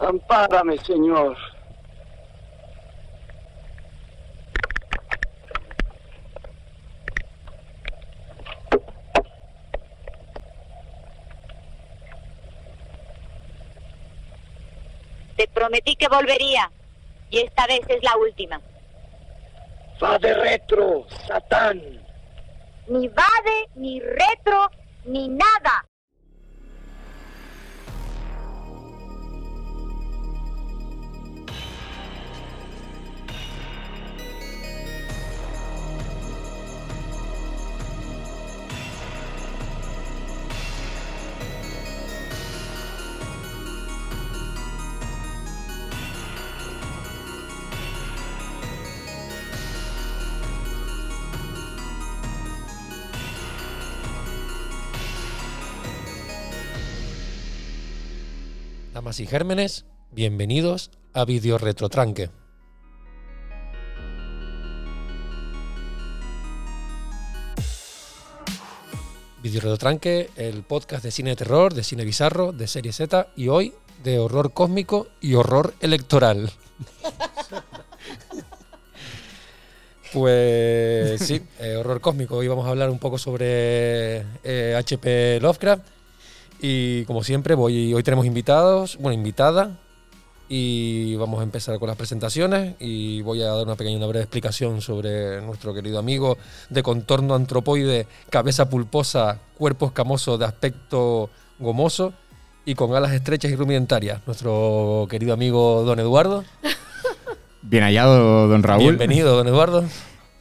Ampárame, Señor. Te prometí que volvería. Y esta vez es la última. Va de retro, Satán. Ni vade, ni retro, ni nada. Y gérmenes, bienvenidos a Video Retrotranque. Video Retrotranque, el podcast de cine de terror, de cine bizarro, de serie Z y hoy de horror cósmico y horror electoral. Pues sí, eh, horror cósmico. Hoy vamos a hablar un poco sobre eh, HP Lovecraft. Y como siempre, voy, hoy tenemos invitados, bueno, invitada. Y vamos a empezar con las presentaciones. Y voy a dar una pequeña, una breve explicación sobre nuestro querido amigo de contorno antropoide, cabeza pulposa, cuerpo escamoso de aspecto gomoso y con alas estrechas y rudimentarias. Nuestro querido amigo Don Eduardo. Bien hallado, don Raúl. Bienvenido, Don Eduardo.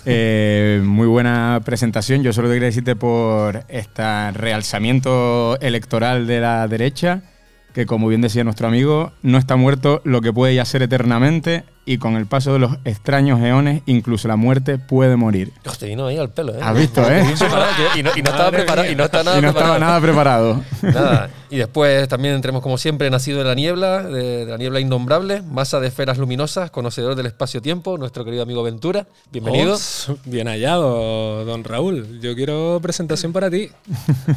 Eh, muy buena presentación. Yo solo quería decirte por este realzamiento electoral de la derecha, que como bien decía nuestro amigo, no está muerto lo que puede yacer eternamente y con el paso de los extraños eones, incluso la muerte puede morir. Hostia, vino ahí al pelo, ¿eh? ¿Has visto, eh? Y no, y no estaba preparado. Y no, está nada y no estaba preparado. nada preparado. Nada. Y después también entremos como siempre, nacido de la niebla, de, de la niebla innombrable, masa de esferas luminosas, conocedor del espacio-tiempo, nuestro querido amigo Ventura. Bienvenido. Ops, bien hallado, don Raúl. Yo quiero presentación para ti.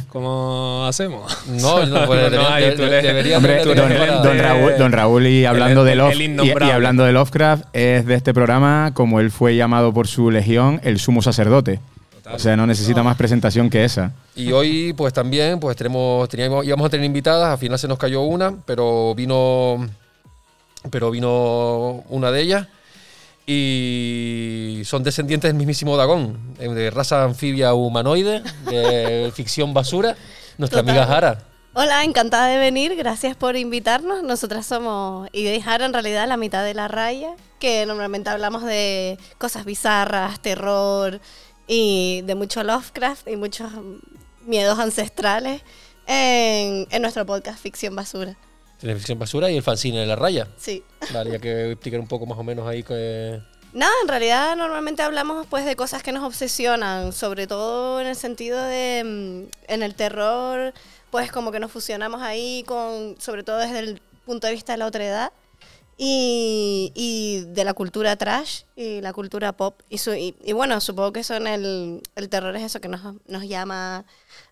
¿Cómo hacemos? No, no, pues, No, no, debería- debería- Hombre, don, Raúl, don Raúl, y hablando, el- de, el Love- y- hablando de Lovecraft, es de este programa, como él fue llamado por su legión, el sumo sacerdote. O sea, no necesita más presentación que esa. Y hoy, pues también, pues tenemos, teníamos, íbamos a tener invitadas, al final se nos cayó una, pero vino, pero vino una de ellas. Y son descendientes del mismísimo Dagón, eh, de raza anfibia humanoide, de ficción basura, nuestra Total. amiga Jara. Hola, encantada de venir, gracias por invitarnos. Nosotras somos Jara, en realidad la mitad de la raya, que normalmente hablamos de cosas bizarras, terror y de mucho Lovecraft y muchos miedos ancestrales en, en nuestro podcast Ficción Basura. Tiene ficción basura y el fanzine de la raya. Sí. Vale, ya que explicar un poco más o menos ahí que... Nada, en realidad normalmente hablamos pues de cosas que nos obsesionan, sobre todo en el sentido de mm, en el terror, pues como que nos fusionamos ahí con, sobre todo desde el punto de vista de la otra edad y, y de la cultura trash y la cultura pop. Y, su- y, y bueno, supongo que son el, el terror es eso que nos, nos llama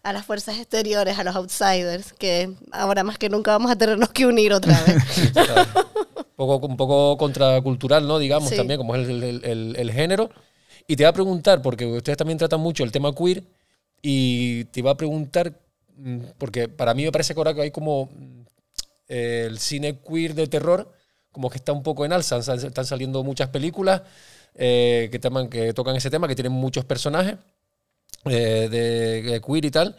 a las fuerzas exteriores, a los outsiders, que ahora más que nunca vamos a tenernos que unir otra vez. un poco, un poco contracultural, ¿no? Digamos, Sí. también, como es el, el- el- el género. Y te iba a preguntar, porque ustedes también tratan mucho el tema queer, y te iba a preguntar, porque para mí me parece que ahora hay como mm, el cine queer de terror, como que está un poco en alza, Están- saliendo muchas películas eh, que tocan ese tema, que tienen muchos personajes eh, de, de queer y tal.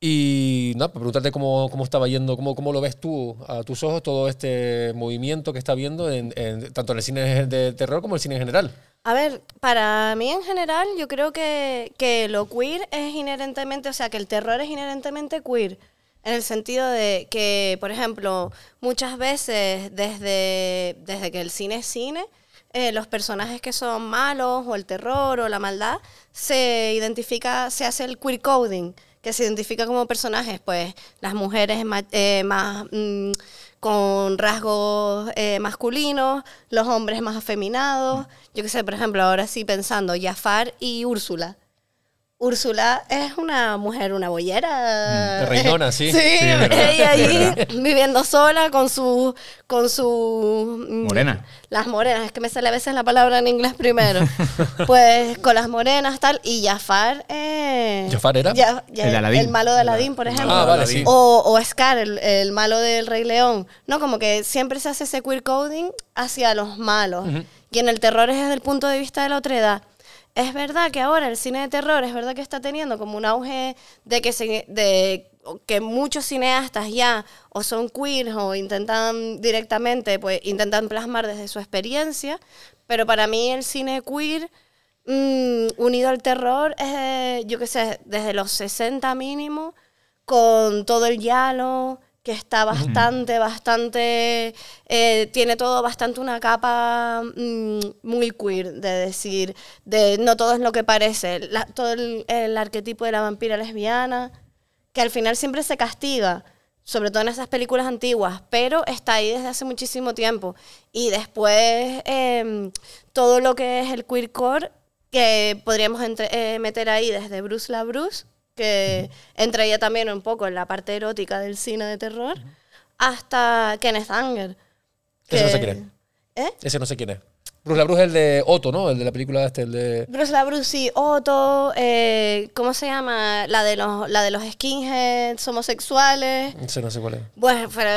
Y nada, para preguntarte cómo, cómo estaba yendo, cómo, cómo lo ves tú a tus ojos todo este movimiento que está habiendo en, en- tanto en el cine de terror como en el cine en general. A ver, para mí en general, yo creo que, que lo queer es inherentemente, o sea, que el terror es inherentemente queer. En el sentido de que, por ejemplo, muchas veces desde, desde que el cine es cine, eh, los personajes que son malos o el terror o la maldad, se identifica, se hace el queer coding, que se identifica como personajes, pues las mujeres ma- eh, más mm, con rasgos eh, masculinos, los hombres más afeminados. Yo qué sé, por ejemplo, ahora sí pensando, Jafar y Úrsula. Úrsula es una mujer, una bollera. De reinona, sí. Sí, Sí, ella ahí viviendo sola con su. con su. mm, Morena. Las morenas, es que me sale a veces la palabra en inglés primero. pues con las morenas, tal. Y Jafar. Eh, ¿Jafar era? Ya- ya- El Aladín. el malo de Aladín, por ejemplo. Ah, vale, sí. O, o Scar, el, el malo del Rey León. No, como que siempre se hace ese queer coding hacia los malos. Y en el terror es desde el punto de vista de la otredad. Es verdad que ahora el cine de terror es verdad que está teniendo como un auge de que, de que muchos cineastas ya o son queer o intentan directamente, pues intentan plasmar desde su experiencia, pero para mí el cine queer mm, unido al terror es, yo qué sé, desde los 60 mínimo, con todo el yalo, que está bastante, bastante, eh, tiene todo bastante una capa mm, muy queer, de decir, de no todo es lo que parece, la- todo el, el arquetipo de la vampira lesbiana, que al final siempre se castiga, sobre todo en esas películas antiguas, pero está ahí desde hace muchísimo tiempo. Y después em, todo lo que es el queercore, que podríamos entre- eh, meter ahí desde Bruce la Bruce, que entraría también un poco en la parte erótica del cine de terror, hasta Kenneth Anger. Ese no sé que- quién ¿Eh? Ese no sé quién es. Bruce la Bruja es el de Otto, ¿no? El de la película este, el de... Bruce la Bruce, sí, Otto, eh, ¿cómo se llama? La de los, la de los skinheads homosexuales. Ese no sé cuál es. Bueno, pero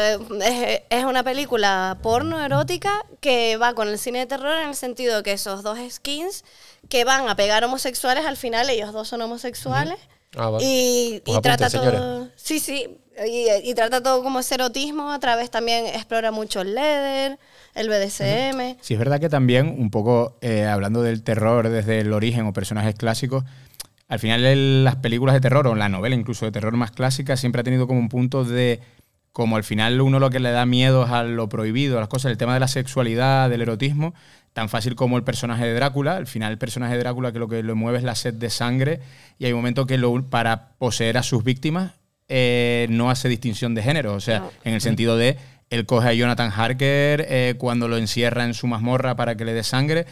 es, es una película porno erótica que va con el cine de terror en el sentido que esos dos skins que van a pegar homosexuales, al final ellos dos son homosexuales. Ah, vale. Y, Pues y trata señores. todo. Sí, sí. Y, y trata todo como ese erotismo. A través también explora mucho el leather, el BDSM. Sí, es verdad que también, un poco eh, hablando del terror desde el origen o personajes clásicos, al final el- las películas de terror o la novela incluso de terror más clásica siempre ha tenido como un punto de, como al final uno lo que le da miedo es a lo prohibido, a las cosas, el tema de la sexualidad, del erotismo, tan fácil como el personaje de Drácula. Al final el personaje de Drácula que lo que lo mueve es la sed de sangre y hay un momento que lo, para poseer a sus víctimas eh, no hace distinción de género, o sea, No. en el sentido de él coge a Jonathan Harker eh, cuando lo encierra en su mazmorra para que le dé sangre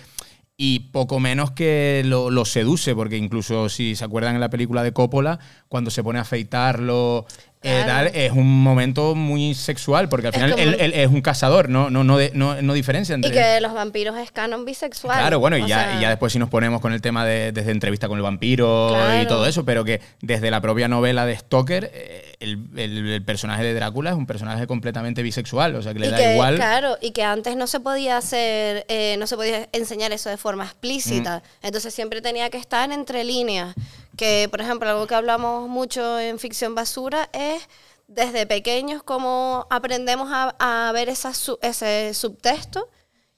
y poco menos que lo, lo seduce, porque incluso si se acuerdan en la película de Coppola, cuando se pone a afeitarlo, eh, Claro. tal, es un momento muy sexual, porque al Es final él, es un cazador, no, no, no, de- no, no diferencia entre... Y que los vampiros es canon bisexual. Claro, bueno, y ya, sea, y ya después si nos ponemos con el tema de desde entrevista con el vampiro y todo eso, pero que desde la propia novela de Stoker, eh, el, el- el personaje de Drácula es un personaje completamente bisexual, o sea que le y da que, igual. Claro, y que antes no se podía hacer, eh, no se podía enseñar eso de forma explícita. Mm. Entonces siempre tenía que estar entre líneas. Que, por ejemplo, algo que hablamos mucho en ficción basura es desde pequeños cómo aprendemos a, a ver esa su- ese subtexto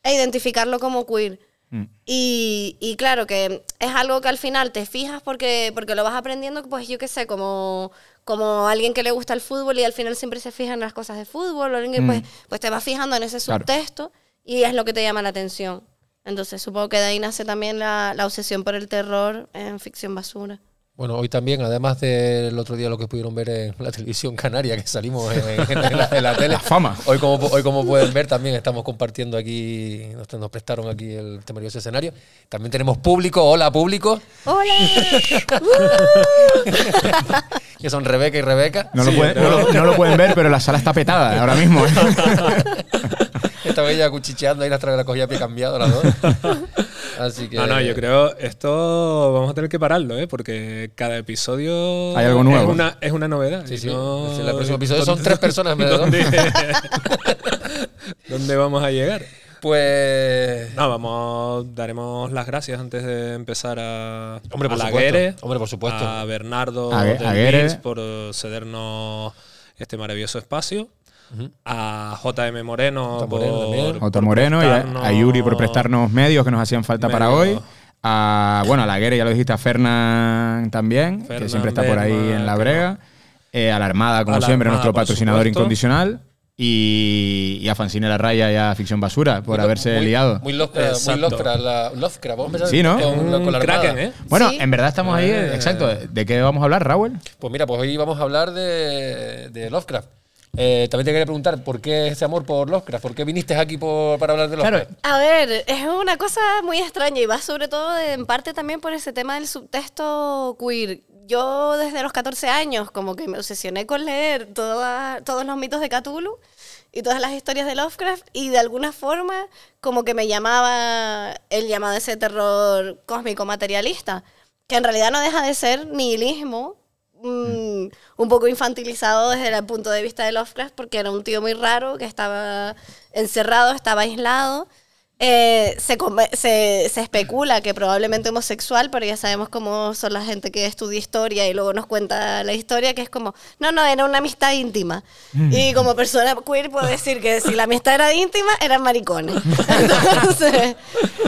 e identificarlo como queer. Mm. Y, y claro que es algo que al final te fijas porque, porque lo vas aprendiendo, pues yo qué sé, como, como alguien que le gusta el fútbol y al final siempre se fija en las cosas de fútbol, o alguien que pues, pues te vas fijando en ese Mm. Claro. subtexto y es lo que te llama la atención. Entonces supongo que de ahí nace también la, la obsesión por el terror en ficción basura. Bueno, hoy también, además del otro día lo que pudieron ver en la televisión canaria, que salimos en, en la, en la tele. La fama. Hoy como, hoy, como pueden ver, también estamos compartiendo aquí, nos, nos prestaron aquí el maravilloso escenario. También tenemos público. Hola, público. ¡Hola! Que son Rebeca y Rebeca. No, lo pueden, no lo- no lo pueden ver, pero la sala está petada ahora mismo. ¿eh? Esta bella cuchicheando ahí las la cogía a pie cambiado las dos. Así que. No, no, yo creo esto vamos a tener que pararlo, ¿eh? Porque cada episodio Hay algo nuevo. Es una, es una novedad. Sí, sí. no- En el próximo episodio son ¿dónde- tres personas en. ¿Dónde, ¿Dónde vamos a llegar? Pues. No, vamos, daremos las gracias antes de empezar a, Hombre, por a la supuesto. Guere, Hombre, por supuesto. a Bernardo A a por cedernos este maravilloso espacio, a JM Moreno J. por, Moreno por Moreno y a, Yuri por prestarnos medios que nos hacían falta para hoy. A, bueno, a la Guerra, ya lo dijiste, a Fernán también, que siempre está por ahí Berma, en la brega. Eh, a la Armada, como la siempre, Armada, nuestro patrocinador supuesto. incondicional. Y, y a Fancine La Raya y a Ficción Basura por haberse muy, liado. Muy Lovecraft, muy. Lovecraft, la- Lovecraft. Vamos a Sí, ¿no? con, la- con la. Kraken, ¿eh? bueno, Sí. en verdad estamos ahí, Eh. exacto. ¿De qué vamos a hablar, Raúl? Pues mira, pues hoy vamos a hablar de, de Lovecraft. Eh, también te quería preguntar, ¿por qué ese amor por Lovecraft? ¿Por qué viniste aquí por- para hablar de Claro, Lovecraft? A ver, es una cosa muy extraña y va sobre todo de- en parte también por ese tema del subtexto queer. Yo desde los 14 años como que me obsesioné con leer toda- todos los mitos de Cthulhu y todas las historias de Lovecraft y de alguna forma como que me llamaba el llamado ese terror cósmico materialista, que en realidad no deja de ser nihilismo, mm, un poco infantilizado desde el punto de vista de Lovecraft porque era un tío muy raro que estaba encerrado, estaba aislado. Eh, se, come- se, se especula que probablemente homosexual, pero ya sabemos cómo son la gente que estudia historia y luego nos cuenta la historia, que es como, no, no, era una amistad íntima. Y como persona queer puedo decir que si la amistad era íntima, eran maricones. Entonces,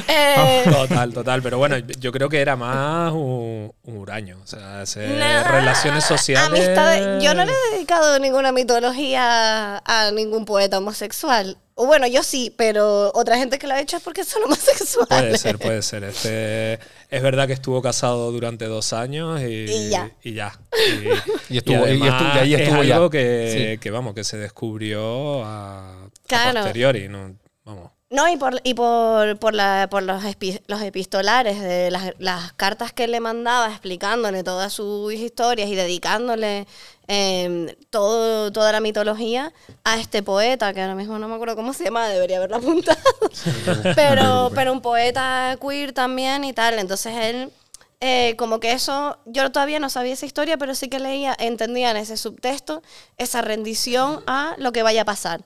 eh, Total, total. Pero bueno, yo creo que era más un, un huraño. O sea, Nah, relaciones sociales. amistades- Yo no le he dedicado ninguna mitología a ningún poeta homosexual. O bueno, yo sí, pero otra gente que lo ha hecho es porque son homosexuales. Puede ser, puede ser. Este, es verdad que estuvo casado durante dos años y, Y ya. Y, ya. Y estuvo- y además estuvo- y ahí estuvo es ya. algo que, Sí. que, vamos, que se descubrió a, a Claro. posteriori. ¿no? Vamos. No, y por, y por, por, la, por los, epi- los epistolares de las, las cartas que le mandaba explicándole todas sus historias y dedicándole eh, todo, toda la mitología a este poeta, que ahora mismo no me acuerdo cómo se llama, debería haberlo apuntado. pero, pero un poeta queer también y tal. Entonces él, eh, como que eso, yo todavía no sabía esa historia, pero sí que leía, entendía en ese subtexto esa rendición a lo que vaya a pasar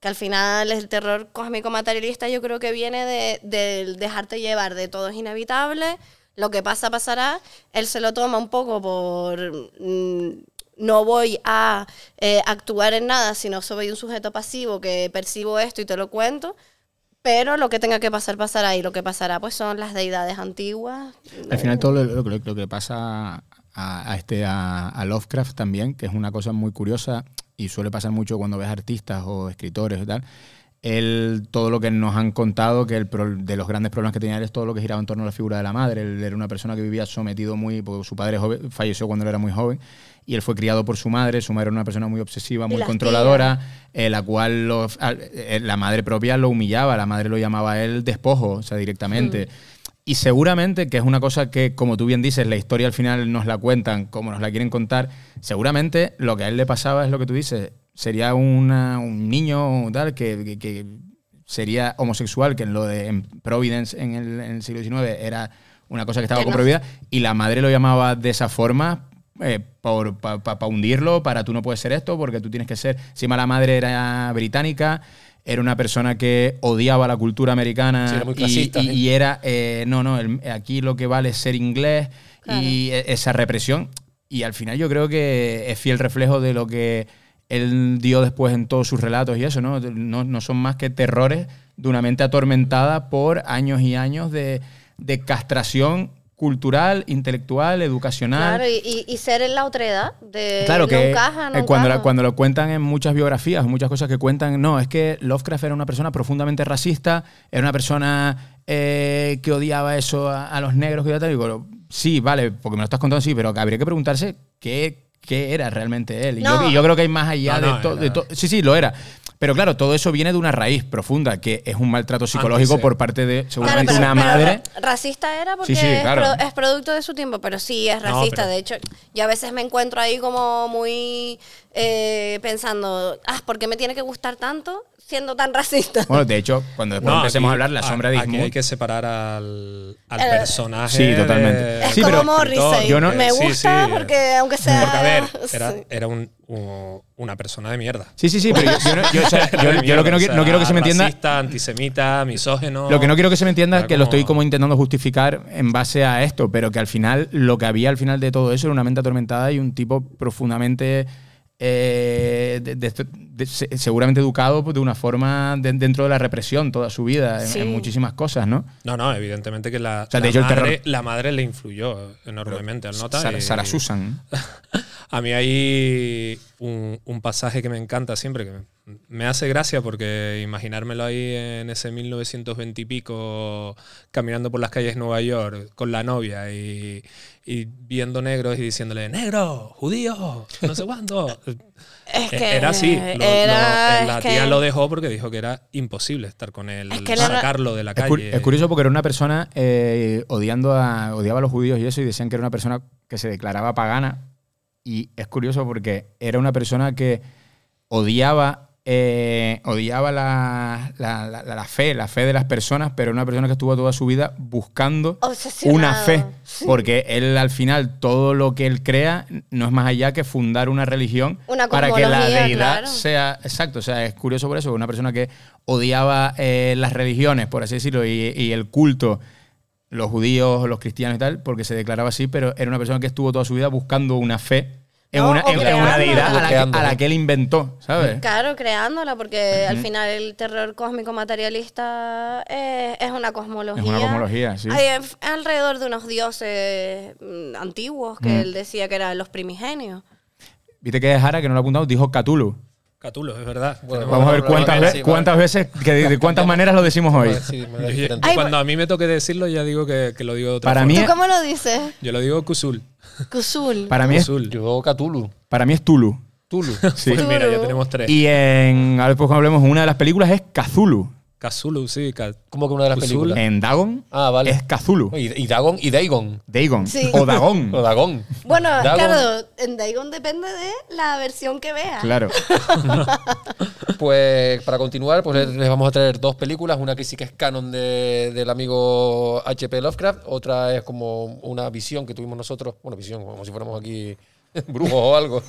que al final el terror cósmico materialista yo creo que viene de, del dejarte llevar de todo es inevitable, lo que pasa pasará, él se lo toma un poco por mm, no voy a eh, actuar en nada, sino soy un sujeto pasivo que percibo esto y te lo cuento, pero lo que tenga que pasar pasará y lo que pasará pues son las deidades antiguas. Al final todo lo, lo- lo- que pasa a, a este, a, a Lovecraft también, que es una cosa muy curiosa y suele pasar mucho cuando ves artistas o escritores y tal, él, todo lo que nos han contado, que el pro- de los grandes problemas que tenía él es todo lo que giraba en torno a la figura de la madre. Él era una persona que vivía sometido muy, porque su padre joven- falleció cuando él era muy joven, y él fue criado por su madre. Su madre era una persona muy obsesiva, muy controladora, eh, la cual lo- eh, la madre propia lo humillaba, la madre lo llamaba a él despojo, o sea, directamente. Y seguramente, que es una cosa que, como tú bien dices, la historia al final nos la cuentan como nos la quieren contar, seguramente lo que a él le pasaba es lo que tú dices, sería una- un niño tal que, que- que sería homosexual, que en lo de en Providence en el, en el siglo XIX era una cosa que estaba comprohibida, y la madre lo llamaba de esa forma para hundirlo, para tú no puedes ser esto, porque tú tienes que ser... Encima la madre era británica, era una persona que odiaba la cultura americana Sí, era muy y- clasista, y, ¿eh? y era, eh, no, no, el- aquí lo que vale es ser inglés y e- esa represión. Y al final yo creo que es fiel reflejo de lo que él dio después en todos sus relatos y eso, ¿no? No, no son más que terrores de una mente atormentada por años y años de, de castración cultural, intelectual, educacional. Claro, y, y- ser en la otredad de Claro no encaja, no eh, cuando, la- cuando lo cuentan en muchas biografías, muchas cosas que cuentan, no, es que Lovecraft era una persona profundamente racista, era una persona eh, que odiaba eso a, a los negros, que tal, y digo, sí, vale, porque me lo estás contando así, pero habría que preguntarse qué, qué era realmente él. Y, No. yo, y yo creo que hay más allá de, to- era- de to- Sí, sí, lo era. Pero claro, todo eso viene de una raíz profunda, que es un maltrato psicológico por parte de Claro, seguramente pero- una pero madre. ra- racista era porque Sí, sí, es claro. pro- es, producto de su tiempo, pero sí es racista. De hecho, yo a veces me encuentro ahí como muy eh, pensando, ah, ¿por qué me tiene que gustar tanto siendo tan racista? Bueno, de hecho, cuando después No, empecemos aquí- a hablar, la sombra de Aquí hay Ismut que separar al, al Eh, personaje. Sí, totalmente. de- es Sí, como pero- Morrissey. yo no- me gusta sí, porque aunque sea... Porque, a ver, era, sí. era un- un- una persona de mierda. Sí, sí, sí, pero yo, yo no- yo- o sea, yo- Era de yo lo que no, o no quiero que se me entienda. Racista, antisemita, misógeno. Lo que no quiero que se me entienda es que lo estoy como intentando justificar en base a esto, pero que al final lo que había al final de todo eso era una mente atormentada y un tipo profundamente eh, de- de- de- se- seguramente educado pues, de una forma de- dentro de la represión toda su vida en, Sí. en muchísimas cosas, ¿no? No, no, evidentemente que la, sea, de la madre, terror- la madre le influyó enormemente al nota. Sara, y- Sara Susan. A mí hay un, un pasaje que me encanta siempre, que me, me hace gracia porque imaginármelo ahí en ese 1920 y pico, caminando por las calles de Nueva York con la novia y, y viendo negros y diciéndole, negro, judío, no sé cuánto. Es E- que era así. Lo- lo- era- la es tía que- lo dejó porque dijo que era imposible estar con él, Es que era- sacarlo de la Es, cur- calle. es curioso porque era una persona eh, odiando a, odiaba a los judíos y eso, y decían que era una persona que se declaraba pagana. Y es curioso porque era una persona que odiaba, eh, odiaba la, la- la- la fe, la fe de las personas, pero era una persona que estuvo toda su vida buscando una fe. Sí. Porque él al final, todo lo que él crea no es más allá que fundar una religión Una para que la deidad claro. sea exacto. O sea, es curioso por eso, una persona que odiaba eh, las religiones, por así decirlo, y, y el culto, los judíos, los cristianos y tal, porque se declaraba así, pero era una persona que estuvo toda su vida buscando una fe en, No, una, en- en una creándola. deidad a la, que, Creándola. a la que él inventó, ¿sabes? Claro, creándola, porque al final el terror cósmico materialista eh, es una cosmología. Es una cosmología, sí. Hay alrededor de unos dioses mm, antiguos que él decía que eran los primigenios. Viste que Jara, que no lo ha apuntado, dijo Catulo. Catulo, es verdad. Bueno, Vamos a ver a cuántas, ver, ve- sí, cuántas veces, que de, cuántas maneras lo decimos hoy. Sí, Yo-. Ay, cuando a mí me toque decirlo, ya digo que, que lo digo de otra Para forma. mí ¿Tú es- cómo lo dices? Yo lo digo Kusul. Kusul. Para mí es, Kusul. Yo Cthulhu. para mí es Tulu. Tulu. Sí. Pues mira, ya tenemos tres. Y en, ahora después cuando hablemos, una de las películas es Cthulhu. Cthulhu, sí. Ca- ¿Cómo que una de las Cthulhu. películas? En Dagon Ah, vale. es Cthulhu. Y, y Dagon y Dagon. Dagon. Sí. O Dagon. O Dagon. Bueno, Dagon. claro, en Dagon depende de la versión que veas. Claro. Pues para continuar, pues les- vamos a traer dos películas. Una que sí que es canon de- del amigo H.P. Lovecraft. Otra es como una visión que tuvimos nosotros. Bueno, visión, como si fuéramos aquí brujos o algo.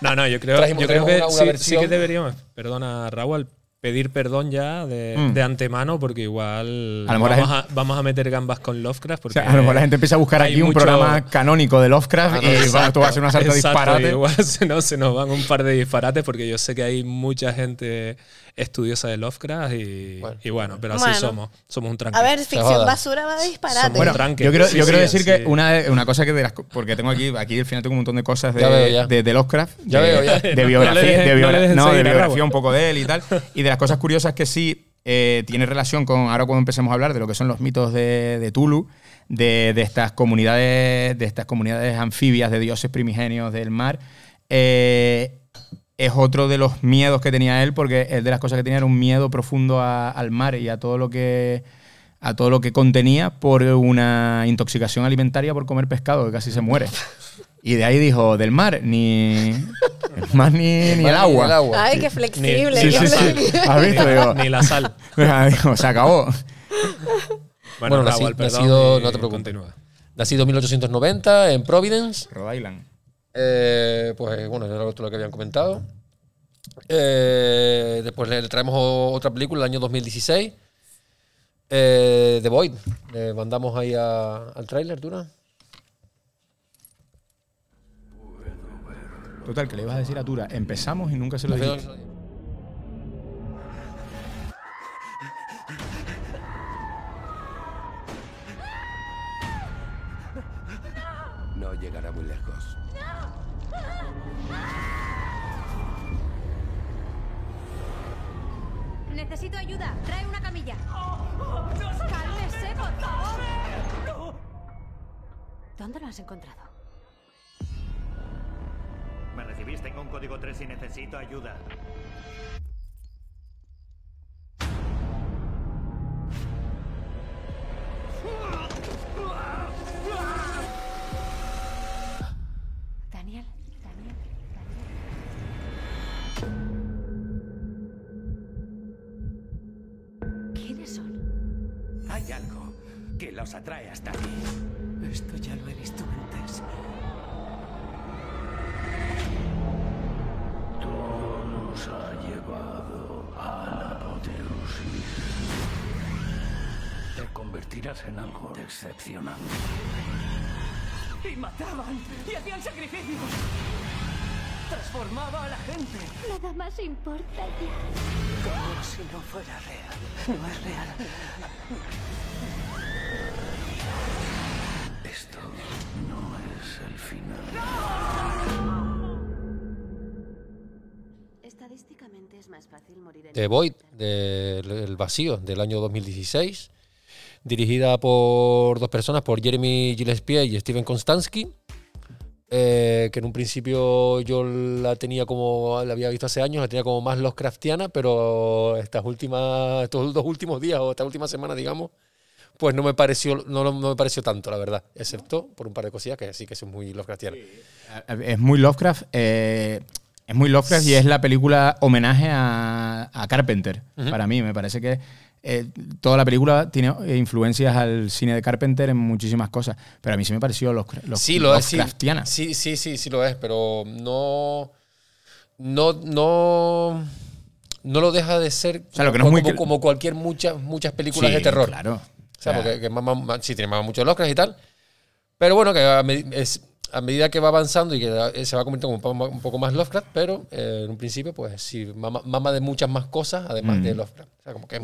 No, no, yo creo, Trajimos- yo creo que una- una sí, sí versión. que deberíamos, perdona Raúl, pedir perdón ya de, Mm. de antemano porque igual A vamos, a, vamos a meter gambas con Lovecraft. O Porque sea, a lo mejor la gente empieza a buscar aquí un mucho- programa canónico de Lovecraft Ah, no, y exacto. bueno, tú vas a hacer una sarta de Exacto, disparate. Igual se nos, se nos van un par de disparates porque yo sé que hay mucha gente estudiosa de Lovecraft y Bueno. y bueno, pero así Bueno. somos. Somos un tranque. A ver, ficción basura va de disparate. Bueno, Bueno, tranque. yo quiero, Sí, yo quiero sí, decir sí. que una, de- una cosa que de las porque tengo aquí, aquí al final tengo un montón de cosas de, Ya veo, ya. de, de Lovecraft, Ya de, veo, ya. de biografía, no de a biografía un poco de él y tal, y de las cosas curiosas que sí eh, tiene relación con ahora cuando empecemos a hablar de lo que son los mitos de, de Tulu, de, de estas comunidades, de estas comunidades anfibias de dioses primigenios del mar. eh, es otro de los miedos que tenía él, porque el de las cosas que tenía era un miedo profundo a- al mar y a todo lo que a todo lo que contenía por una intoxicación alimentaria por comer pescado, que casi se muere. Y de ahí dijo, del mar, ni el mar ni, ni el agua. Ay, qué flexible. Ni- Sí, sí, sí. ¿Has visto? Digo, Ni la sal. digo, se acabó. Bueno, Bueno, Raúl, nací- perdón, nacido- y no te preocupes. continúa. Nacido en 1890 en Providence. Rhode Island. Eh, pues bueno, era lo, lo que habían comentado. Eh, después le, traemos otra película, el año 2016. Eh, The Void. Le mandamos ahí a- al tráiler, Dura. Total, que le ibas a decir a Tura, empezamos y nunca se lo dije. Necesito ayuda. Trae una camilla. Cálmese, por favor. ¿Dónde lo has encontrado? Me recibís, tengo un código 3 y necesito ayuda. Hay algo que los atrae hasta aquí. Esto ya lo he visto antes. Todo nos ha llevado a la apoteosis. Te convertirás en algo excepcional. Y mataban y hacían sacrificios. Transformaba a la gente. Nada más importa ya. Como si no fuera real. No es real. Esto no es el final. Estadísticamente es más fácil morir en The Void, del El Vacío, del año 2016, dirigida por dos personas, por Jeremy Gillespie y Steven Konstansky, eh, que en un principio yo la tenía como, la había visto hace años, la tenía como más Lovecraftiana, pero estas últimas, estos dos últimos días o esta última semana, digamos, pues no me pareció, no, no me pareció tanto, la verdad, excepto por un par de cosillas que sí que son muy Lovecraftianas. Es muy Lovecraft. eh, es muy Lovecraft y es la película homenaje a, a Carpenter. Para mí, me parece que eh, toda la película tiene eh, influencias al cine de Carpenter en muchísimas cosas. Pero a mí sí me pareció los, los Sí, lo es. Sí, sí, sí, sí, sí lo es, pero no. No, no. No lo deja de ser sea, lo que no como, es muy como- cualquier muchas, muchas películas Sí, de terror. Claro. O sea, porque que más- más- más- sí tiene más muchos Lovecraft y tal. Pero bueno, que a, medi- es- a medida que va avanzando y que se va convirtiendo como un poco más, Lovecraft, pero eh, en un principio, pues sí, mama, mama de muchas más cosas, además Mm. de Lovecraft. O sea, como que es.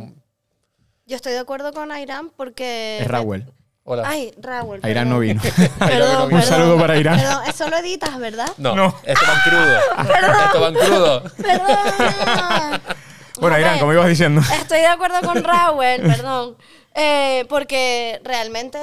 Yo estoy de acuerdo con Airam porque... es Raúl. Hola. Ay, Raúl. Perdón. no vino. Perdón, Un perdón. saludo para Irán. Perdón, eso lo editas, ¿verdad? no, no. esto va en crudo. esto va en crudo. Perdón. Bueno, A Irán, como ibas diciendo. Estoy de acuerdo con Raúl, perdón. Eh, porque realmente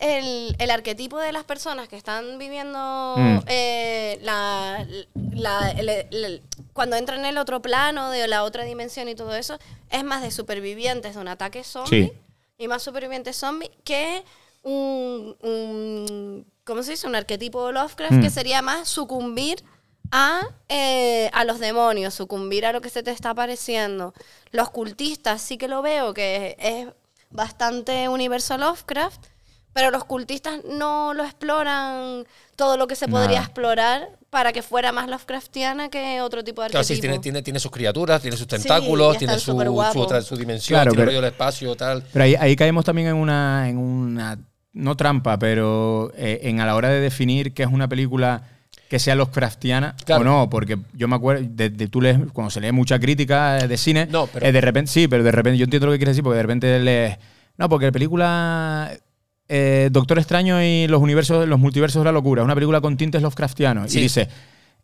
el, el arquetipo de las personas que están viviendo Mm. eh, la, la- el- el- cuando entran en el otro plano, de la otra dimensión y todo eso, es más de supervivientes de un ataque zombie Sí. y más supervivientes zombie que un, un- ¿cómo se dice? Un arquetipo de Lovecraft Mm. que sería más sucumbir a, eh, a los demonios, sucumbir a lo que se te está apareciendo. Los cultistas sí que lo veo, que es bastante universo Lovecraft, pero los cultistas no lo exploran todo lo que se podría Nada. explorar para que fuera más Lovecraftiana que otro tipo de Claro, arquetipo. sí, tiene, tiene, tiene sus criaturas, tiene sus tentáculos, tiene su, su, otra, su dimensión, Claro, tiene pero- el rollo del espacio, tal. Pero ahí, ahí caemos también en una, en una, no trampa, pero eh, en a la hora de definir qué es una película que sea Lovecraftiana Claro. o no, porque yo me acuerdo, de, de- tú lees, cuando se lee mucha crítica de cine, No, pero- eh, de repente, sí, pero de repente, yo entiendo lo que quieres decir, porque de repente lees, no, porque la película eh, Doctor Extraño y los universos, los multiversos de la locura, es una película con tintes Lovecraftianos, Sí. y dice,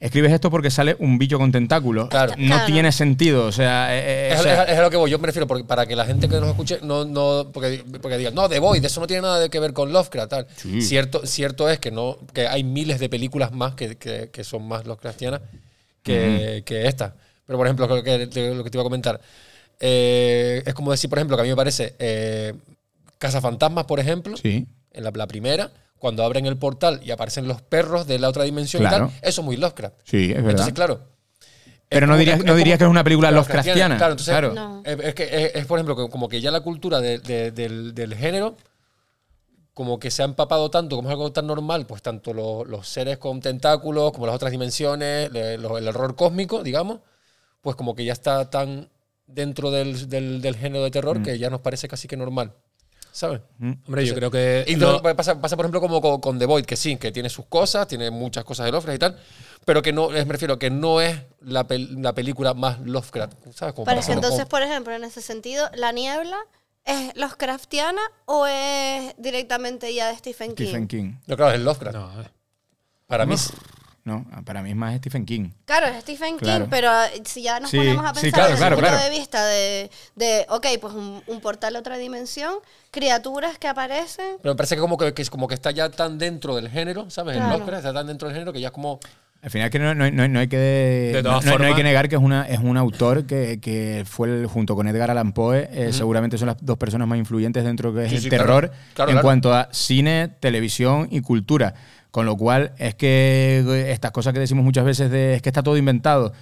escribes esto porque sale un bicho con tentáculos, Claro. no Claro. tiene sentido, o sea, eh, eh, Es, o sea, es- es a lo que voy, yo me refiero, porque para que la gente que nos escuche no, no porque, porque digan, no, The Void, eso no tiene nada que ver con Lovecraft, tal. Sí. Cierto, cierto es que no, que hay miles de películas más que, que- que son más Lovecraftianas que, que esta. Pero, por ejemplo, lo que, lo que te iba a comentar, eh, es como decir, por ejemplo, que a mí me parece eh, Cazafantasmas, por ejemplo, sí. en la, la primera, cuando abren el portal y aparecen los perros de la otra dimensión Claro. y tal, eso es muy Lovecraft. Sí, es verdad. Entonces, claro. Pero no dirías, no que es una película Lovecraftiana. Claro, entonces, claro. No. es, es que es, es, por ejemplo, que- como que ya la cultura de- de- del, del género, como que se ha empapado tanto, como es algo tan normal, pues tanto lo- los seres con tentáculos, como las otras dimensiones, le- lo- el horror cósmico, digamos, pues como que ya está tan dentro del, del- del género de Mm. terror que ya nos parece casi que normal. ¿Sabes? Hombre, yo creo que. Y lo- entonces pasa, pasa, por ejemplo, como con, con The Void, que sí, que tiene sus cosas, tiene muchas cosas de Lovecraft y tal, pero que no, es- me refiero, que no es la, pel- la película más Lovecraft, ¿sabes? Como Pero para es que hacerlo entonces, como- por ejemplo, en ese sentido, ¿la niebla es Lovecraftiana o es directamente ya de Stephen King? Stephen King. No, claro, es Lovecraft. No, eh. Para mí, No, para mí es más Stephen King. Claro, es Stephen Claro. King, pero ah, si ya nos Sí, ponemos a sí, pensar claro, desde claro, el punto claro. de vista de, de, ok, pues un, un portal a otra dimensión, criaturas que aparecen. pero me parece que como que, que es como que está ya tan dentro del género, ¿sabes? El Claro. Lovecraft está tan dentro del género que ya es como... Al final que no, no- no- no hay que De no, todas no- no hay que negar que es una es un autor que, que fue el- junto con Edgar Allan Poe eh, seguramente son las dos personas más influyentes dentro de que es Sí, el sí, claro. terror Claro, en claro. cuanto a cine, televisión y cultura. Con lo cual es que eh, estas cosas que decimos muchas veces de es que está todo inventado,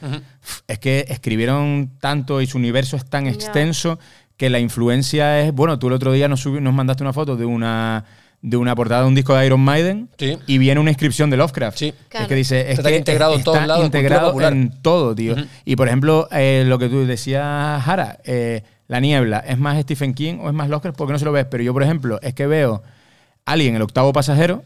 es que escribieron tanto y su universo es tan extenso que la influencia es, bueno, tú el otro día nos, subi- nos mandaste una foto de una de una portada de un disco de Iron Maiden Sí. y viene una inscripción de Lovecraft. Sí. Es que dice, es Está que integrado en está todos lados, integrado en todo, tío. Y por ejemplo, eh, lo que tú decías, Jara, eh, La Niebla, ¿es más Stephen King o es más Lovecraft? Porque no se lo ves. Pero yo, por ejemplo, es que veo Alien, el octavo pasajero,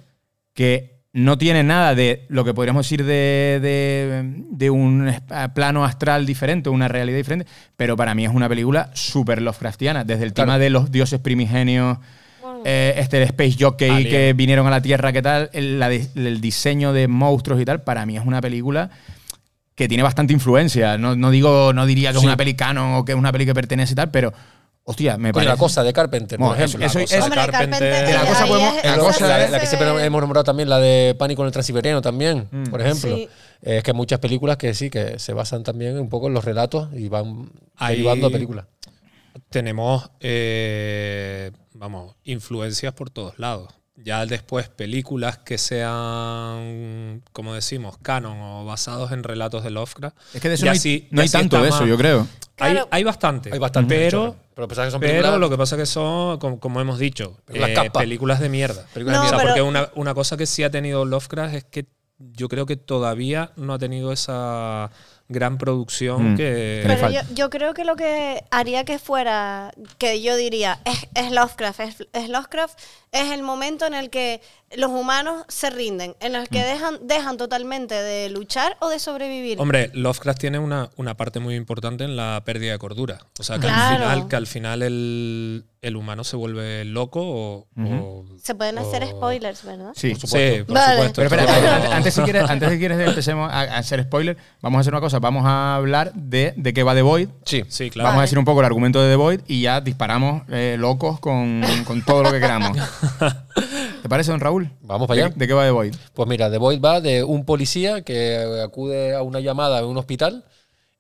que no tiene nada de lo que podríamos decir de, de- de un plano astral diferente, una realidad diferente, pero para mí es una película súper Lovecraftiana, desde el Claro. tema de los dioses primigenios, eh, este de Space Jockey Alien. que vinieron a la Tierra, ¿qué tal? El, la di- el diseño de monstruos y tal, para mí es una película que tiene bastante influencia. No, no digo, no diría que es una peli canon o que es una peli que pertenece y tal, pero, hostia, me parece. la cosa de Carpenter, por Bueno, ejemplo. eso- La eso- cosa. Hombre, Carpenter- Carpenter. De la ahí cosa es- la esa cosa- la, se la que siempre hemos nombrado también, la de Pánico en el Transiberiano también, Mm. por ejemplo. Sí. Es que hay muchas películas que sí, que se basan también un poco en los relatos y van Ahí- derivando a películas. tenemos, eh, vamos, influencias por todos lados. Ya después películas que sean, como decimos, canon o basados en relatos de Lovecraft. Es que de eso ya no hay, sí- no hay tanto de eso, más- yo creo. Hay, Claro. hay bastante. Hay bastante, Pero. Pero pensaba que son pero películas- lo que pasa que son, como, como hemos dicho, Películas eh, películas de mierda. Películas No, O sea, pero- porque una, una cosa que sí ha tenido Lovecraft es que yo creo que todavía no ha tenido esa gran producción Mm. que... Pero yo, yo creo que lo que haría que fuera, que yo diría, es, es Lovecraft. Es, es Lovecraft es el momento en el que los humanos se rinden, en Mm. que dejan, dejan totalmente de luchar o de sobrevivir. Hombre, Lovecraft tiene una, una parte muy importante en la pérdida de cordura. O sea, que al final, que al final el, el humano se vuelve loco o... o- se pueden hacer o- spoilers, ¿verdad? Sí. Sí, por Vale. supuesto. Pero espera, Pero- antes, antes si quieres, antes si quieres empecemos a, hacer spoiler, vamos a hacer una cosa, vamos a hablar de, de qué va The Void. Sí. Sí, claro. Vamos a decir un poco el argumento de The Void y ya disparamos eh, locos con, con todo lo que queramos. ¿Te parece, don Raúl? Vamos para ¿De, allá. de qué va The Void? Pues mira, The Void va de un policía que acude a una llamada en un hospital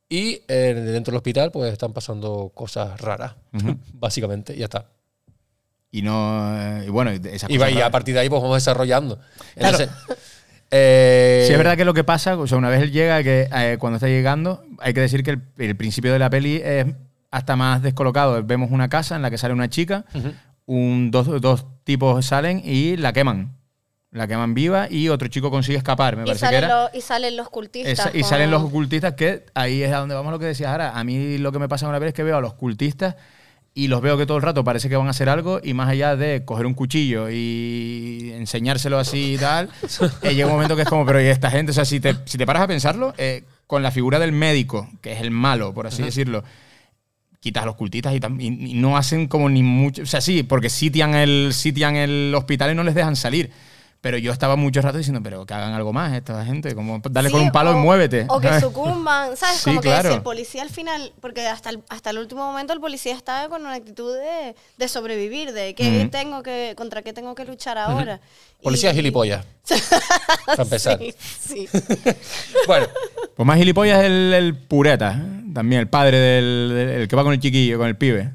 y eh, dentro del hospital pues están pasando cosas raras, básicamente, y ya está. Y no. eh, y bueno, esas Y, va- cosas y a partir de ahí pues vamos desarrollando. Claro. Entonces, eh, Sí, es verdad que lo que pasa, o sea, una vez él llega, que eh, cuando está llegando, hay que decir que el, el principio de la peli es hasta más descolocado. Vemos una casa en la que sale una chica, un, dos, dos tipos salen y la queman. La queman viva y otro chico consigue escapar, me Y parece que salen, era. los, y salen los cultistas. Esa- y con- salen los ocultistas, que ahí es a donde vamos lo que decías ahora. A mí lo que me pasa una vez es que veo a los cultistas y los veo que todo el rato parece que van a hacer algo y más allá de coger un cuchillo y enseñárselo así y tal, eh, llega un momento que es como, pero ¿y esta gente? O sea, si te, si te paras a pensarlo, eh, con la figura del médico, que es el malo, por así decirlo, quitas los cultistas y- y no hacen como ni mucho. O sea, sí, porque sitian el, sitian el hospital y no les dejan salir. Pero yo estaba mucho rato diciendo, pero que hagan algo más esta gente, como dale Sí, con un palo o- y muévete. O que sucumban, ¿sabes? Sí, Como que claro. si el policía al final, porque hasta el, hasta el último momento el policía estaba con una actitud de, de sobrevivir, de qué Ujú. tengo que, contra qué tengo que luchar ahora. Policía Y- gilipollas. para empezar. Sí, sí. Bueno, Pues más gilipollas es el, el pureta, ¿eh? también el padre del, del- el que va con el chiquillo, con el pibe.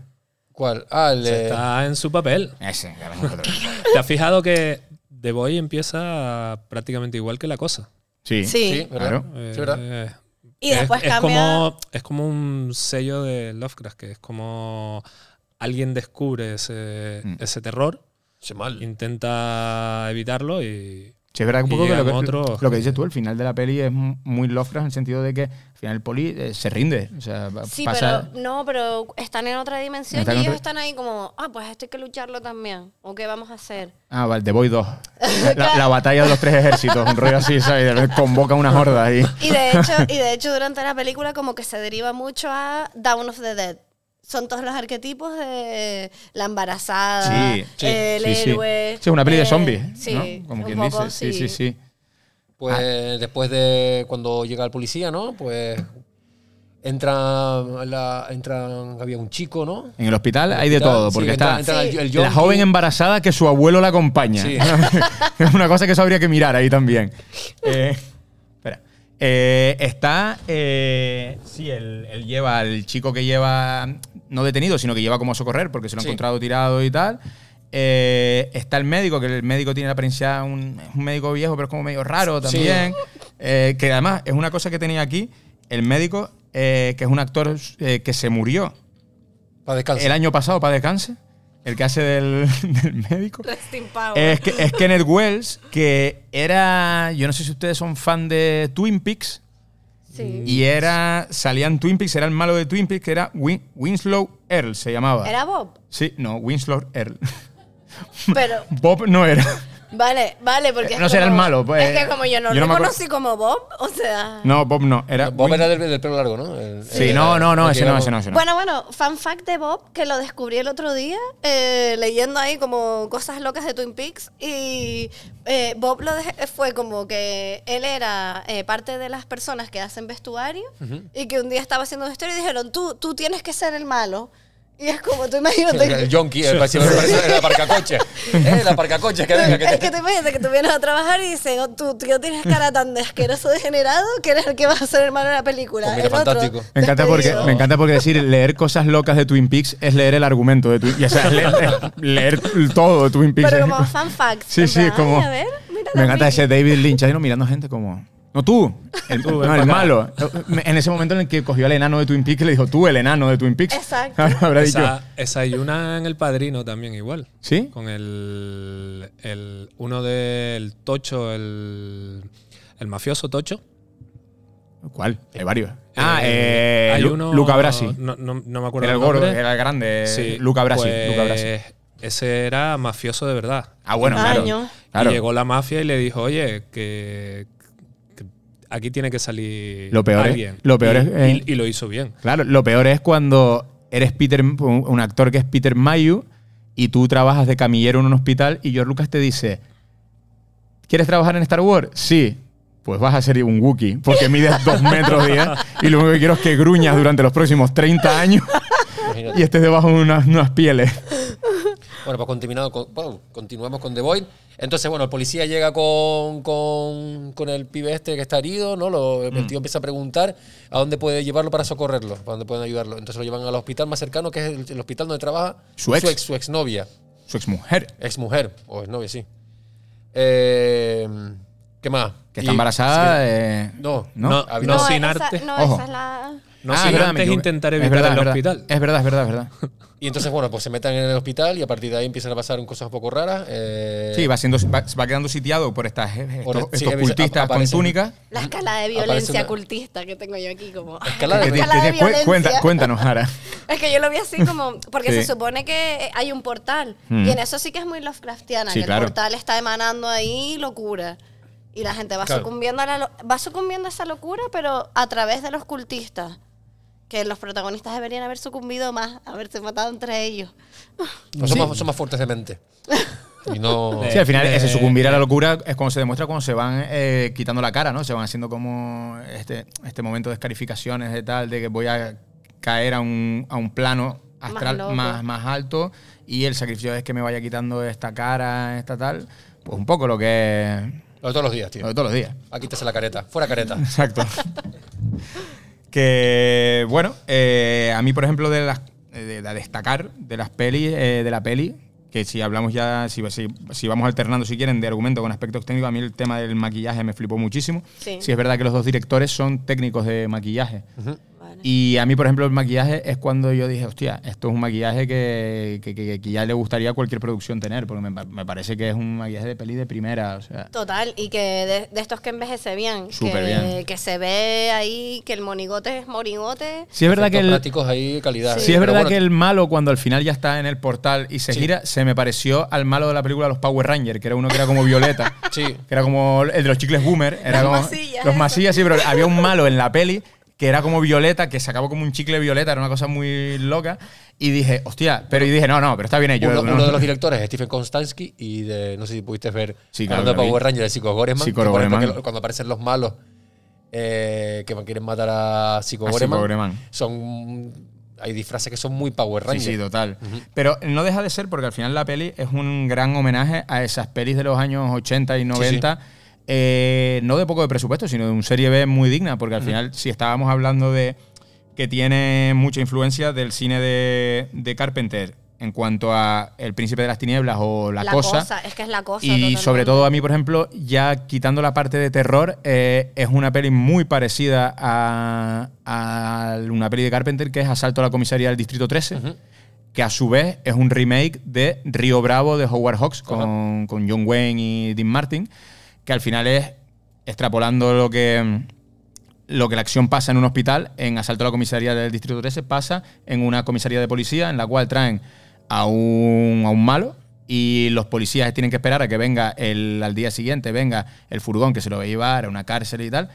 ¿cuál? Ah, el Está en su papel. Ese, que. ¿Te has fijado que The Boy empieza prácticamente igual que la cosa? Sí. Sí. Sí, ¿verdad? Claro. Sí, ¿verdad? Eh, Y es- después es, cambia- como, es como un sello de Lovecraft, que es como alguien descubre ese, Mm. ese terror, mal. intenta evitarlo y... Sí, es verdad que un poco que lo, que otros lo que dices tú, el final de la peli es muy Lovecraft en el sentido de que al final el poli eh, se rinde. O sea, Sí, pasa, pero no, pero están en otra dimensión Están y ellos otra- están ahí como, ah, pues esto hay que lucharlo también. ¿O qué vamos a hacer? Ah, vale, The Boy 2. La, la batalla de los tres ejércitos, un rollo así, ¿sabes? Y de repente convoca una horda ahí. Y de hecho, y de hecho durante la película como que se deriva mucho a Down of the Dead. Son todos los arquetipos de la embarazada, Sí, sí, el sí, sí. héroe. Sí, una peli de eh, zombies, Sí, ¿no? Como un quien poco, dice. Sí, sí, sí. Pues Ah. después de cuando llega el policía, ¿no? Pues entra, la, entran, había un chico, ¿no? En el hospital hay de Hospital, todo, sí, porque entra- está entra el- Sí. el la joven embarazada que su abuelo la acompaña. Sí. es una cosa que eso habría que mirar ahí también. Eh, espera. Eh, está. eh, sí, él, él lleva al chico que lleva. No detenido, sino que lleva como a socorrer porque se lo ha Sí. encontrado tirado y tal. Eh, está el médico, que el médico tiene la apariencia. Un, es un médico viejo, pero es como medio raro Sí. también. Eh, que además es una cosa que tenía aquí. El médico, eh, que es un actor eh, que se murió Para el año pasado para descanse, el que hace del, del médico. Es, que, es Kenneth Wells, que era. Yo no sé si ustedes son fan de Twin Peaks. Sí. Y era. Salía en Twin Peaks, era el malo de Twin Peaks, que era Win- Winslow Earl, se llamaba. Era Bob, Sí, no, Winslow Earl. pero Bob no era. Vale, vale, porque. Eh, es no será el como- malo, pues, Es que como yo no yo lo no me acuerdo- conocí como Bob, o sea. No, Bob no. Era Bob era del, del pelo largo, ¿no? El- Sí, el- no, no, no, el que ese no, era- ese no, ese no. Bueno, bueno, fan fact de Bob, que lo descubrí el otro día, eh, leyendo ahí como cosas locas de Twin Peaks. Y eh, Bob lo dej- fue como que él era eh, parte de las personas que hacen vestuario y que un día estaba haciendo vestuario y dijeron, tú, tú tienes que ser el malo. Y es como, tú imagínate. El, yonki, el, el aparcacoche. Eh, el aparcacoche, que venga, que Es te- que te imaginas que tú vienes a trabajar y dicen, oh, tú, tío, tienes cara tan de asqueroso degenerado que eres el que vas a ser el malo de la película. Pues mira, El otro, fantástico. Me encanta, porque, me encanta porque decir leer cosas locas de Twin Peaks es leer el argumento de Twin Peaks. O sea, es leer, leer todo de Twin Peaks. Pero como fan facts. Sí, sí, plan, como. "Ay, a ver, mira me la encanta Vicky". ese David Lynch ahí no, mirando gente como. No tú, el, no, el malo. En ese momento en el que cogió al enano de Twin Peaks le dijo, tú, el enano de Twin Peaks. Exacto. Habrá dicho. Esa, esa hay una en El Padrino también igual. ¿Sí? Con el, el uno del Tocho, el, el mafioso Tocho. ¿Cuál? Hay varios. Ah, Eh, eh, hay Lu- uno- Luca Brasi. No, no- no me acuerdo Era el el gordo, era el grande. Sí, Luca Brasi. pues, Luca Brasi. Ese era mafioso de verdad. Ah, bueno, claro. Claro. Y llegó la mafia y le dijo, oye, que aquí tiene que salir Lo peor es- alguien. lo peor Y- es, eh, y, y lo hizo bien. Claro, lo peor es cuando eres Peter, un, un actor que es Peter Mayu y tú trabajas de camillero en un hospital y George Lucas te dice, ¿quieres trabajar en Star Wars? Sí. Pues vas a ser un Wookiee, porque mides dos metros diez y lo único que quiero es que gruñas durante los próximos 30 años Imagínate. y estés debajo de unas, unas pieles. Bueno, pues continuado con- bueno, continuamos con The Void. Entonces, bueno, el policía llega con, con, con el pibe este que está herido, ¿no? Lo, Mm. el tío empieza a preguntar a dónde puede llevarlo para socorrerlo, a dónde pueden ayudarlo. Entonces lo llevan al hospital más cercano, que es el, el hospital donde trabaja Su ex. su, ex, su exnovia, Su exmujer, ex mujer, o exnovia, sí. Eh, ¿Qué más? que Y- está embarazada. sí. eh, No, ¿no? No, no No, sin esa- arte. No, Ojo. esa es la. No Ah, sin verdad, antes intentar evitar verdad, el verdad. hospital. Es verdad, es verdad, es verdad. Y entonces, bueno, pues se meten en el hospital y a partir de ahí empiezan a pasar cosas un poco raras. eh, Sí, va, siendo, va, va quedando sitiado por estas, estos, Por- sí, estos cultistas con túnicas. La escala de violencia una- cultista que tengo yo aquí como... Escala de- escala violencia. cuenta- cuéntanos, Ara. Es que yo lo vi así como... Porque Sí. se supone que hay un portal. Mm. Y en eso sí que es muy Lovecraftiana. Sí, que claro. el portal está emanando ahí locura. Y la gente va, Claro. sucumbiendo a la va sucumbiendo a esa locura, pero a través de los cultistas. Que los protagonistas deberían haber sucumbido más, haberse matado entre ellos. pues son, más, son más fuertes de mente. Y no. Sí, al final Eh, ese sucumbir a la locura es cuando se demuestra cuando se van eh, quitando la cara, ¿no? Se van haciendo como este, este momento de escarificaciones de tal, de que voy a caer a un, a un plano astral loco. más, más, alto y el sacrificio es que me vaya quitando esta cara, esta tal. Pues un poco lo que es Lo de todos los días, tío. lo de todos los días. Aquí te la careta. Fuera careta. Exacto. que bueno, eh, a mí, por ejemplo, de las de, de destacar de las pelis, eh, de la peli, que si hablamos ya, si, si, si vamos alternando, si quieren, de argumento con aspectos técnicos, a mí el tema del maquillaje me flipó muchísimo. Sí. es verdad que los dos directores son técnicos de maquillaje. Vale. Y a mí, por ejemplo, el maquillaje es cuando yo dije, hostia, esto es un maquillaje que, que, que- que ya le gustaría a cualquier producción tener, porque me, me parece que es un maquillaje de peli de primera. O sea, Total, y que de, de estos que envejece bien. Súper que, bien. que se ve ahí que el monigote es monigote. sí es verdad que el, prácticos ahí, calidad. Sí, es Pero verdad bueno, que el malo, cuando al final ya está en el portal y se Sí. gira, se me pareció al malo de la película Los Power Rangers, que era uno que era como violeta. Sí. Que era como el de los chicles boomer. Era Los como, masillas, Los masillas, sí, pero había un malo en la peli que era como violeta, que sacaba como un chicle violeta, era una cosa muy loca. Y dije, hostia, pero y dije, no, no, pero está bien. Yo, Uno, no- uno de los directores es Stephen Konstansky y de, no sé si pudiste ver Sí, claro hablando de. Power Rangers, el Psycho Goreman. Psycho cuando aparecen los malos eh, que quieren matar a Psycho A Psycho Goreman, son hay disfraces que son muy Power Sí, Rangers. sí, total. Pero no deja de ser porque al final la peli es un gran homenaje a esas pelis de los años 80 y 90. Eh, no de poco de presupuesto, sino de un serie B muy digna, porque al final, si estábamos hablando de que tiene mucha influencia del cine de, de Carpenter en cuanto a El Príncipe de las Tinieblas o La, cosa, es que es la cosa. y totalmente. sobre todo a mí, por ejemplo, ya quitando la parte de terror, eh, es una peli muy parecida a, a una peli de Carpenter que es Asalto a la comisaría del Distrito 13, que a su vez es un remake de Río Bravo de Howard Hawks con, con John Wayne y Dean Martin, que al final es extrapolando lo que lo que la acción pasa en un hospital, en Asalto a la comisaría del Distrito 13, pasa en una comisaría de policía en la cual traen a un, a un malo y los policías tienen que esperar a que venga el, al día siguiente, venga el furgón que se lo va a llevar a una cárcel y tal,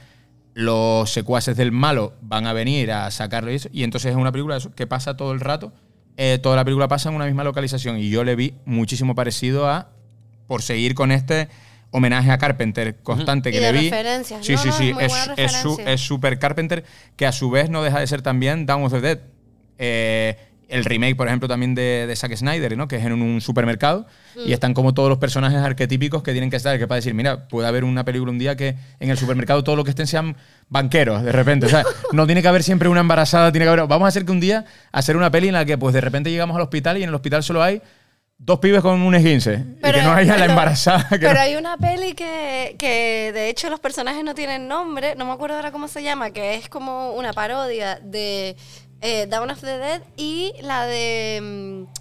los secuaces del malo van a venir a sacarlo y eso, y entonces es una película eso, que pasa todo el rato, eh, toda la película pasa en una misma localización y yo le vi muchísimo parecido a, por seguir con este homenaje a Carpenter constante Y que de le vi. referencias, Sí, ¿no? sí, No, sí, es es, buena es, su- referencia. es super Carpenter, que a su vez no deja de ser también Dawn of the Dead. Eh, el remake, por ejemplo, también de, de Zack Snyder, ¿no? que es en un supermercado Mm. y están como todos los personajes arquetípicos que tienen que estar, que para decir, mira, puede haber una película un día que en el supermercado todo lo que estén sean banqueros, de repente. O sea, no tiene que haber siempre una embarazada, tiene que haber... Vamos a hacer que un día hacer una peli en la que pues de repente llegamos al hospital y en el hospital solo hay dos pibes con un esguince y que no haya la pero- embarazada. que Pero no- hay una peli que, que de hecho los personajes no tienen nombre, no me acuerdo ahora cómo se llama, que es como una parodia de eh, Dawn of the Dead y la de mm,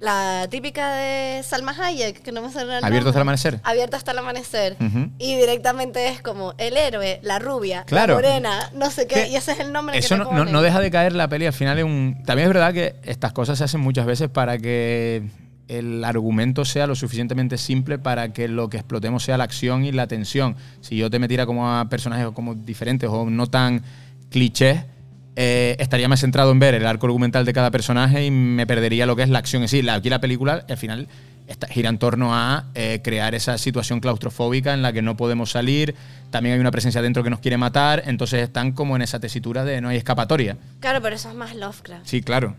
la típica de Salma Hayek, que no me sale el Abierto hasta el amanecer. Abierto hasta el amanecer. Y directamente es como el héroe, la rubia, Claro. la morena, no sé qué, y ese es el nombre Eso que te no, no- no deja de caer la peli al final es un. También es verdad que estas cosas se hacen muchas veces para que el argumento sea lo suficientemente simple para que lo que explotemos sea la acción y la tensión. Si yo te metiera como a personajes como diferentes o no tan clichés, eh, estaría más centrado en ver el arco argumental de cada personaje y me perdería lo que es la acción en sí. La- Aquí la película, al final, está- gira en torno a eh, crear esa situación claustrofóbica en la que no podemos salir. También hay una presencia dentro que nos quiere matar. Entonces están como en esa tesitura de no hay escapatoria. Claro, pero eso es más Lovecraft. Sí, claro.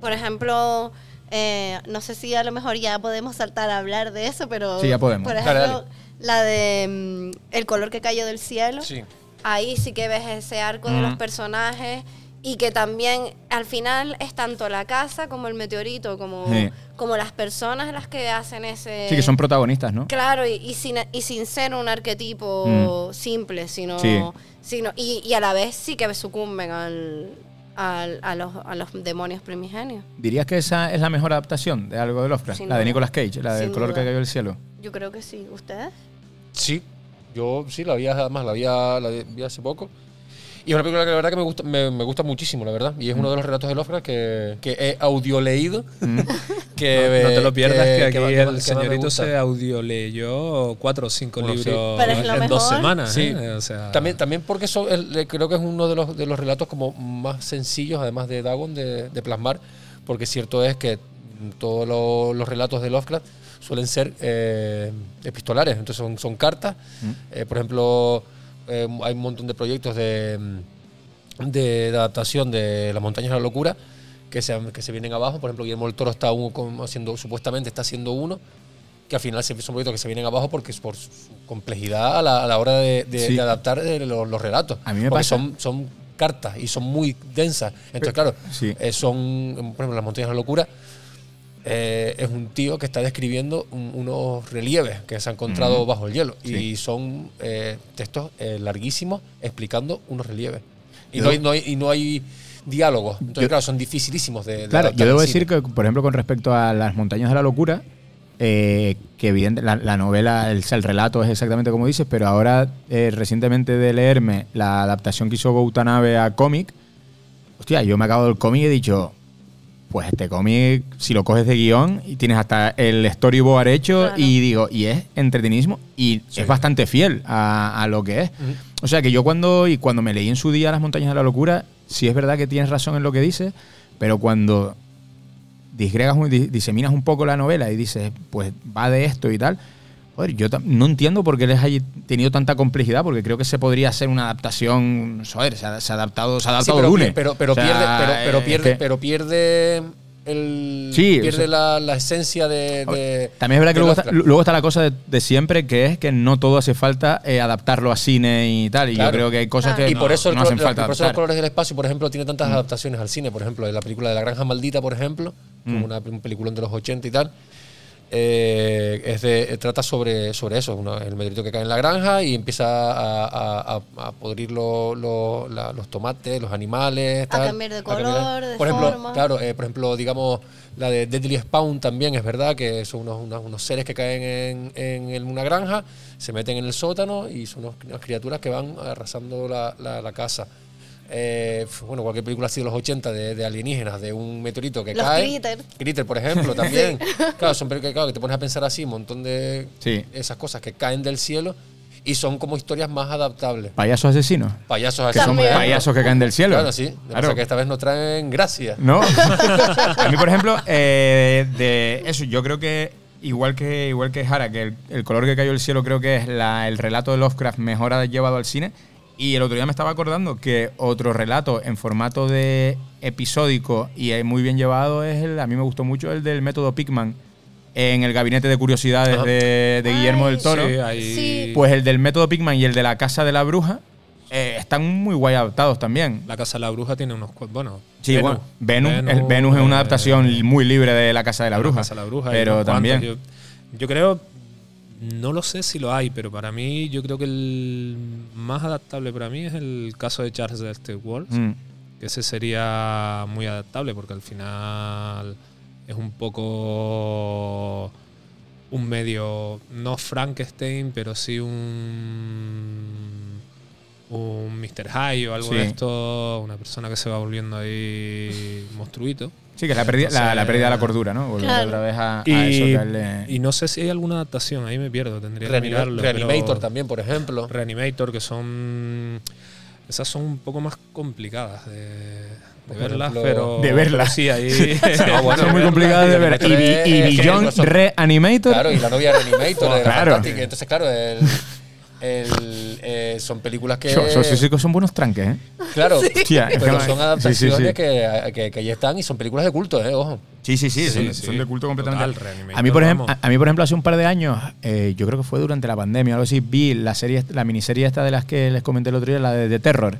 Por ejemplo, eh, no sé si a lo mejor ya podemos saltar a hablar de eso, pero. Sí, ya podemos. Por ejemplo, dale. la de mm, El color que cayó del cielo. Sí. Ahí sí que ves ese arco de los Mm. personajes y que también al final es tanto la casa como el meteorito, como, Sí. como las personas las que hacen ese. Sí, que son protagonistas, ¿no? Claro, y, y sin, y sin ser un arquetipo simple, sino, Mm. Sí. sino y, y a la vez sí que sucumben al, al- a, los, a los demonios primigenios. ¿Dirías que esa es la mejor adaptación de algo de Lovecraft? Sin la de duda. Nicolas Cage, la del Sin color duda. que cayó del cielo. Yo creo que sí. ¿Ustedes? Sí, yo sí, la vi además, la vi, a- la vi hace poco. Y es una película que la verdad que me gusta, me, me gusta muchísimo, la verdad. Y es uno de los relatos de Lovecraft que, que he audioleído. que, no, no te lo pierdas, que, aquí que- que- el que me señorito se audioleyó cuatro o cinco Bueno, libros en dos semanas. Sí, ¿eh? O sea, también, también porque eso es- le- creo que es uno de los, de los relatos como más sencillos, además de Dagon, de, de plasmar, porque cierto es que mm, todos lo- los relatos de Lovecraft suelen ser eh, epistolares, entonces son, son cartas. Eh, por ejemplo, eh, hay un montón de proyectos de, de, de adaptación de Las montañas de la locura que se, que se vienen abajo. Por ejemplo, Guillermo del Toro está haciendo, supuestamente está haciendo uno que al final son proyectos que se vienen abajo porque es por su complejidad a la, a la hora de, de- Sí. de adaptar eh, los, los relatos. A mí me porque pasa- son, son cartas y son muy densas. Entonces, claro, Sí. eh, son, por ejemplo, Las montañas de la locura. Eh, es un tío que está describiendo un- unos relieves que se han encontrado bajo el hielo. Sí. Y son eh, textos eh, larguísimos explicando unos relieves. Y no hay, no hay- y no hay diálogos. Entonces, Yo- claro, son dificilísimos de, de Claro, yo debo decir que, por ejemplo, con respecto a Las montañas de la locura, eh, que evidente, la, la novela, el, el relato es exactamente como dices, pero ahora, eh, recientemente de leerme la adaptación que hizo Goutanabe a cómic, hostia, yo me acabo del cómic y he dicho, pues este cómic, si lo coges de guion y tienes hasta el storyboard hecho Claro. y digo, y es entretenidísimo y es bastante fiel a, a lo que es. O sea que yo cuando, y cuando me leí en su día Las montañas de la locura, sí es verdad que tienes razón en lo que dices, pero cuando disgregas, diseminas un poco la novela y dices, pues va de esto y tal, joder, yo no entiendo por qué les haya tenido tanta complejidad, porque creo que se podría hacer una adaptación, joder, se ha, se ha adaptado, se ha Sí, adaptado pero, Dune. pero, pero O sea, pierde, pero, pero pierde, que- pero pierde el Sí, pierde o sea- la, la esencia de, de- También es verdad que luego está, luego está la cosa de, de siempre, que es que no todo hace falta eh, adaptarlo a cine y tal. Y Claro. yo creo que hay cosas Claro. que y por no, eso, el no colo- hacen falta por eso los colores del espacio, por ejemplo, tiene tantas adaptaciones al cine. Por ejemplo, en la película de La Granja Maldita, por ejemplo, como una, un peliculón de los 80 y tal. Eh, es de- trata sobre, sobre eso, una- el meteorito que cae en la granja y empieza a, a- a- a podrir lo- lo- la- los tomates, los animales. A cambiar de cambiar color, de Por ejemplo, forma. claro, eh, por ejemplo, digamos, la de Deadly Spawn también es verdad que son unos, unos- unos seres que caen en, en una granja, se meten en el sótano y son unos- unas criaturas que van arrasando la, la- la casa. Eh, bueno, cualquier película así de los 80 de, de alienígenas, de un meteorito que Los cae. Critter. Critter, por ejemplo, también. Claro, son películas que, claro, que te pones a pensar así, un montón de Sí. esas cosas que caen del cielo y son como historias más adaptables. Payasos asesinos. Payasos Que son payasos que caen del cielo. Claro, sí. Claro. que esta vez no traen gracia. No. a mí, por ejemplo, eh, de eso, yo creo que igual que igual que Jara, que el, el color que cayó del cielo creo que es la- el relato de Lovecraft mejor ha llevado al cine. Y el otro día me estaba acordando que otro relato en formato de episódico y muy bien llevado es el, a mí me gustó mucho el del método Pickman en el gabinete de curiosidades de, de Guillermo Ay, del Toro. Sí, ahí- Sí. Pues el del método Pickman y el de la casa de la bruja eh, están muy guay adaptados también. La Casa de la Bruja tiene unos. cu- Bueno, Sí, bueno, Venus, el Venus es una eh, adaptación muy libre de La Casa de la La Bruja. Casa de la Bruja. Pero también. Yo, yo creo. No lo sé si lo hay, pero para mí, yo creo que el más adaptable para mí es el caso de Charles Dexter Walls. Mm, Que ese sería muy adaptable porque al final es un poco un medio, no Frankenstein, pero sí un, un Mr. Hyde o algo Sí. de esto, una persona que se va volviendo ahí monstruito. Sí, que es la pérdida, la, la pérdida de la cordura, ¿no? Volver Claro. otra vez a, Y, eso que a le- y no sé si hay alguna adaptación, ahí me pierdo, tendría que Reanima- mirarlo. Reanimator pero- también, por ejemplo. Reanimator, que son. Esas son un poco más complicadas de, verlas, ejemplo- pero. De verlas. Sí, ahí. No, bueno, son muy complicadas de ver. Y, y que Beyond Reanimator. Claro, y la novia Reanimator de la Claro. Entonces, claro, el, el, eh, son películas que. Yo- Esos físicos son buenos tranques, ¿eh? Claro, Hostia, es pero son sí, adaptaciones sí, sí. Que, que, que ahí están y son películas de culto, ¿eh? Ojo. Sí, sí, sí, Sí, son, sí. son de culto completamente. Total, a, mí, por ejemplo, a, a mí, por ejemplo, hace un par de años, eh, yo creo que fue durante la pandemia o algo así, vi la serie, la miniserie esta de las que les comenté el otro día, la de, The Terror.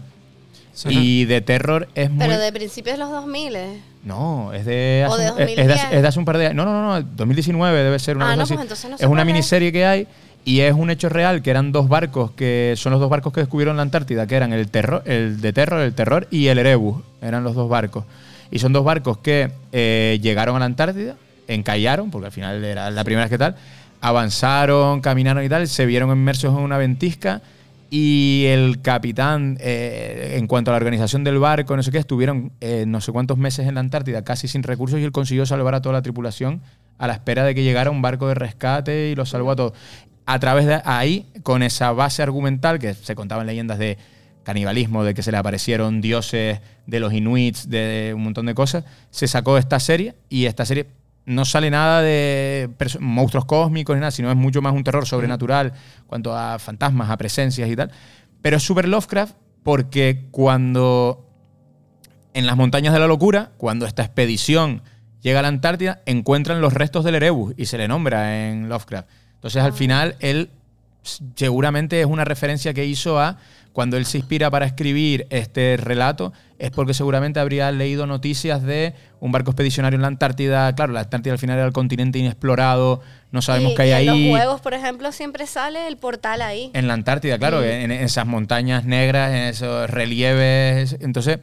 Y The Terror es muy... Pero de principios de los 2000. ¿eh? No, es de, ¿O hace, de un- es- es de 2010? hace- es de hace un par de años. No, no, no, no, 2019 debe ser una Ah, cosa no, así. pues entonces no sé es una es. miniserie que hay y es un hecho real que eran dos barcos que son los dos barcos que descubrieron la Antártida, que eran el terror, el de Terror, el Terror y el Erebus. Eran los dos barcos. Y son dos barcos que eh, llegaron a la Antártida, encallaron, porque al final era la primera vez que tal, avanzaron, caminaron y tal, se vieron inmersos en una ventisca y el capitán, eh, en cuanto a la organización del barco, no sé qué, estuvieron eh, no sé cuántos meses en la Antártida casi sin recursos y él consiguió salvar a toda la tripulación a la espera de que llegara un barco de rescate y los salvó a todos. A través de ahí, con esa base argumental que se contaban leyendas de canibalismo, de que se le aparecieron dioses de los inuits, de un montón de cosas, se sacó esta serie y esta serie no sale nada de monstruos cósmicos ni nada, sino es mucho más un terror sobrenatural cuanto a fantasmas, a presencias y tal. Pero es super Lovecraft porque cuando en las montañas de la locura, cuando esta expedición llega a la Antártida, encuentran los restos del Erebus y se le nombra en Lovecraft. Entonces, al final, él seguramente es una referencia que hizo a cuando él se inspira para escribir este relato, es porque seguramente habría leído noticias de un barco expedicionario en la Antártida. Claro, la Antártida al final era el continente inexplorado, no sabemos y, qué hay y ahí. en los juegos, por ejemplo, siempre sale el portal ahí. En la Antártida, claro, en, en esas montañas negras, en esos relieves. Entonces,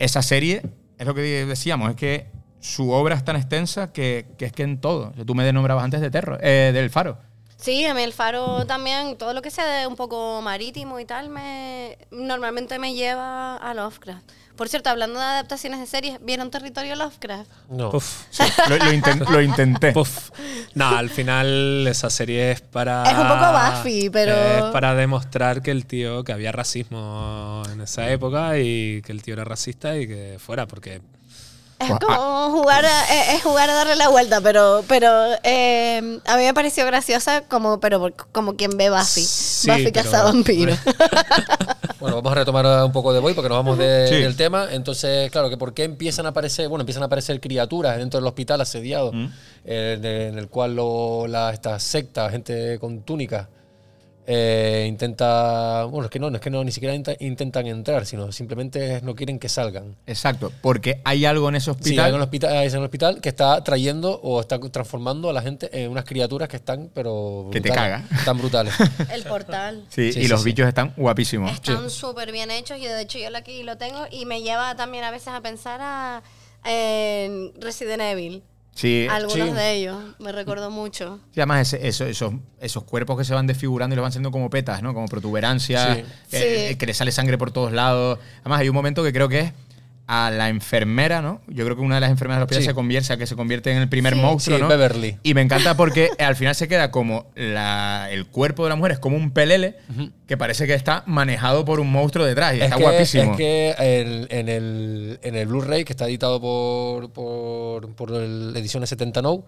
esa serie, es lo que decíamos, es que su obra es tan extensa que, que es que en todo. O sea, tú me nombrabas antes de Terror, eh, del Faro. Sí, a mí el faro también, todo lo que sea de un poco marítimo y tal, me normalmente me lleva a Lovecraft. Por cierto, hablando de adaptaciones de series, ¿vieron Territorio Lovecraft? No. Puf, Sí, lo, lo inten- lo intenté. puf. No, al final esa serie es para. Es un poco Buffy, pero- Es para demostrar que el tío, que había racismo en esa época y que el tío era racista y que fuera, porque. Es Pues, como jugar a, es- es jugar a darle la vuelta, pero, pero eh, a mí me pareció graciosa como, pero como quien ve Buffy. Sí, Buffy pero- cazavampiro. Bueno, vamos a retomar un poco de Boy porque nos vamos de- Sí. del tema. Entonces, claro, que por qué empiezan a aparecer, bueno, empiezan a aparecer criaturas dentro del hospital asediado, eh, en, el- en el cual lo, la, esta secta, gente con túnicas, eh, intenta, bueno, es que no, no es que no ni siquiera intentan entrar, sino simplemente no quieren que salgan. Exacto, porque hay algo en ese Sí, hospital. hospital, hay un hospital que está trayendo o está transformando a la gente en unas criaturas que están, pero Que te caga. Están brutales. El portal. Sí, Sí, y sí, los sí. bichos están guapísimos. Están súper bien hechos y de hecho yo aquí lo tengo y me lleva también a veces a pensar a, en Resident Evil. Sí, Algunos sí. de ellos, me recordó mucho. Sí, además ese- eso- esos, esos cuerpos que se van desfigurando y los van siendo como petas, ¿no? Como protuberancias, Sí. que, Sí. que le sale sangre por todos lados. Además, hay un momento que creo que es a la enfermera, ¿no? Yo creo que una de las enfermeras del hospital Sí. se convierte, que se convierte en el primer Sí. monstruo, Sí, ¿no? Beverly. Y me encanta porque al final se queda como la- el cuerpo de la mujer es como un pelele que parece que está manejado por un monstruo detrás y Es está que, guapísimo. Es que el- en el, en el Blu-ray, que está editado por, por, por Ediciones 70 No,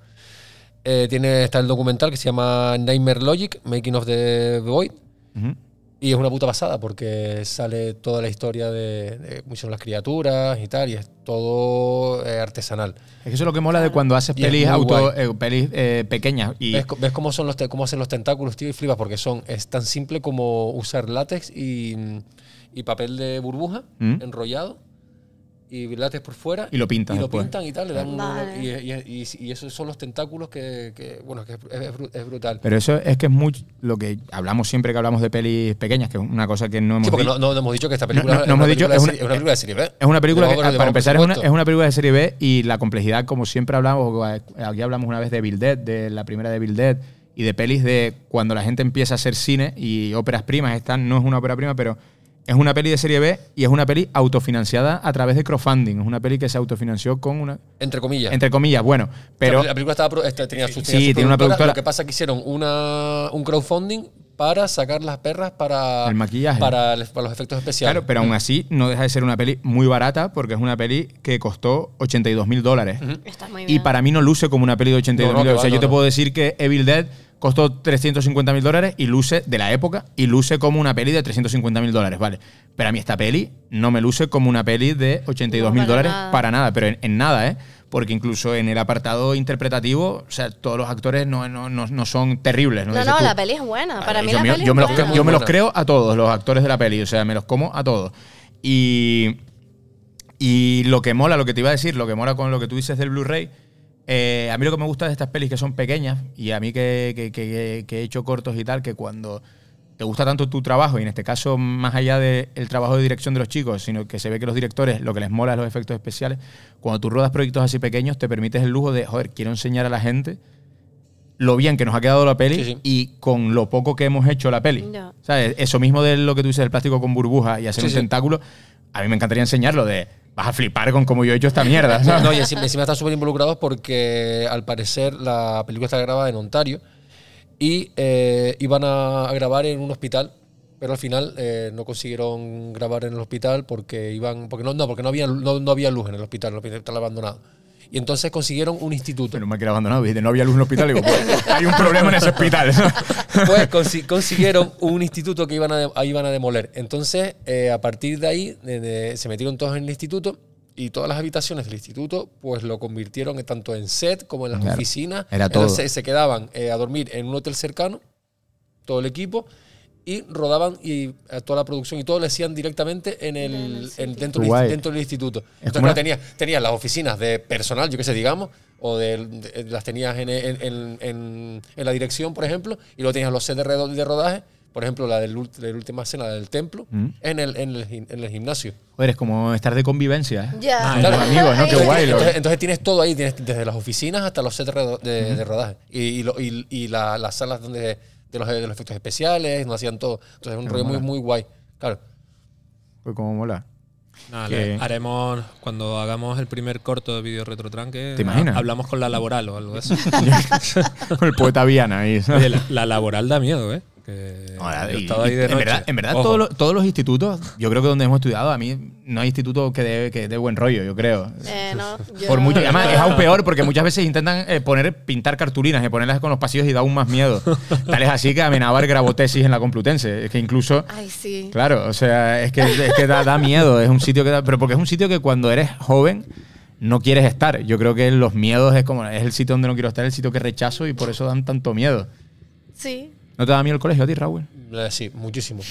eh, tiene, está el documental que se llama Nightmare Logic, Making of the Void. Ujú. Y es una puta pasada porque sale toda la historia de, de cómo hicieron las criaturas y tal, y es todo eh, artesanal. Es que eso es lo que mola de cuando haces Y pelis, auto, eh, pelis eh, pequeñas. Y ¿Ves, cómo, son los cómo hacen los tentáculos, tío? Y flipas porque son, es tan simple como usar látex y, y papel de burbuja ¿Mm? enrollado y látex por fuera. Y lo pintas Y lo después. pintan y tal, le dan un- Vale. y, y- y- y esos son los tentáculos que, que, bueno, que es, es es brutal. Pero eso es que es mucho lo que hablamos siempre que hablamos de pelis pequeñas, que es una cosa que no hemos Sí, porque dicho. no, no hemos dicho que esta película No, no, es, no una hemos dicho, película es de es una película de serie B. Es una película que, para Bogart, empezar, es una, es una película de serie B y la complejidad, como siempre hablamos, aquí hablamos una vez de Bill Dead, de la primera de Bill Dead, y de pelis de cuando la gente empieza a hacer cine y óperas primas. Esta no es una ópera prima, pero es una peli de serie B y es una peli autofinanciada a través de crowdfunding. Es una peli que se autofinanció con una. Entre comillas. Entre comillas, bueno, pero. la película estaba, pro- este, tenía su, Sí, tenía su tiene una productora. Lo que pasa es que hicieron una, un crowdfunding para sacar las perras para, El maquillaje. para, los efectos especiales. Claro, pero aún así no deja de ser una peli muy barata porque es una peli que costó 82 mil dólares. Está muy Y bien. para mí no luce como una peli de 82 No, no, mil dólares. O sea, yo no, te puedo decir que Evil Dead costó 350 mil dólares y luce de la época y luce como una peli de 350 mil dólares, ¿vale? Pero a mí esta peli no me luce como una peli de 82 mil No, dólares nada. para nada, pero en, en nada, ¿eh? Porque incluso en el apartado interpretativo, o sea, todos los actores no, no, no, no son terribles. No, No, la peli es buena. Para Vale, mí yo la me- peli yo es me los, buena. muy yo me los creo a todos los actores de la peli, o sea, me los como a todos. Y, y lo que mola, lo que te iba a decir, lo que mola con lo que tú dices del Blu-ray, eh, a mí lo que me gusta de estas pelis que son pequeñas, y a mí que, que- que- que he hecho cortos y tal, que cuando te gusta tanto tu trabajo, y en este caso más allá del trabajo de dirección de los chicos, sino que se ve que los directores lo que les mola es los efectos especiales, cuando tú rodas proyectos así pequeños, te permites el lujo de, joder, quiero enseñar a la gente lo bien que nos ha quedado la peli Sí, sí. y con lo poco que hemos hecho la peli. ¿Sabes? Eso mismo de lo que tú dices del plástico con burbuja y hacer Sí, un sí. tentáculo, a mí me encantaría enseñarlo de vas a flipar con cómo yo he hecho esta mierda. ¿sabes? No, y encima, encima están súper involucrados porque al parecer la película está grabada en Ontario y eh, iban a, grabar en un hospital, pero al final eh, no consiguieron grabar en el hospital porque iban, porque no, no, porque no había, no, no había luz en el hospital, el hospital estaba abandonado. Y entonces consiguieron un instituto. Pero me quedado abandonado. Dijiste, no había luz en el hospital. Digo, pues, hay un problema en ese hospital. Pues consi- consiguieron un instituto que iban a, iban a demoler. Entonces, eh, a partir de ahí, de- de- se metieron todos en el instituto y todas las habitaciones del instituto, pues lo convirtieron en- tanto en set como en las Claro, oficinas. era Entonces, todo. Se, se quedaban eh, a dormir en un hotel cercano, todo el equipo, y rodaban y eh, toda la producción y todo lo hacían directamente en el, En el en- sitio. dentro, del, dentro del instituto. Entonces, una- tenías, las oficinas de personal, yo qué sé, digamos, o de, de- las tenías en, en- en- en- en la dirección, por ejemplo, y luego tenías los sets de, de rodaje, por ejemplo, la del, la última escena del templo, Mm. en, el, en, el, gim- en el gimnasio. Joder, es como estar de convivencia. ¿eh? Ya. Con tus amigos, ¿no? Qué Entonces, guay. Entonces, entonces tienes todo ahí, tienes desde las oficinas hasta los sets de, de- de rodaje. Y, y, lo- y- y la- las salas donde, de, los, de los efectos especiales, no hacían todo. Entonces es un rollo muy, mola. muy guay. Claro. Pues como mola. Nada, le- haremos, cuando hagamos el primer corto de vídeo retrotranque, ¿Te imaginas? ha- hablamos con la laboral o algo de eso. Con el poeta Viana ahí. ¿sabes? Oye, la, la laboral da miedo, ¿eh? Que Ahora, yo he y- estado ahí y de en verdad, en verdad Ojo. todos, los, todos los institutos, yo creo que donde hemos estudiado, a mí no hay instituto que dé que dé buen rollo, yo creo. Eh, no, yo- Por mucho, y además es aún peor porque muchas veces intentan eh, poner, pintar cartulinas y ponerlas con los pasillos y da aún más miedo. Tal es así que Amenábar grabó tesis en la Complutense. Es que incluso, Ay, sí. claro, o sea, es que, es que da, da miedo. Es un sitio que da, pero porque es un sitio que cuando eres joven no quieres estar. Yo creo que los miedos es como, es el sitio donde no quiero estar, el sitio que rechazo y por eso dan tanto miedo. Sí. ¿No te da miedo el colegio a ti, Raúl? Eh, Sí, muchísimo.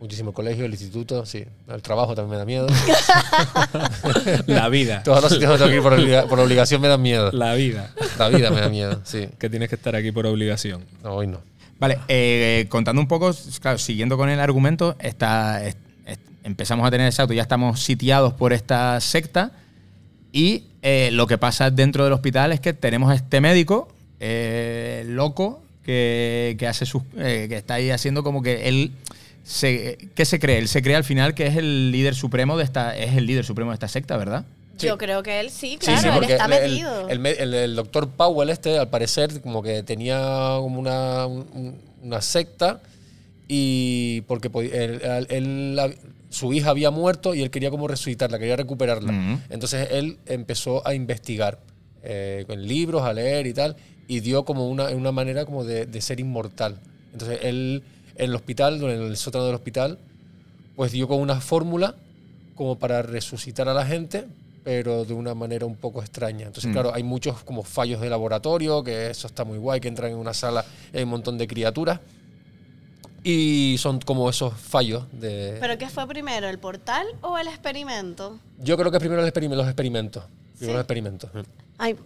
Muchísimo el colegio, el instituto, sí. El trabajo también me da miedo. La vida. Todos los sitios donde tengo que ir por, obliga- por obligación me dan miedo. La vida. La vida me da miedo, sí. Que tienes que estar aquí por obligación. No, hoy no. Vale, eh, contando un poco, claro, siguiendo con el argumento, está, es- es- empezamos a tener exacto, ya estamos sitiados por esta secta y eh, lo que pasa dentro del hospital es que tenemos a este médico eh, loco que, que hace sus, eh, que está ahí haciendo como que él se, ¿qué se cree? Él se cree al final que es el líder supremo de esta es el líder supremo de esta secta, ¿verdad? Yo creo que él sí, Sí, claro, sí, él porque está el- metido. El, el- el doctor Powell este, al parecer, como que tenía como una, un- una secta y porque él- él- él- su hija había muerto y él quería como resucitarla, quería recuperarla. Ujú. Entonces él empezó a investigar eh, con libros, a leer y tal, y dio como una, una manera como de, de ser inmortal. Entonces él en el hospital, en el sótano del hospital, pues dio con una fórmula como para resucitar a la gente, pero de una manera un poco extraña. Entonces, Mm. claro, hay muchos como fallos de laboratorio, que eso está muy guay, que entran en una sala y hay un montón de criaturas. Y son como esos fallos de... ¿Pero qué fue primero, el portal o el experimento? Yo creo que primero el experim- los experimentos. Primero Sí. los experimentos. Ay,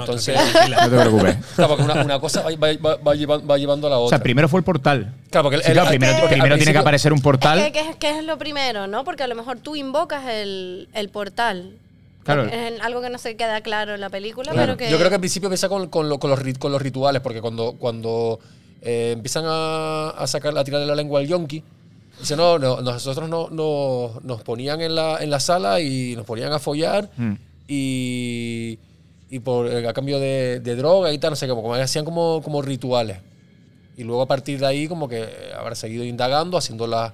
Entonces, No te preocupes. claro, porque una, una cosa va, va- va- va llevan- va llevando a la O otra. sea, primero fue el portal. Claro, porque el- Sí, el- claro, al- primero, porque primero tiene que aparecer un portal. Es que, ¿qué es, qué es lo primero, ¿no? Porque a lo mejor tú invocas el, el portal. Claro. Es algo que no se queda claro en la película, Claro. pero que... Yo creo que al principio empieza con, con lo- con los, rit- con los rituales, porque cuando, cuando eh, empiezan a, a sacar, a tirarle la lengua al yonki, dice, no, no, nosotros no, no- nos ponían en la, en la sala y nos ponían a follar Mm. y, y por, eh, a cambio de, de droga y tal, no sé, como, como hacían como, como rituales. Y luego a partir de ahí como que habrá seguido indagando, haciendo la-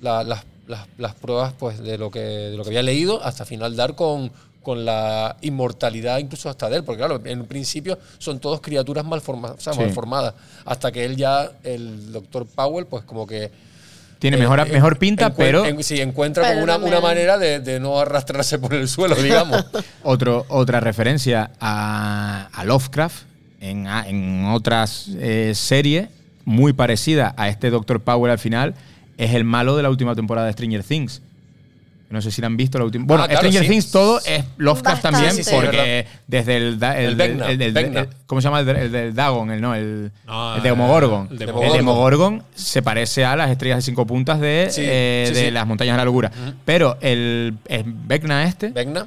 la- las, las- las pruebas pues, de, lo que, de lo que había leído, hasta final dar con, con la inmortalidad incluso hasta de él, porque claro, en principio son todos criaturas mal, forma- o sea, Sí. mal formadas, hasta que él ya, el doctor Powell, pues como que... Tiene eh, mejor, eh, mejor pinta, pero en- sí, encuentra Pero como una, manera de, de no arrastrarse por el suelo, digamos. Otro, otra referencia a, a Lovecraft en, en otras eh, series muy parecida a este Dr. Power al final es el malo de la última temporada de Stranger Things. No sé si la han visto la última. Bueno, Ah, claro, Stranger sí. Things todo es Lovecraft Bastante. también Sí, porque desde el, da- El el- el- Vecna. el- ¿cómo se llama el, de- el del Dagon? El no, el, No, el de Demogorgon. el Demogorgon. Se parece a las estrellas de cinco puntas de, Sí, eh, sí, de sí. las montañas de la locura. Pero el, el Vecna este Vecna.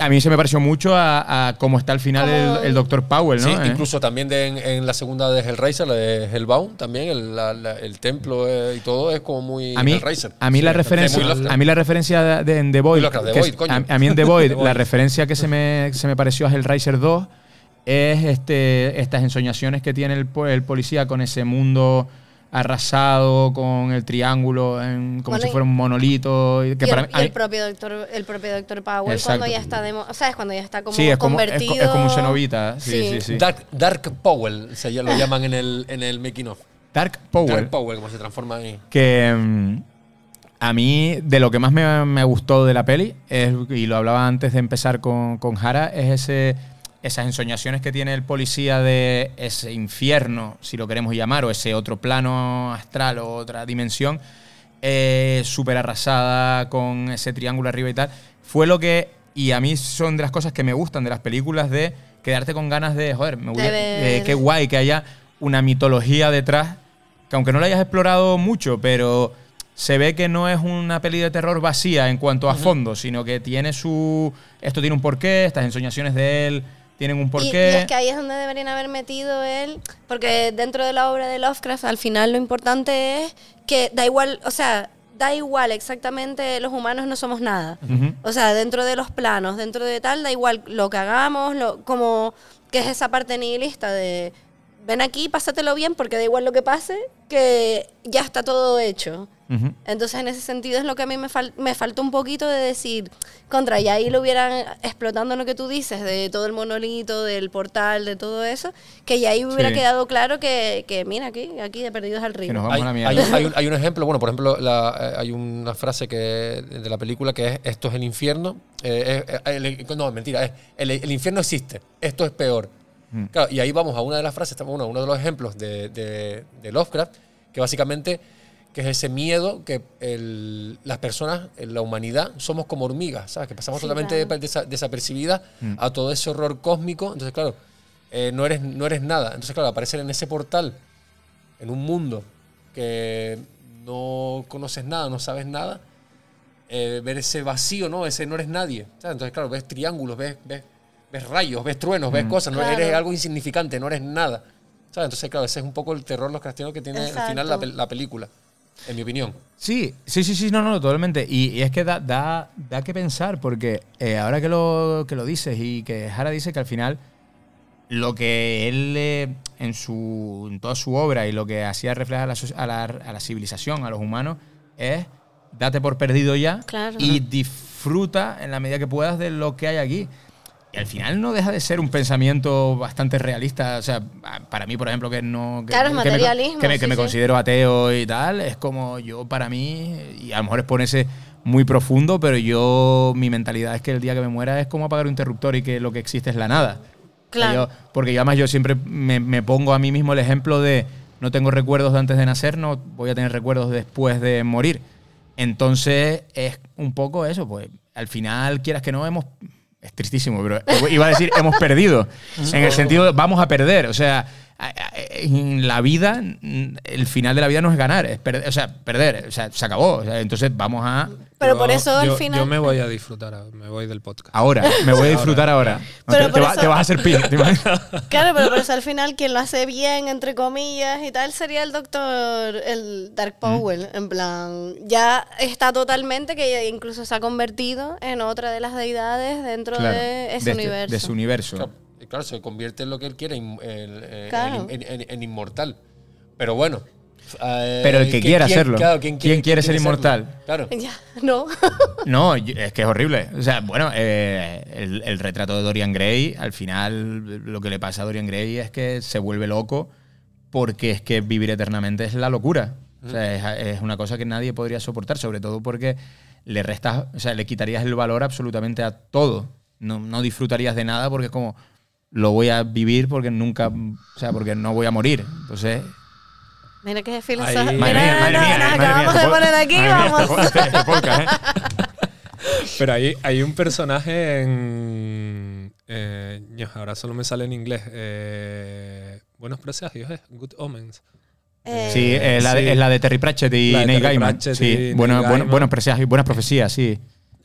a mí se me pareció mucho a, a cómo está al final el, el Dr. Powell, ¿no? Sí, Eh. incluso también de- en, en la segunda de Hellraiser, la de Hellbound, también el, la- la- el templo eh, y todo es como muy a mí, Hellraiser. a mí Sí, la referencia, a mí la referencia de, de- en The Void, The coño. a, a mí en The Void, The Void. la referencia que se me, se me pareció a Hellraiser 2 es este, estas ensoñaciones que tiene el, el policía con ese mundo arrasado, con el triángulo, en- como Bueno, si fuera un monolito. y que y el, para mí- y a mí- el propio doctor el propio doctor Powell Exacto. cuando ya está demo, o sea, es cuando ya está como sí, es como, es, co- convertido. es como un cenobita. Sí, sí, Sí. sí. Dark, Dark Powell, se lo llaman en el, en el making of. Dark Powell. Dark Powell, como se transforma ahí. que mm, a mí de lo que más me, me gustó de la peli, es, y lo hablaba antes de empezar con, con Jara, es ese, esas ensoñaciones que tiene el policía de ese infierno, si lo queremos llamar, o ese otro plano astral o otra dimensión, eh, súper arrasada con ese triángulo arriba y tal. Fue lo que, y a mí son de las cosas que me gustan de las películas de quedarte con ganas de, joder, me voy De a- ver. eh, qué guay que haya una mitología detrás que aunque no la hayas explorado mucho, pero se ve que no es una peli de terror vacía en cuanto a fondo, sino que tiene su... Esto tiene un porqué, estas ensoñaciones de él tienen un Y- porqué. Y, es que ahí es donde deberían haber metido él, porque dentro de la obra de Lovecraft, al final lo importante es que da igual, o sea, da igual exactamente, los humanos no somos nada. O sea, dentro de los planos, dentro de tal, da igual lo que hagamos, lo, como que es esa parte nihilista de ven aquí, pásatelo bien, porque da igual lo que pase, que ya está todo hecho. Ujú. Entonces, en ese sentido es lo que a mí me, fal- me falta un poquito de decir, contra, y ahí lo hubieran explotando lo que tú dices, de todo el monolito, del portal, de todo eso, que ya ahí hubiera Sí. quedado claro que, que mira, aquí, aquí de perdidos al río. Que nos vamos Hay, hay, mierda. hay un, hay un ejemplo, bueno, por ejemplo, la- eh, hay una frase que de la película que es esto es el infierno. eh, eh, eh, el- no, mentira, es el, el infierno existe, esto es peor. Mm. Claro, y ahí vamos a una de las frases, uno, uno de los ejemplos de, de- de Lovecraft, que básicamente que es ese miedo que el- las personas, la humanidad, somos como hormigas, ¿sabes? Que pasamos Sí, totalmente claro. desa- desapercibidas Mm. a todo ese horror cósmico. Entonces, claro, eh, no, eres, no eres nada. Entonces, claro, aparecer en ese portal, en un mundo que no conoces nada, no sabes nada, eh, ver ese vacío, ¿no? Ese no eres nadie. ¿sabes? Entonces, claro, ves triángulos, ves, ves, ves rayos, ves truenos, ves cosas, no Claro. eres algo insignificante, no eres nada. ¿sabes? Entonces, claro, ese es un poco el terror los cristianos que tiene al final la, Exacto. la película, en mi opinión. Sí, sí, sí, sí, no, no, totalmente. Y, y es que da, da, da que pensar, porque eh, ahora que lo, que lo dices y que Jara dice que al final lo que él eh, en, su, en toda su obra y lo que hacía reflejar a la, a la- a la civilización, a los humanos, es date por perdido ya Claro. y disfruta en la medida que puedas de lo que hay aquí. Y al final no deja de ser un pensamiento bastante realista. O sea, para mí, por ejemplo, que no. Que, Claro, que me- materialismo, que me, que sí, me sí. considero ateo y tal, es como yo para mí, y a lo mejor es ponerse muy profundo, pero yo, mi mentalidad es que el día que me muera es como apagar un interruptor y que lo que existe es la nada. Claro. yo- porque yo además yo siempre me, me pongo a mí mismo el ejemplo de no tengo recuerdos de antes de nacer, no voy a tener recuerdos después de morir. Entonces es un poco eso, pues al final, quieras que no, hemos... Es tristísimo, pero iba a decir hemos perdido. En el sentido de vamos a perder. O sea, en la vida, mm, el final de la vida no es ganar, es perder. O sea, perder. O sea, se acabó. O sea, entonces vamos a... Pero Yo- por eso al yo- final. Yo me voy a disfrutar, me voy del podcast. Ahora, me voy a disfrutar ahora. Pero te, por te va- eso- te vas a hacer pin. ¿te imaginas? Claro, pero por eso al final quien lo hace bien, entre comillas, y tal, sería el doctor, el Dark Powell. En plan, ya está totalmente, que incluso se ha convertido en otra de las deidades dentro Claro, de ese de este- universo. de su universo. Claro, claro, se convierte en lo que él quiere, en, en- en- Claro. en- en- en inmortal. Pero bueno. eh, Pero el que ¿quién- quiera quién- hacerlo. claro, ¿Quién quiere ser inmortal? Claro. Ya, no. No, es que es horrible. O sea, bueno, eh, el, el retrato de Dorian Gray, al final lo que le pasa a Dorian Gray es que se vuelve loco porque es que vivir eternamente es la locura. O sea, es, es una cosa que nadie podría soportar, sobre todo porque le restas, o sea, le quitarías el valor absolutamente a todo. No, no disfrutarías de nada porque es como lo voy a vivir porque nunca, o sea, porque no voy a morir. Entonces, Mira qué filosofía. Ahí- madre mía, nos mía, acabamos de po- poner aquí, mía, vamos. este este podcast, ¿eh? Pero hay, hay un personaje en. eh, ahora solo me sale en inglés. eh, buenos presagios, ¿eh? Good Omens. Eh, Sí, es la, de, Sí. es la de Terry Pratchett y Neil Gaiman. Sí, y Neil bueno, buenos presagios, buenas profecías, sí.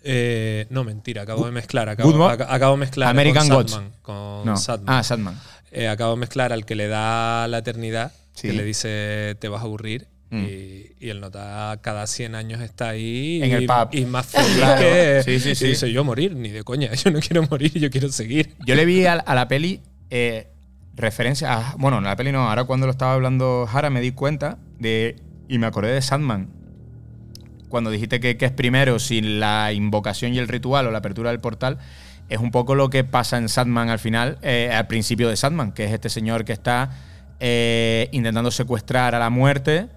Eh, no, mentira, acabo de mezclar. Acabo, ac- acabo de mezclar. American con Gods. Con No. Sandman. Ah, Sandman. Eh, acabo de mezclar al que le da la eternidad, Sí. que le dice te vas a aburrir. Mm. Y, y el nota cada 100 años está ahí En y, el pub. y más feliz Claro. que Sí, sí, sí. dice yo morir ni de coña yo no quiero morir yo quiero seguir Yo le vi a, a la peli eh, referencia a. Bueno, en la peli no, ahora cuando lo estaba hablando Jara me di cuenta de. Y me acordé de Sandman. Cuando dijiste que, que es primero sin la invocación y el ritual o la apertura del portal. Es un poco lo que pasa en Sandman al final, eh, al principio de Sandman, que es este señor que está eh, intentando secuestrar a la muerte.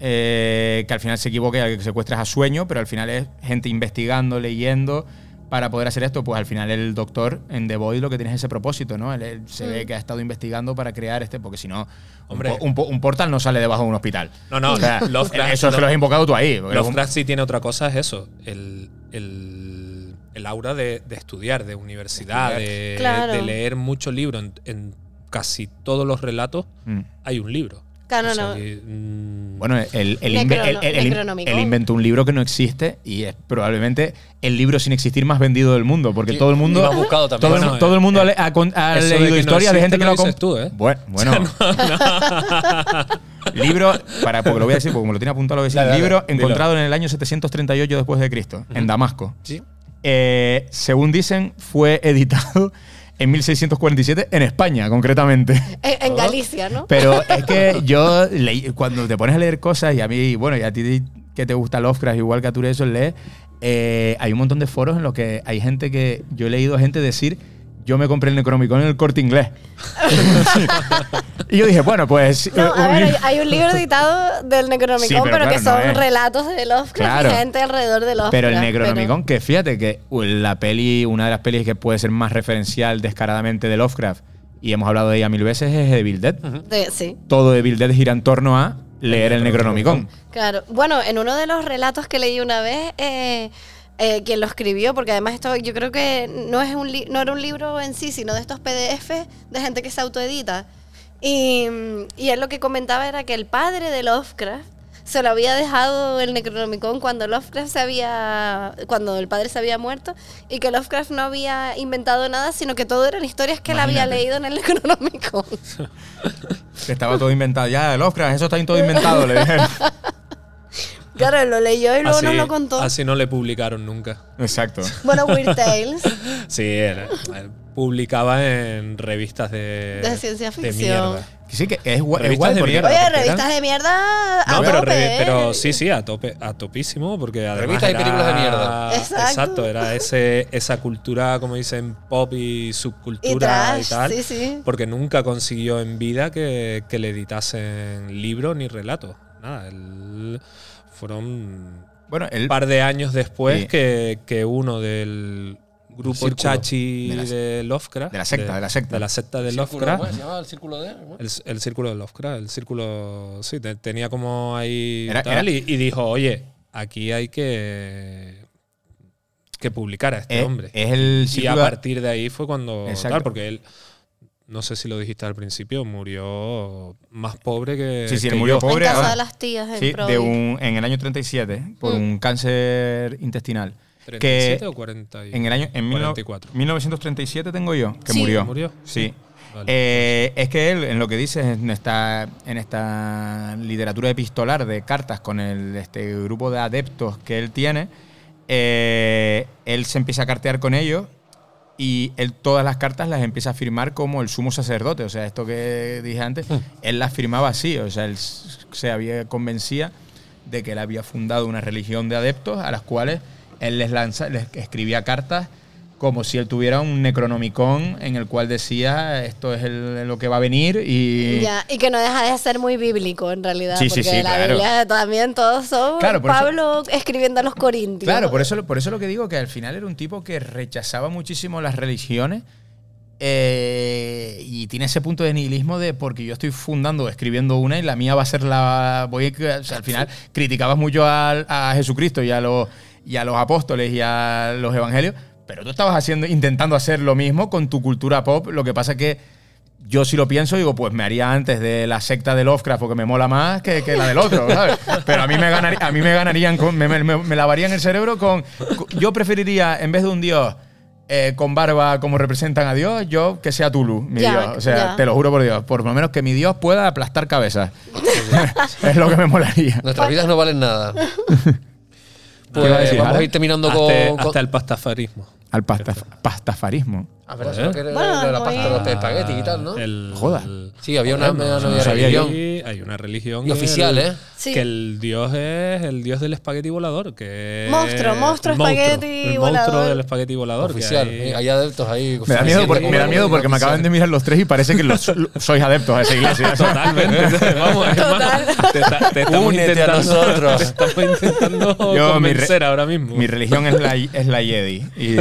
eh, que al final se equivoca y al que secuestra es a sueño, pero al final es gente investigando, leyendo para poder hacer esto. Pues al final el doctor en The Void lo que tiene es ese propósito, ¿no? Él, él se ve que ha estado investigando para crear este, porque si no, un, Hombre. un po- un portal no sale debajo de un hospital. no no O sea, Lovecraft- eso es que lo has invocado tú ahí. Lovecraft sí tiene otra cosa es eso el, el, el aura de, de estudiar de universidad de, Claro. de leer muchos libros en, en casi todos los relatos Mm. hay un libro Claro, O sea no. que, mm, Bueno, él, Necrono- inventó un libro que no existe y es probablemente el libro sin existir más vendido del mundo, porque Y- todo el mundo, más buscado también. todo, el, Bueno, todo el mundo eh, ha ha, de leído que no historias de gente que lo lo ha dices tú, ¿eh? Bueno, bueno. libro, para, porque lo voy a decir, porque me lo tiene apuntado, lo voy a decir. Dale, dale, libro dilo. encontrado en el año 738 después de Cristo, en Damasco. Sí. Eh, según dicen, fue editado en 1647 en España, concretamente. En, en Galicia, ¿no? Pero es que yo leí, cuando te pones a leer cosas, y a mí, bueno, y a ti que te gusta Lovecraft, igual que a tú eso lees, eh, hay un montón de foros en los que hay gente que. Yo he leído gente decir. Yo me compré el Necronomicon en el corte inglés. y yo dije, bueno, pues. No, eh, a un ver, hay, un libro editado del Necronomicon, Sí, pero pero, que claro, son relatos de Lovecraft Claro. y gente alrededor de Lovecraft. Pero el Necronomicon, que fíjate que uh, la peli, una de las pelis que puede ser más referencial descaradamente de Lovecraft, y hemos hablado de ella mil veces, es Evil Dead. de- sí. Todo Evil Dead gira en torno a leer el Necronomicon. Claro. Bueno, en uno de los relatos que leí una vez, eh, eh, quien lo escribió, porque además esto yo creo que no, es un li- no era un libro en sí, sino de estos PDF de gente que se autoedita. Y, y él lo que comentaba era que el padre de Lovecraft se lo había dejado el Necronomicon cuando Lovecraft se había, cuando el padre se había muerto y que Lovecraft no había inventado nada, sino que todo eran historias que él había Imagínate. leído en el Necronomicon. Que estaba todo inventado. Ya, Lovecraft, eso está todo inventado, le dije. claro, él lo leyó y luego así, nos lo contó. así no le publicaron nunca. Exacto. Bueno, Weird Tales. Sí, era- publicaba en revistas de, De ciencia ficción. sí, que es, Revistas guay de porque- mierda. Oye, revistas de mierda a No, pero, tope, re- ¿eh? pero sí, sí, a tope, a topísimo, porque además Revistas y películas de mierda. Exacto. era ese, esa cultura, como dicen, pop y subcultura Y tal. sí, sí. Porque nunca consiguió en vida que, que le editasen libros ni relatos. Nada, él- fueron Bueno, él, un par de años después Sí. que, que uno del grupo Círculo. Chachi De de, la- Lovecraft. de la secta, de la secta. De la secta de Círculo, Lovecraft. ¿cómo se llamaba el círculo de? El, el círculo de Lovecraft, el círculo. Sí, te- tenía como ahí. Era- tal, era- y, y dijo, oye, aquí hay que. que publicar a este es, hombre. es el y a círculo- partir de ahí fue cuando. Exacto. Tal, porque él. No sé si lo dijiste al principio, murió más pobre que. Sí, sí, que murió yo. pobre. en casa ahora- de las tías en Sí, de un, en el año 37, por Mm. un cáncer intestinal. ¿37 que o 40? y- en el año en mil no- 44. 1937 tengo yo, que Sí. murió. ¿Murió? Sí. Vale. Eh, es que él, en lo que dice en esta, en esta literatura epistolar de cartas con el, este grupo de adeptos que él tiene, eh, él se empieza a cartear con ellos y él todas las cartas las empieza a firmar como el sumo sacerdote. O sea, esto que dije antes, él las firmaba así. O sea, él se había convencía de que él había fundado una religión de adeptos a las cuales él les, lanza, les escribía cartas como si él tuviera un necronomicon en el cual decía esto es el- lo que va a venir y... Ya, y que no deja de ser muy bíblico en realidad. Sí, sí, porque sí, la claro. Biblia también todos son Claro, por eso- Pablo escribiendo a los corintios. Claro, por eso, por eso lo que digo, que al final era un tipo que rechazaba muchísimo las religiones eh, y tiene ese punto de nihilismo de porque yo estoy fundando, escribiendo una y la mía va a ser la... Voy a- o sea, al final criticabas mucho al- a, Jesucristo y a, los, y a los apóstoles y a los evangelios, pero tú estabas haciendo, intentando hacer lo mismo con tu cultura pop, lo que pasa que... Yo si lo pienso, digo, pues me haría antes de la secta de Lovecraft porque me mola más que, que la del otro, ¿sabes? Pero a mí me, ganaría, a mí me ganarían, con- me, me- me lavarían el cerebro con, con- Yo preferiría, en vez de un dios eh, con barba como representan a Dios, yo que sea Tulu, mi Ya, dios. O sea, ya. te lo juro por Dios. Por lo menos que mi dios pueda aplastar cabezas. es lo que me molaría. Nuestras vidas no valen nada. ¿Qué iba a Pues decir, vamos a ir terminando hasta, con, con- hasta el pastafarismo. Al pasta- pastafarismo. Ah, pero eso que era Bueno, de la muy- pasta de los espaguetis y tal, ¿no? El- Joda. Sí, había una, religión. Hay una religión. Y oficial, el- ¿eh? Sí. Que el dios es el dios del espagueti volador. Que Monstruo, es- monstruo espagueti volador. monstruo del espagueti volador. que Oficial. hay- Eh, Hay adeptos ahí. Me da miedo, porque, me da miedo porque me acaban de mirar los tres y parece que los- sois adeptos a esa iglesia. Totalmente. Vamos, hermano. Te, está- te estamos Únete a intentando, nosotros. Te estamos intentando Yo, mi re- convencer ahora mismo. Mi religión es la, es la Jedi y, y-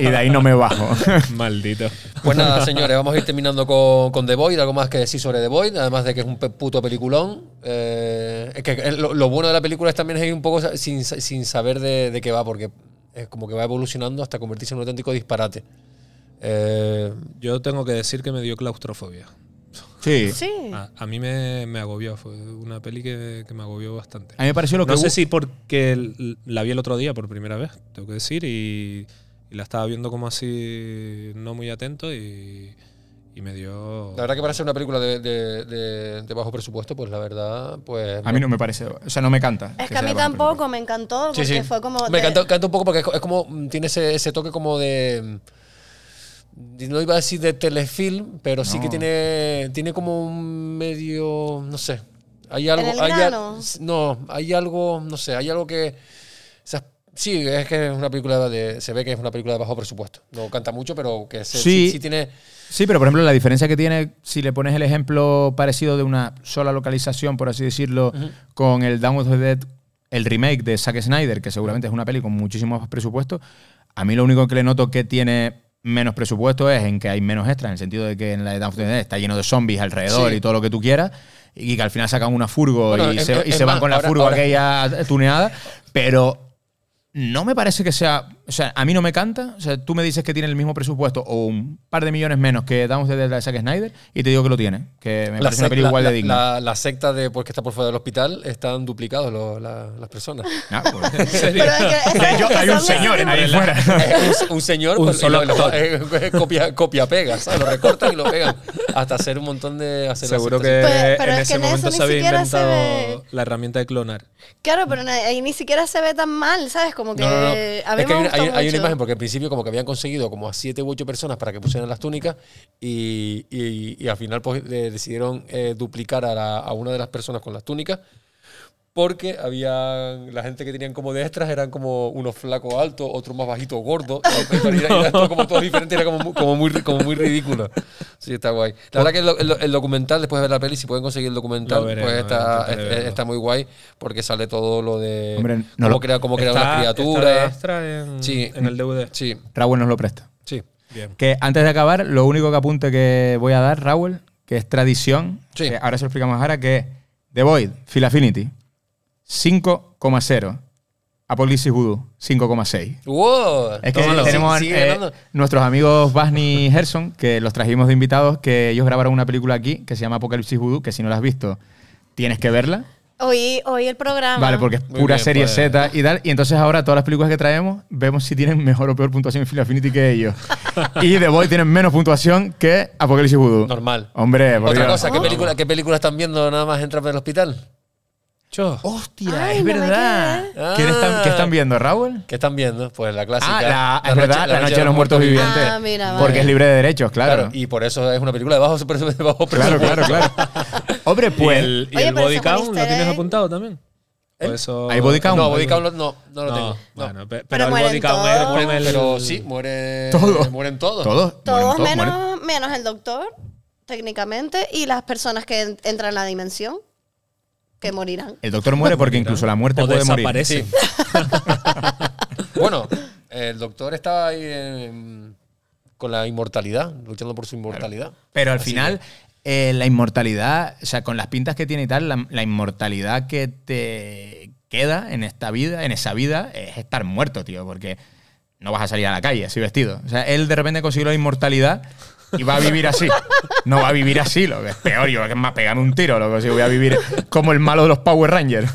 y de ahí no me bajo. Maldito. Pues nada, señores, vamos a ir terminando con, con The Void. Algo más que decir sobre The Void, además de que es un puto peliculón. Eh, es que eh, lo, lo bueno de la película es también es ir un poco sin, sin saber de, de qué va, porque es como que va evolucionando hasta convertirse en un auténtico disparate. Eh, Yo tengo que decir que me dio claustrofobia. Sí. Sí. A, a mí me, me agobió. Fue una peli que, que me agobió bastante. A mí me pareció lo que No sé si porque la vi el otro día por primera vez, tengo que decir, y, y la estaba viendo como así, no muy atento, y, y me dio. la verdad que para ser una película de, de- de- de bajo presupuesto, pues la verdad, pues... A mí no me parece, o sea, no me canta. Es que a mí tampoco me encantó porque sí. fue como. Me de- canta, canta un poco porque es co- es como. Tiene ese, ese toque como de. No iba a decir de telefilm, pero sí que tiene. Tiene como un medio. No sé. Hay algo. el hay no, hay algo. No sé. Hay algo que. Sí, es que es una película de. Se ve que es una película de bajo presupuesto. No canta mucho, pero que se- Sí. sí, sí tiene. Sí, pero por ejemplo, la diferencia que tiene, si le pones el ejemplo parecido de una sola localización, por así decirlo, con el Down of the Dead, el remake de Zack Snyder, que seguramente es una peli con muchísimo más presupuesto, a mí lo único que le noto que tiene menos presupuesto es en que hay menos extras, en el sentido de que en la de Down of the Dead está lleno de zombies alrededor Sí. y todo lo que tú quieras, y que al final sacan una furgo Bueno, y, se, y se van con la ahora- furgo ahora- aquella tuneada, pero no me parece que sea o sea, a mí no me canta. O sea, tú me dices que tiene el mismo presupuesto o un par de millones menos que Down de la Zack Snyder y te digo que lo tiene. Que me parece una película igual de digna. la- la secta de pues, que está por fuera del hospital están duplicados la- las personas. Ah, pues. Pero es que De hecho, esa- hay un señor mierda- ahí fuera. Un, un señor Un pues, solo lo- lo- actor. eh, copia, copia pega, ¿sabes? Lo recortan y lo pegan hasta hacer un montón de hacer Seguro que sectas. Pero- pero en es que ese en momento se había se inventado ve- la herramienta de clonar. Claro, pero ahí ni siquiera se ve tan mal, ¿sabes? Como que No, no, no. a mí Es me que hay, una- gustó hay- hay una imagen porque al principio como que habían conseguido como a siete u ocho personas para que pusieran las túnicas y, y- y al final pues eh, decidieron eh, duplicar a, la- a una de las personas con las túnicas porque había la gente que tenían como de extras eran como unos flacos altos, otros más bajitos gordos, y era, era todo como todo diferente, era como, como muy como muy ridículo. Sí, está guay. La verdad que el, el el documental, después de ver la peli, si pueden conseguir el documental, veremos, pues está, es- está muy guay porque sale todo lo de Hombre, no cómo lo- crea, cómo crear Está- una está de criatura. extra en, Sí. en el DVD. Sí, Raúl nos lo presta. sí. Bien. Que antes de acabar, lo único que apunte que voy a dar, Raúl, que es tradición, Sí. que ahora se lo explicamos ahora, que es The Void, Phil Affinity, 5,0. Apocalipsis Voodoo, 5,6. ¡Wow! Es que Tómalo. tenemos sigue eh, nuestros amigos Basni y Gerson, que los trajimos de invitados, que ellos grabaron una película aquí que se llama Apocalipsis Voodoo, que si no la has visto, tienes que verla. Oí, oí el programa. Vale, porque es pura bien, serie pues. Z y tal. Y entonces ahora todas las películas que traemos vemos si tienen mejor o peor puntuación en Phil Affinity que ellos. y The Void tienen menos puntuación que Apocalipsis Voodoo. Normal. Hombre, por Otra Dios. cosa, ¿qué película, ¿qué película están viendo nada más entrar por el hospital? Cho. Hostia, Ay, es no me verdad. quedé. ¿Qué están, qué están viendo, Raúl? ¿Qué están viendo? Pues la clásica. Ah, la, es verdad, La Noche de los Muertos Vivientes. Vivientes. Ah, mira, vale. Porque es libre de derechos, claro. Claro. y por eso es una película de bajo, super- de bajo Claro, claro, presupuesto. claro. Hombre, ¿Y pues. el, y Oye, el pero body count lo tienes apuntado también? ¿O ¿Eh? eso- ¿Hay body count? No, Body Count no, no, no lo tengo. No. bueno, pe- pero, Pero el mueren body count todos. es con Mueren, el- pero sí, muere, Todos. mueren todos. Todos. Todos mueren todos, menos, mueren. menos el doctor, técnicamente, y las personas que en- entran en la dimensión, que morirán. El doctor muere porque incluso la muerte o puede morir. desaparece. Bueno, el doctor estaba ahí en- con la inmortalidad, luchando por su inmortalidad. Pero al Así final, eh, la inmortalidad, o sea, con las pintas que tiene y tal, la, la inmortalidad que te queda en esta vida, en esa vida, es estar muerto, tío, porque no vas a salir a la calle así vestido. O sea, él de repente consiguió la inmortalidad y va a vivir así. No va a vivir así, lo que es peor, yo que es más, pegarme un tiro, lo que si voy a vivir como el malo de los Power Rangers.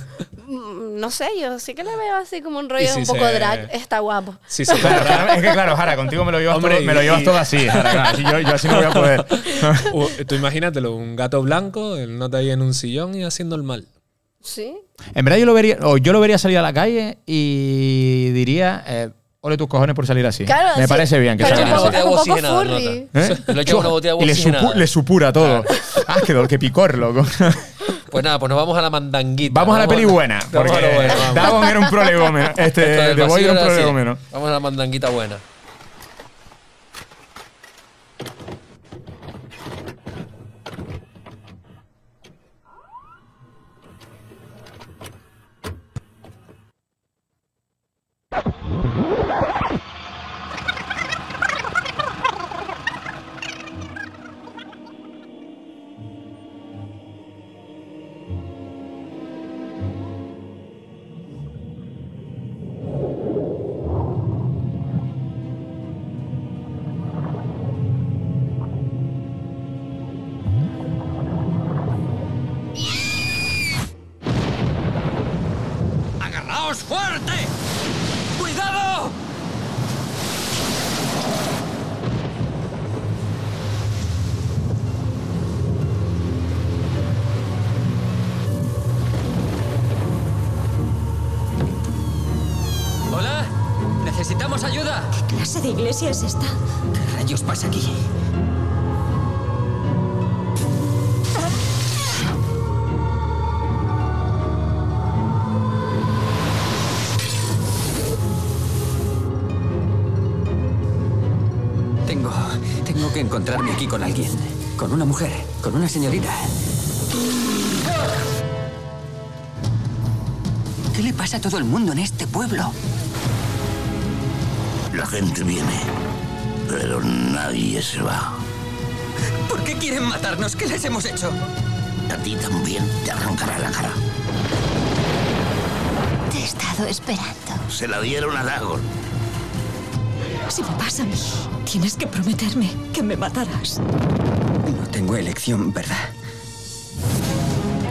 Mm, No sé, yo sí que le veo así como un rollo si un poco se- drag. Está guapo. Sí, se Claro, claro, es que claro, Jara, contigo me lo llevas, Hombre, todo, me lo y- llevas y- todo así. Jara, claro, así yo, yo así no voy a poder. U- Tú imagínatelo, un gato blanco, el nota ahí en un sillón y haciendo el mal. Sí. En verdad yo lo vería, o yo lo vería salir a la calle y diría, eh, ole tus cojones por salir así. Claro, Me sí, parece bien que pero salga así. Un poco furry. ¿Eh? Le una botella y le, oxigenada. supu- le supura todo. ah, qué, do- qué picor, loco. Pues nada, pues nos vamos a la mandanguita. vamos a la peli buena. Vamos Porque a lo bueno, vamos. Dagon era un prolegómeno. Esto Este, del The Boy vacío era un era así. prolegómeno. Vamos a la mandanguita buena. Oh, my God. De iglesia es esta? ¿Qué rayos pasa aquí? Tengo, tengo que encontrarme aquí con alguien, con una mujer, con una señorita. ¿Qué le pasa a todo el mundo en este pueblo? La gente viene, pero nadie se va. ¿Por qué quieren matarnos? ¿Qué les hemos hecho? A ti también te arrancará la cara. Te he estado esperando. Se la dieron a Dagon. Si me pasa a mí, tienes que prometerme que me matarás. No tengo elección, ¿verdad?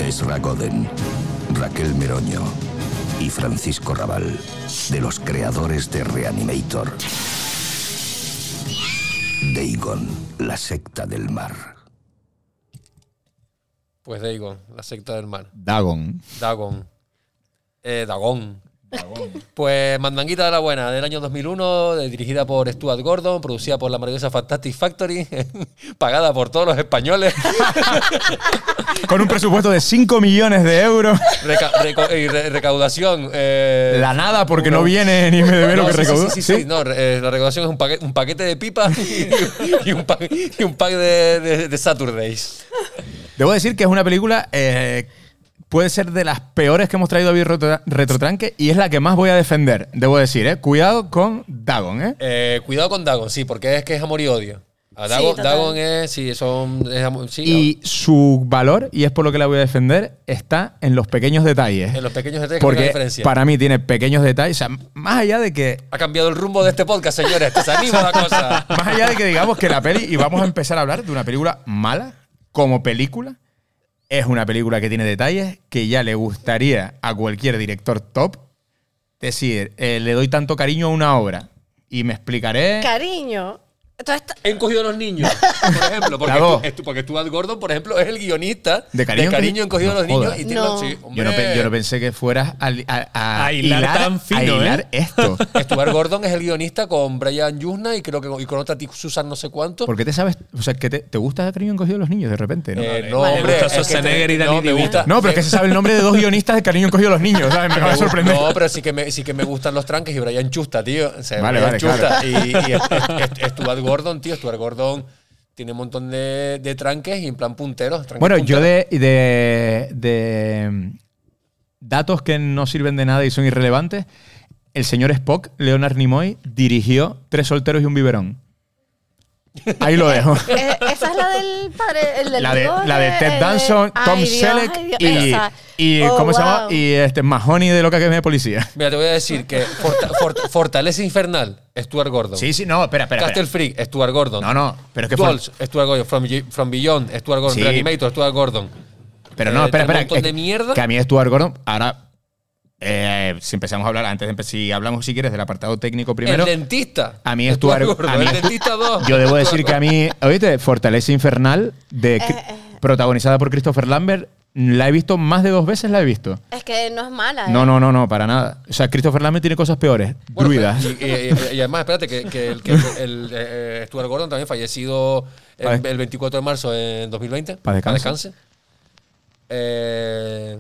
Esra Goden, Raquel Meroño y Francisco Raval, de los creadores de Reanimator. Dagon, la secta del mar. Pues Dagon, la secta del mar. Dagon. Dagon. Eh, Dagón. Pues Mandanguita de la Buena, del año 2001, de- dirigida por Stuart Gordon, producida por la maravillosa Fantastic Factory, pagada por todos los españoles, Con un presupuesto de 5 millones de euros. Reca- reco- y re- recaudación. eh, La nada, porque no viene ni me debe lo No, que sí, sí, recaudó. Sí, sí, sí, no, eh, la recaudación es un paquete, un paquete de pipas y, y un pack, y un pack de, de, de Saturdays. Debo decir que es una película. eh, puede ser de las peores que hemos traído a Retro- Retrotranque y es la que más voy a defender. Debo decir, ¿eh? Cuidado con Dagon, ¿eh? Eh, cuidado con Dagon, sí, porque es que es amor y odio. A Dagon, es, sí, son, es amor- sí, Y su valor, y es por lo que la voy a defender, está en los pequeños detalles. en los pequeños detalles Porque diferencia. para mí tiene pequeños detalles. O sea, más allá de que. Ha cambiado el rumbo de este podcast, señores. Te anima la cosa. Más allá de que digamos que la peli, y vamos a empezar a hablar de una película mala, como película, es una película que tiene detalles que ya le gustaría a cualquier director top decir, eh, le doy tanto cariño a una obra. Y me explicaré. Cariño. He encogido a los niños, por ejemplo. Porque, La dos. Stu- porque Stuart Gordon, por ejemplo, es el guionista ¿De cariño, encogido No a los niños. Y tiene No. sí, yo, no, yo no pensé que fueras a, a- a A hilar tan fino, a hilar ¿eh? esto. Stuart Gordon es el guionista con Brian Yuzna y creo que y con otra Susan no sé cuánto. ¿Por qué te sabes? O sea, que te, te gusta Cariño encogido a los niños de repente, ¿no? Eh, no, Vale. hombre, gusta es que Schwarzenegger te- y Danny no, me DeVito. gusta. No, pero es que se sabe el nombre de dos guionistas de Cariño encogido a los niños, ¿sabes? Me acaba de sorprender. No, pero sí que me, sí que me gustan los tranques y Brian Chusta, tío. O sea, Vale, Brian vale, Chusta. Y, Stuart Gordon, tío. Stuart Gordon tiene un montón de, de tranques y en plan punteros. tranques Bueno, yo de, de, mm, datos que no sirven de nada y son irrelevantes, el señor Spock, Leonard Nimoy, dirigió Tres solteros y un biberón. Ahí lo dejo. Eh, esa es la del padre, el del La de, la de Ted Danson, Tom Dios, Selleck ay, Dios, y, y Oh, ¿cómo se llama? Y este Mahoney de Loca que me de policía. Mira, te voy a decir que Forta- Fort- Fortaleza Infernal, Stuart Gordon. Sí, sí, no, espera, espera. Castle espera. Freak, Stuart Gordon. No, no, pero es que fue- Dolls, Stuart Gordon. From, Beyond, Stuart Gordon. Sí. Reanimator, Stuart Gordon. Pero no, Eh, espera, espera. es de mierda. Que a mí Stuart Gordon, ahora, eh, si empezamos a hablar, antes de empe- si hablamos, si quieres, del apartado técnico primero. el dentista. A mí Stuart, Gordon. a mí- el dentista 2. Yo debo decir que a mí, oíste, Fortaleza Infernal, de, Eh, protagonizada por Christopher Lambert, la he visto más de dos veces, la he visto. Es que no es mala. No, ¿eh? no, no, no, para nada. O sea, Christopher Lambert tiene cosas peores. Bueno, druidas. Y, y- y además, espérate, que, que el, que el, eh, Stuart Gordon también fallecido el, el 24 de marzo en 2020. Pa' descanse. descanse. Eh,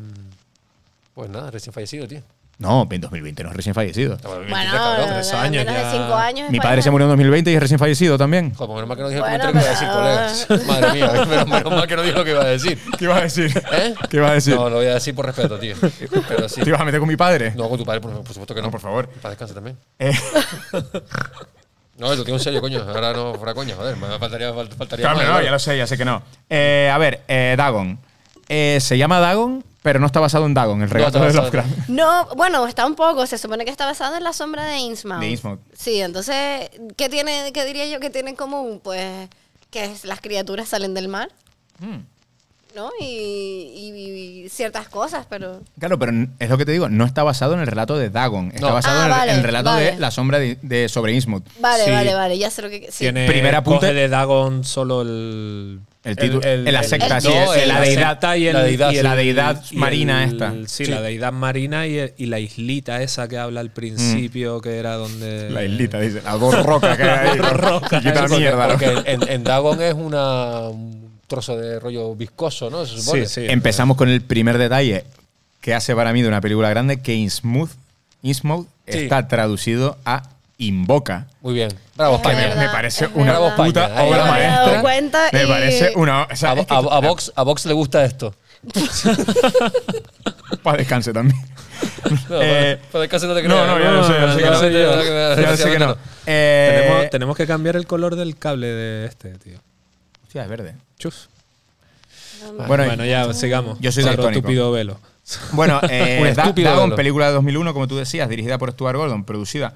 pues nada, recién fallecido, tío. No, en 2020 no es recién fallecido. Bueno, 23, cabrón. de- tres años menos ya. de cinco años. Mi padre se murió en 2020 y es recién fallecido también. Joder, menos mal que no dije el comentario que iba a decir, colega. Madre mía, menos, menos mal que no dije lo que iba a decir. ¿Qué ibas a decir? ¿Eh? ¿Qué ibas a decir? No, lo voy a decir por respeto, tío. Pero sí. ¿Te ibas a meter con mi padre? No, con tu padre, por, por supuesto que no. No, por favor. Para descanse también. Eh, No, lo tengo en serio, coño. Ahora no, fuera coña, joder. Me faltaría, fal- faltaría claro, más, no, ya lo sé, ya sé que no. Eh, a ver, eh, Dagon. Eh, se llama Dagon, pero no está basado en Dagon, el regato está de Lovecraft. No, bueno, está un poco. Se supone que está basado en la sombra de Innsmouth. De Innsmouth. Sí, entonces, ¿qué, tiene, ¿qué diría yo que tiene en común? Pues que es- las criaturas salen del mar, Hmm. ¿no? Y, y- y ciertas cosas, pero... Claro, pero es lo que te digo, no está basado en el relato de Dagon, está No. basado Ah, en, el, vale, en el relato de la sombra de, de sobre Innsmouth. Vale, Sí. vale, vale, ya sé lo que... Sí. Tiene Primer apunte. coge de Dagon solo el. El título- en la secta, sí, no, el- la la deidad- y el, la deidad, y el- la deidad y marina el- esta. Sí, Sí. la deidad marina y, el- y la islita esa que habla al principio, que era donde. La islita, dice. Las dos rocas que hay ahí. Roca. Quita porque- mierda, ¿no? porque en, en Dagon es una, un trozo de rollo viscoso, ¿no? Se supone. Sí, sí. Empezamos con el primer detalle que hace para mí de una película grande, que Innsmouth, Innsmouth Sí. está traducido a Invoca. Muy bien. Bravo, me, España. verdad, me parece es una verdad. puta España, obra. Me maestra. cuenta me y- parece una. O sea, A, es que- a- a Vox, a Vox le gusta esto. Para descanse también. No, Eh, para descanse no te No, creas. no, sé, sé que no. sé yo. Sé que no. Eh, Tenemos, tenemos que cambiar el color del cable de este, tío. Hostia, es verde. Chus. Bueno, Bueno, ya sigamos. Yo soy Otro tupido velo. Bueno, eh, Un Da- estúpido Dagon, velo. película de 2001, como tú decías, dirigida por Stuart Gordon, producida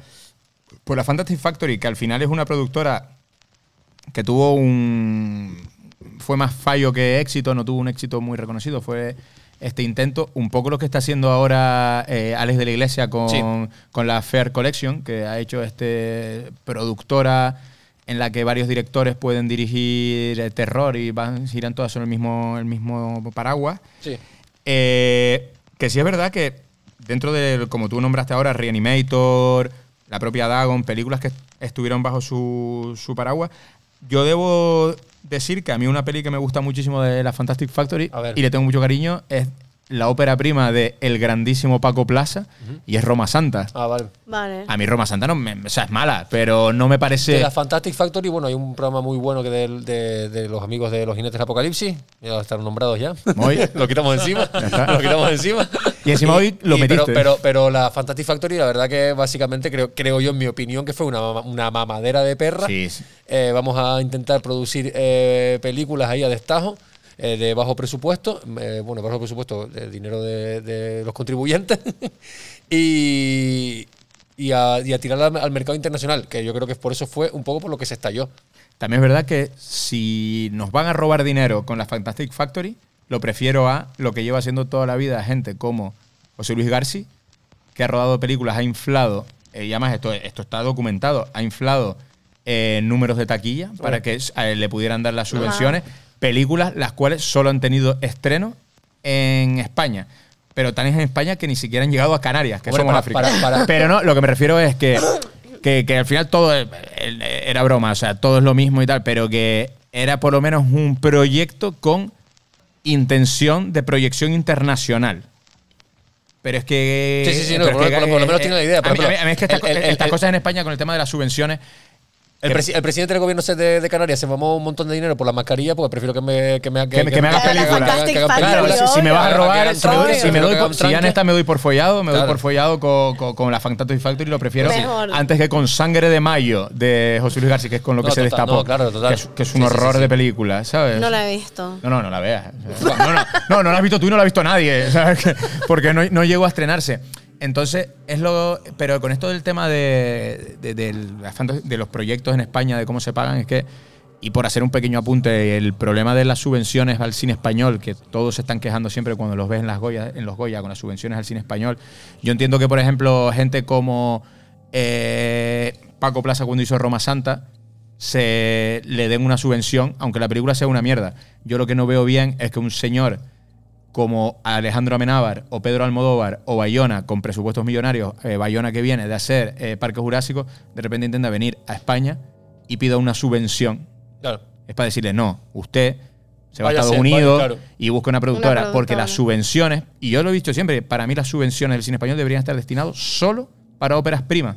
Pues la Fantastic Factory, que al final es una productora que tuvo un. fue más fallo que éxito, no tuvo un éxito muy reconocido, fue este intento, un poco lo que está haciendo ahora eh, Alex de la Iglesia con, Sí. con la Fair Collection, que ha hecho este productora en la que varios directores pueden dirigir eh, terror y van giran todas son el mismo, el mismo paraguas. Sí. Eh, que sí es verdad que dentro de, como tú nombraste ahora, Reanimator, la propia Dagon, películas que estuvieron bajo su, su paraguas, yo debo decir que a mí una peli que me gusta muchísimo de la Fantastic Factory A ver. y le tengo mucho cariño es la ópera prima de el grandísimo Paco Plaza y es Roma Santa. Ah, vale. Vale. A mí Roma Santa no me, o sea, es mala, pero no me parece... De la Fantastic Factory, bueno, hay un programa muy bueno que de, de- de los amigos de los jinetes del apocalipsis. Ya están nombrados ya. Muy. lo quitamos encima. lo quitamos encima. Y encima hoy lo pero, metiste. pero, pero la Fantastic Factory, la verdad que básicamente creo, creo yo, en mi opinión, que fue una, una mamadera de perra. Sí, sí. Eh, vamos a intentar producir eh, películas ahí a destajo. eh, de bajo presupuesto, eh, bueno, bajo presupuesto, de dinero de, de los contribuyentes, y, y, a, y a tirar al, al mercado internacional, que yo creo que por eso fue un poco por lo que se estalló. También es verdad que si nos van a robar dinero con la Fantastic Factory, lo prefiero a lo que lleva haciendo toda la vida gente como José Luis Garci, que ha rodado películas, ha inflado, eh, y además esto, esto está documentado, ha inflado eh, números de taquilla para que eh, le pudieran dar las subvenciones. Películas las cuales solo han tenido estreno en España. Pero tan es en España que ni siquiera han llegado a Canarias, que somos para- África. para- para- Pero no, lo que me refiero es que, que, que al final todo eh, era broma, o sea, todo es lo mismo y tal, pero que era por lo menos un proyecto con intención de proyección internacional. Pero es que. Sí, sí, sí, no, por es lo- por por lo menos tiene la idea, por A mí, a mí- es que esta- estas el- cosas en España con el tema de las subvenciones. El, presi- el presidente del gobierno de, de Canarias se mamó un montón de dinero por la mascarilla, porque prefiero que me, que me, Que me- que Claro, películas. si, si me vas a robar, si me doy, si me doy que por- hagan si ya en esta me doy por follado, me doy por follado con, con- con la Fantastic Factory, lo prefiero Mejor. antes que con Sangre de Mayo de José Luis García, que es con lo que No, se total, destapó. no, claro, total. Que es, que es un Sí, horror sí, sí. de película, ¿sabes? No la he visto. No, no, no la veas. No, no, no, no la has visto tú y no la ha visto nadie, ¿sabes? Que- Porque no, no llegó a estrenarse. Entonces, es lo. Pero con esto del tema de, de, de los proyectos en España, de cómo se pagan, es que. Y por hacer un pequeño apunte, el problema de las subvenciones al cine español, que todos se están quejando siempre cuando los ves en, las Goya, en los Goya con las subvenciones al cine español. Yo entiendo que, por ejemplo, gente como eh, Paco Plaza cuando hizo Roma Santa, se le den una subvención, aunque la película sea una mierda. Yo lo que no veo bien es que un señor como Alejandro Amenábar o Pedro Almodóvar o Bayona, con presupuestos millonarios, eh, Bayona que viene de hacer eh, Parque Jurásico, de repente intenta venir a España y pida una subvención. Claro. Es para decirle, no, usted se va a Estados Unidos claro. y busca una productora, Una porque las subvenciones, y yo lo he visto siempre, para mí las subvenciones del cine español deberían estar destinadas solo para óperas primas.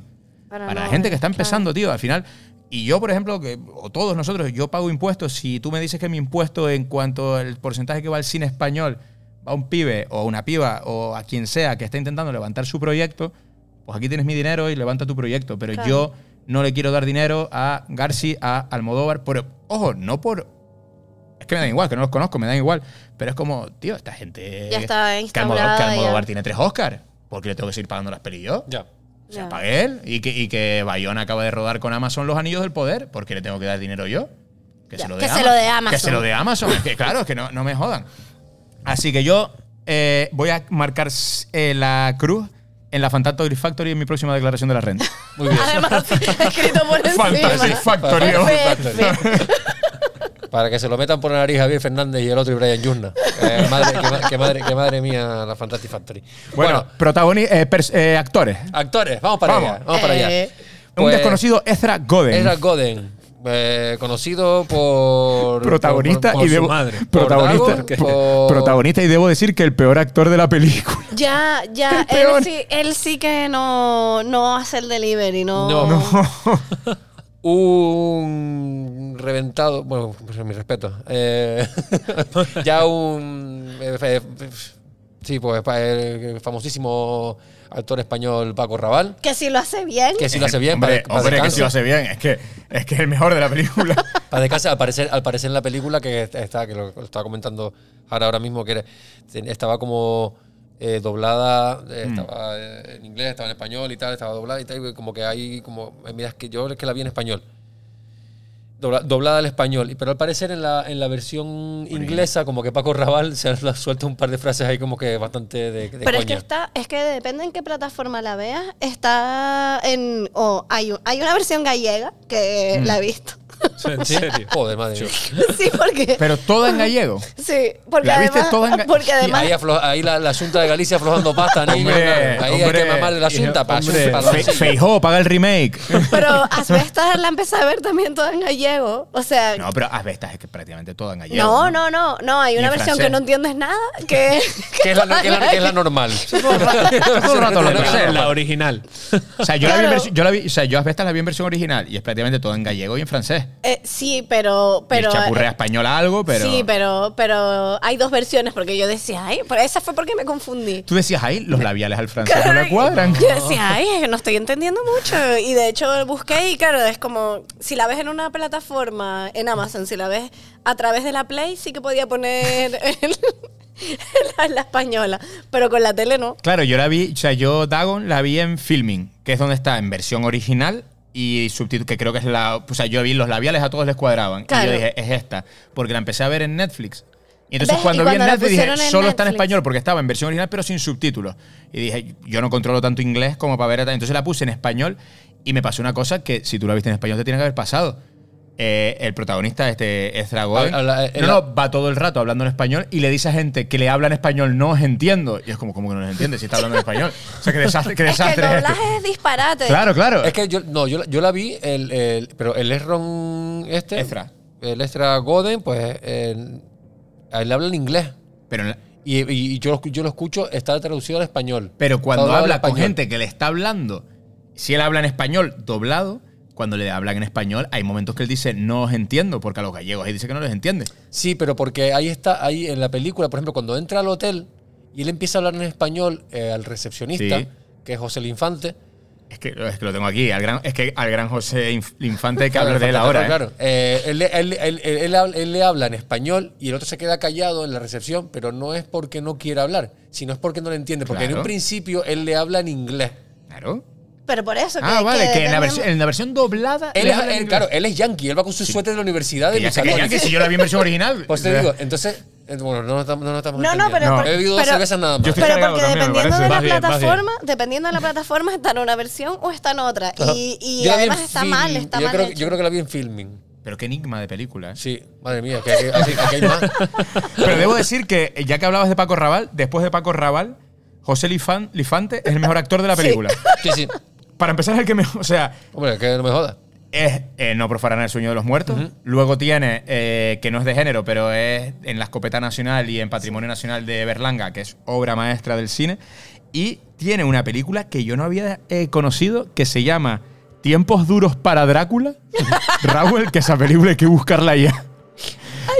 Para la no- gente que está claro. empezando, tío, al final. Y yo, por ejemplo, que, o todos nosotros, yo pago impuestos. Si tú me dices que mi impuesto en cuanto al porcentaje que va al cine español a un pibe o a una piba o a quien sea que está intentando levantar su proyecto, pues aquí tienes mi dinero y levanta tu proyecto. Pero Claro. yo no le quiero dar dinero a Garci, a Almodóvar. Por, ojo, no por. Es que me da igual, que no los conozco, me da igual. Pero es como, tío, esta gente. Ya está que Almodóvar, que Almodóvar ya. tiene tres Oscars. ¿Por qué le tengo que seguir pagando las pelis yo? Ya. O sea, Ya. pague él. Y que, y que Bayona acaba de rodar con Amazon Los Anillos del Poder. ¿Por qué le tengo que dar dinero yo? Que Ya, se lo que se lo dé Amazon. Que se lo dé Amazon. Que claro, es que no, no me jodan. Así que yo eh, voy a marcar eh, la cruz en la Fantastic Factory en mi próxima declaración de la renta. Muy bien. Además, escrito por encima. Fantastic Factory. Para que se lo metan por la nariz Javier Fernández y el otro y Brian Yurna. Eh, madre, que, ma- que madre, que madre mía, la Fantastic Factory. Bueno, protagoni- eh, eh, actores. actores, vamos para Vamos. allá. Vamos para allá. Un Pues, desconocido Ezra Goden. Ezra Goden, eh, conocido por. protagonista por- por y su debo, madre. protagonista, por- protagonista y debo decir que el peor actor de la película. Ya, ya, él sí, él sí que no, no hace el delivery, no. No. un reventado, bueno, pues mi respeto. Eh, ya un. eh, sí, pues el famosísimo actor español Paco Raval, Que si lo hace bien. que si lo hace bien, hombre, para, hombre, que si lo hace bien. Es que es que es el mejor de la película. Para descansar, al parecer, al parecer en la película que está, que lo, lo estaba comentando ahora, ahora mismo, que estaba como eh, doblada, eh, Mm. estaba eh, en inglés, estaba en español y tal, estaba doblada y tal, y como que hay como, eh, mira, es que yo es que la vi en español. Dobla- doblada al español, pero al parecer en la, en la versión inglesa, como que Paco Raval se ha suelta un par de frases ahí como que bastante de, de Pero es que está, es que depende en qué plataforma la veas, está en, o hay, un- hay una versión gallega que Mm. la he visto. ¿En serio? Joder, madre mía. sí, porque, Pero toda en gallego. sí, porque ¿La viste además, toda en ga- porque además, ahí, aflo- ahí la, la Junta de Galicia aflojando pasta, niño. Hombre, ahí hay hombre, que mamarle la Junta para hombre, para Fe- Feijó, paga el remake. pero Asbestas la empecé a ver también toda en gallego, o sea, No, pero Asbestas es que prácticamente toda en gallego. no, no, no, no, hay una versión francés. que no entiendes nada, que, que es la, que es la- que es la normal. La, sé. la original. O sea, yo la vi en Claro. versi- yo la vi, o sea, yo Asbestas la vi en versión original y es prácticamente todo en gallego y en francés. Eh, sí, pero, pero chapurrea eh, española algo, pero. Sí, pero, pero hay dos versiones porque yo decía, ay, pero esa fue porque me confundí. Tú decías ahí, los labiales al francés no le cuadran. Yo decía, ay, es que no estoy entendiendo mucho. Y de hecho busqué y claro, es como, si la ves en una plataforma, en Amazon, si la ves a través de la Play, sí que podía poner el- la, la española, pero con la tele no. Claro, yo la vi, o sea, yo Dagon la vi en Filming, que es donde está en versión original y subtítulo, que creo que es la. O sea, yo vi los labiales a todos les cuadraban. Y yo dije, es esta. Porque la empecé a ver en Netflix. Y entonces ¿Ves? cuando Y vi en Netflix dije, en solo está en español, porque estaba en versión original, pero sin subtítulos. Y dije, yo no controlo tanto inglés como para ver. Entonces la puse en español y me pasó una cosa que si tú la viste en español te tiene que haber pasado. Eh, el protagonista, este Ezra Habla- eh, no, no, va todo el rato hablando en español y le dice a gente que le habla en español, no os entiendo. Y es como, ¿cómo que no los entiende si está hablando en español? O sea, qué desastre, qué Es que el es este. doblaje es disparate. Claro, claro. Es que yo, no, yo, la- yo la vi, el, el- pero el Ezron este, Ezra. el Ezra Goden, pues él le habla en inglés. Pero, en la- Y, y- y yo, lo- yo lo escucho, está traducido al español. pero cuando habla con gente que le está hablando, si él habla en español doblado, cuando le hablan en español, hay momentos que él dice, no os entiendo, porque a los gallegos él dice que no les entiende. Sí, pero porque ahí está, ahí en la película, por ejemplo, cuando entra al hotel y él empieza a hablar en español eh, al recepcionista, Sí. que es José el Infante. Es que, es que lo tengo aquí. Al gran, es que al gran José Inf- Infante hay que hablar de él Claro, ahora. ¿eh? Claro, eh, él, él- él- él- él habla- él le habla en español y el otro se queda callado en la recepción, pero no es porque no quiera hablar, sino es porque no le entiende. Porque en Claro. un principio él le habla en inglés. Claro. Pero por eso que Ah, vale, que, en, la versión, en la versión doblada. Él es, él, claro, él es yankee, él va con su suéter de la universidad de Que ya sé que Lucharones. ya que si yo la vi en versión original. Pues te digo, entonces, eh, bueno, no no nos estamos No, no, pero No. por- He bebido dos pero- cervezas nada más. Pero porque también, dependiendo de la bien, plataforma, dependiendo de la plataforma, está en una versión o está en otra. Ajá. Y, y además está mal, está yo mal creo, hecho. yo creo que la vi en filming. Pero qué enigma de película. ¿eh? Sí, madre mía, que, que- aquí- aquí hay más. Pero debo decir que, ya que hablabas de Paco Raval, después de Paco Raval, José Lifan- Lifante es el mejor actor de la Sí. película. Sí, sí. Para empezar, es el que me. O sea, Hombre, que no me jodas. es eh, No profanar el sueño de los muertos. Luego tiene, eh, que no es de género, pero es en la Escopeta Nacional y en Patrimonio Nacional de Berlanga, que es obra maestra del cine. Y tiene una película que yo no había eh, conocido que se llama Tiempos duros para Drácula. Raúl, que esa película hay que buscarla ya.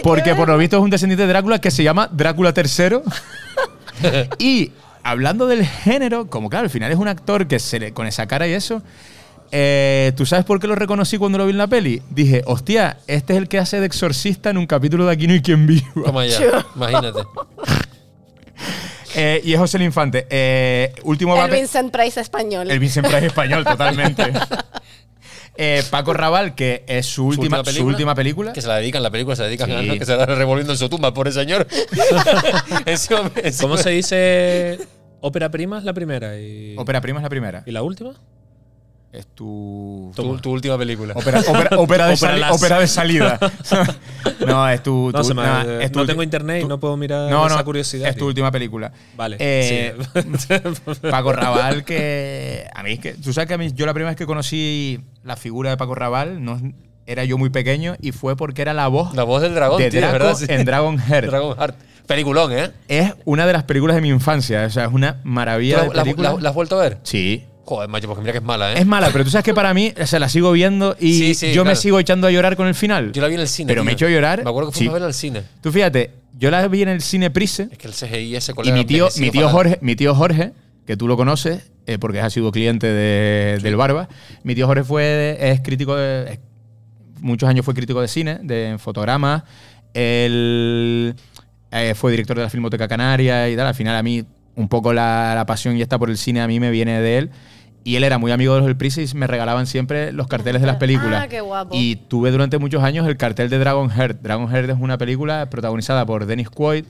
Porque por lo visto es un descendiente de Drácula que se llama Drácula III. y hablando del género, como claro, al final es un actor que se le, con esa cara y eso. eh, ¿Tú sabes por qué lo reconocí cuando lo vi en la peli? Dije, hostia, este es el que hace de exorcista en un capítulo de Aquí no hay quien viva. Toma ya, imagínate. Eh, y es José el Infante. Eh, último El papel- Vincent Price español. El Vincent Price español, totalmente. Eh, Paco Raval, que es su última, su última película. Que se la dedican, la película se la dedican Sí. a que se la revolviendo en su tumba, pobre señor. Encima- encima- ¿Cómo se dice ópera prima es la primera? Y, Ópera prima es la primera. ¿Y la última? Es tu. Tu, tu última película. Ópera de, sali- salida. no, es tu. No, tu- me- nah, es tu no ulti- tengo internet y no puedo mirar No, esa no, curiosidad. Es tu tío. última película. Vale. Eh, sí. Paco Raval, que. A mí es que. Tú sabes que a mí, yo la primera vez que conocí la figura de Paco Raval, no, era yo muy pequeño y fue porque era la voz La voz del dragón, de tío, Draco ¿verdad? Sí. en Dragon Heart. Dragon Heart. Peliculón, ¿eh? Es una de las películas de mi infancia. O sea, es una maravilla ¿La, de la- película. la- la has vuelto a ver? Sí. Joder, macho, porque mira que es mala, ¿eh? Es mala, pero tú sabes que para mí, o sea, la sigo viendo y Sí, sí, yo me sigo echando a llorar con el final. Yo la vi en el cine. Pero tío. me he hecho llorar. Me acuerdo que Sí. fuimos a verla al cine. Tú fíjate, yo la vi en el cine Prise Es que el CGI ese y colega. mi tío, mi tío. Jorge, mi tío Jorge, que tú lo conoces, eh, porque has sido cliente de- del Barba, mi tío Jorge fue, es crítico de, es- muchos años fue crítico de cine, de fotogramas, él eh, fue director de la Filmoteca Canaria y tal, al final a mí un poco la, la pasión y esta por el cine a mí me viene de él. Y él era muy amigo de los del Prisa y me regalaban siempre los carteles de las películas. Ah, qué guapo. Y tuve durante muchos años el cartel de Dragon Heart. Dragon Heart es una película protagonizada por Dennis Quaid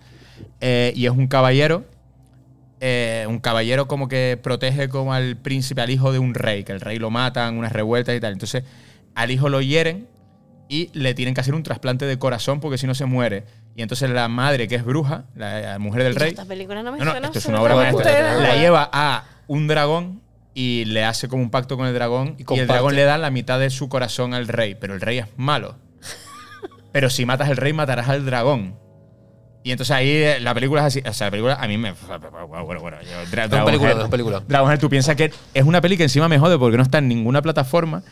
eh, y es un caballero. eh, un caballero como que protege como al príncipe, al hijo de un rey, que el rey lo matan, unas revueltas y tal. Entonces, al hijo lo hieren y le tienen que hacer un trasplante de corazón porque si no se muere. Y entonces la madre, que es bruja, la, la mujer del rey, Esta película no me no, no, esto es una obra maestra. La lleva a un dragón y le hace como un pacto con el dragón. Y, el comparte. dragón le da la mitad de su corazón al rey. Pero el rey es malo. pero si matas al rey, matarás al dragón. Y entonces ahí eh, la película es así. O sea, la película a mí me. Bueno, bueno, bueno. yo- Dra- Es una película. Dragonhead, tú piensas que es una peli que encima me jode porque no está en ninguna plataforma.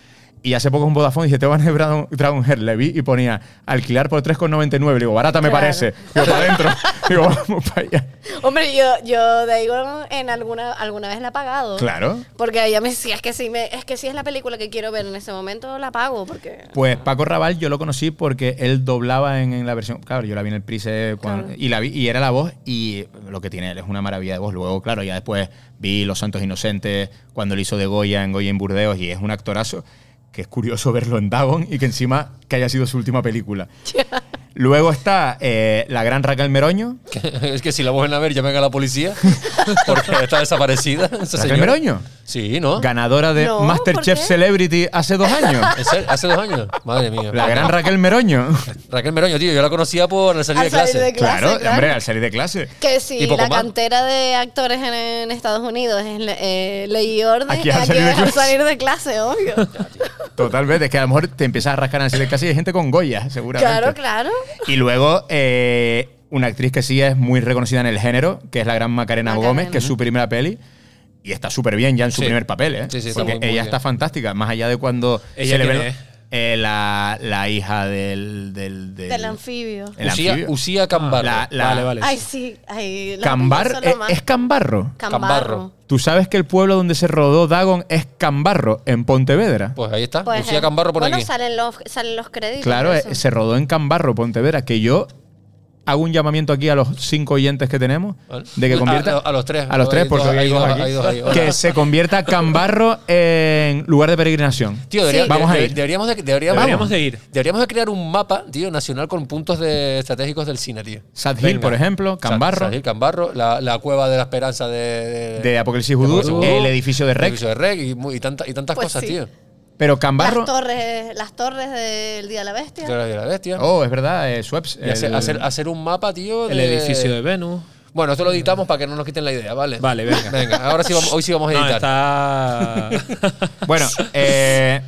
Y hace poco un Vodafone dice, te van a Dragon, Dragonhead. Le vi y ponía alquilar por 3,99. Le digo, barata me Claro. parece. Digo, para adentro. Digo, vamos para allá. Hombre, yo, yo de ahí en alguna, alguna vez la he pagado. Claro. Porque ella me decía, es que si me, es que si es la película que quiero ver en ese momento, la pago. Porque. Pues Paco Raval yo lo conocí porque él doblaba en, en la versión. Claro, yo la vi en el cuando- Claro. y la vi y era la voz y lo que tiene él es una maravilla de voz. Luego, claro, ya después vi Los Santos Inocentes cuando lo hizo de Goya en Goya en Burdeos y es un actorazo que es curioso verlo en Dagon y que encima que haya sido su última película. Luego está eh, la gran Raquel Meroño. es que si la vuelven a ver, llamen a la policía. Porque está desaparecida. esa ¿Raquel señora. Meroño? Sí, ¿no? Ganadora de No, ¿por Masterchef? Celebrity hace dos años. ¿Hace dos años? Madre mía. La gran Raquel Meroño. Raquel Meroño, tío. Yo la conocía por el salir Al de clase. salir de clase. Claro, claro. hombre, al salir de clase. Que si Y poco la más. cantera de actores en, en Estados Unidos es eh, ley y orden, Aquí aquí al salir de al clase. salir de clase, obvio. Totalmente, es que a lo mejor te empiezas a rascar en el casi y hay gente con Goya, seguramente. claro, claro. Y luego, eh, una actriz que sí es muy reconocida en el género, que es la gran Macarena, Macarena. Gómez, que es su primera peli. Y está súper bien ya en su Sí. primer papel, ¿eh? Sí, sí, está Porque muy, muy ella bien. está fantástica, más allá de cuando ¿Ella se le ve es? Eh, la, la hija del... Del, del- Del anfibio. el Usía, anfibio. Usía Cambarro. La- la- Vale, vale. Ay, sí. Ay, Cambar, eh. ¿Es Cambarro? Cambarro. ¿Tú sabes que el pueblo donde se rodó Dagon es Cambarro, en Pontevedra? Pues ahí está. Pues, Lucía Cambarro por bueno, aquí. salen los, salen los créditos. Claro, eh, se rodó en Cambarro, Pontevedra, que yo hago un llamamiento aquí a los cinco oyentes que tenemos Vale. de que A- convierta a- a los tres. a los tres Hay porque dos- hay hay dos hay que se convierta Cambarro en lugar de peregrinación. Tío, debería- Sí. Vamos a de- ir. Deberíamos de, deberíamos, Deberíamos de ir. Deberíamos de crear un mapa, tío, nacional con puntos de, estratégicos del cine, tío. Sad Hill, por ejemplo, Cambarro, Sad Hill, Cambarro, la, la cueva de la esperanza de, de Apocalipsis Vudú, el edificio de el Rex. edificio de Rec y, mu- y tanta- y tantas Pues cosas, sí. tío. Pero Cambarro, Las torres, las torres del Día de la Bestia. De la, de la bestia. oh, es verdad, eh, Y hacer, el- hacer, hacer un mapa, tío. El de- edificio de Venus. Bueno, esto lo editamos para que no nos quiten la idea, ¿vale? Vale, venga. Venga, ahora sí vamos, hoy sí vamos a No, editar. está. Bueno, eh,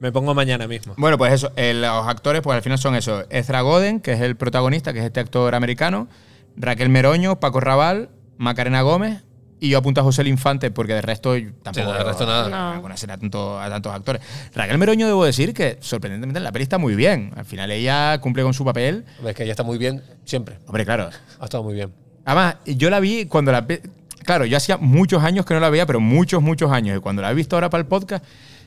Me pongo mañana mismo. Bueno, pues eso, eh, los actores, pues al final son eso. Ezra Goden, que es el protagonista, que es este actor americano, Raquel Meroño, Paco Raval, Macarena Gómez, y yo apunto a José el Infante, porque de resto tampoco Sí, de resto nada. no a conocer a, tanto- a tantos actores. Raquel Meroño, debo decir que sorprendentemente en la peli está muy bien. Al final ella cumple con su papel. Es que ella está muy bien siempre. Hombre, claro. Ha estado muy bien. Además, yo la vi cuando la... Claro, yo hacía muchos años que no la veía, pero muchos, muchos años. Y cuando la he visto ahora para el podcast,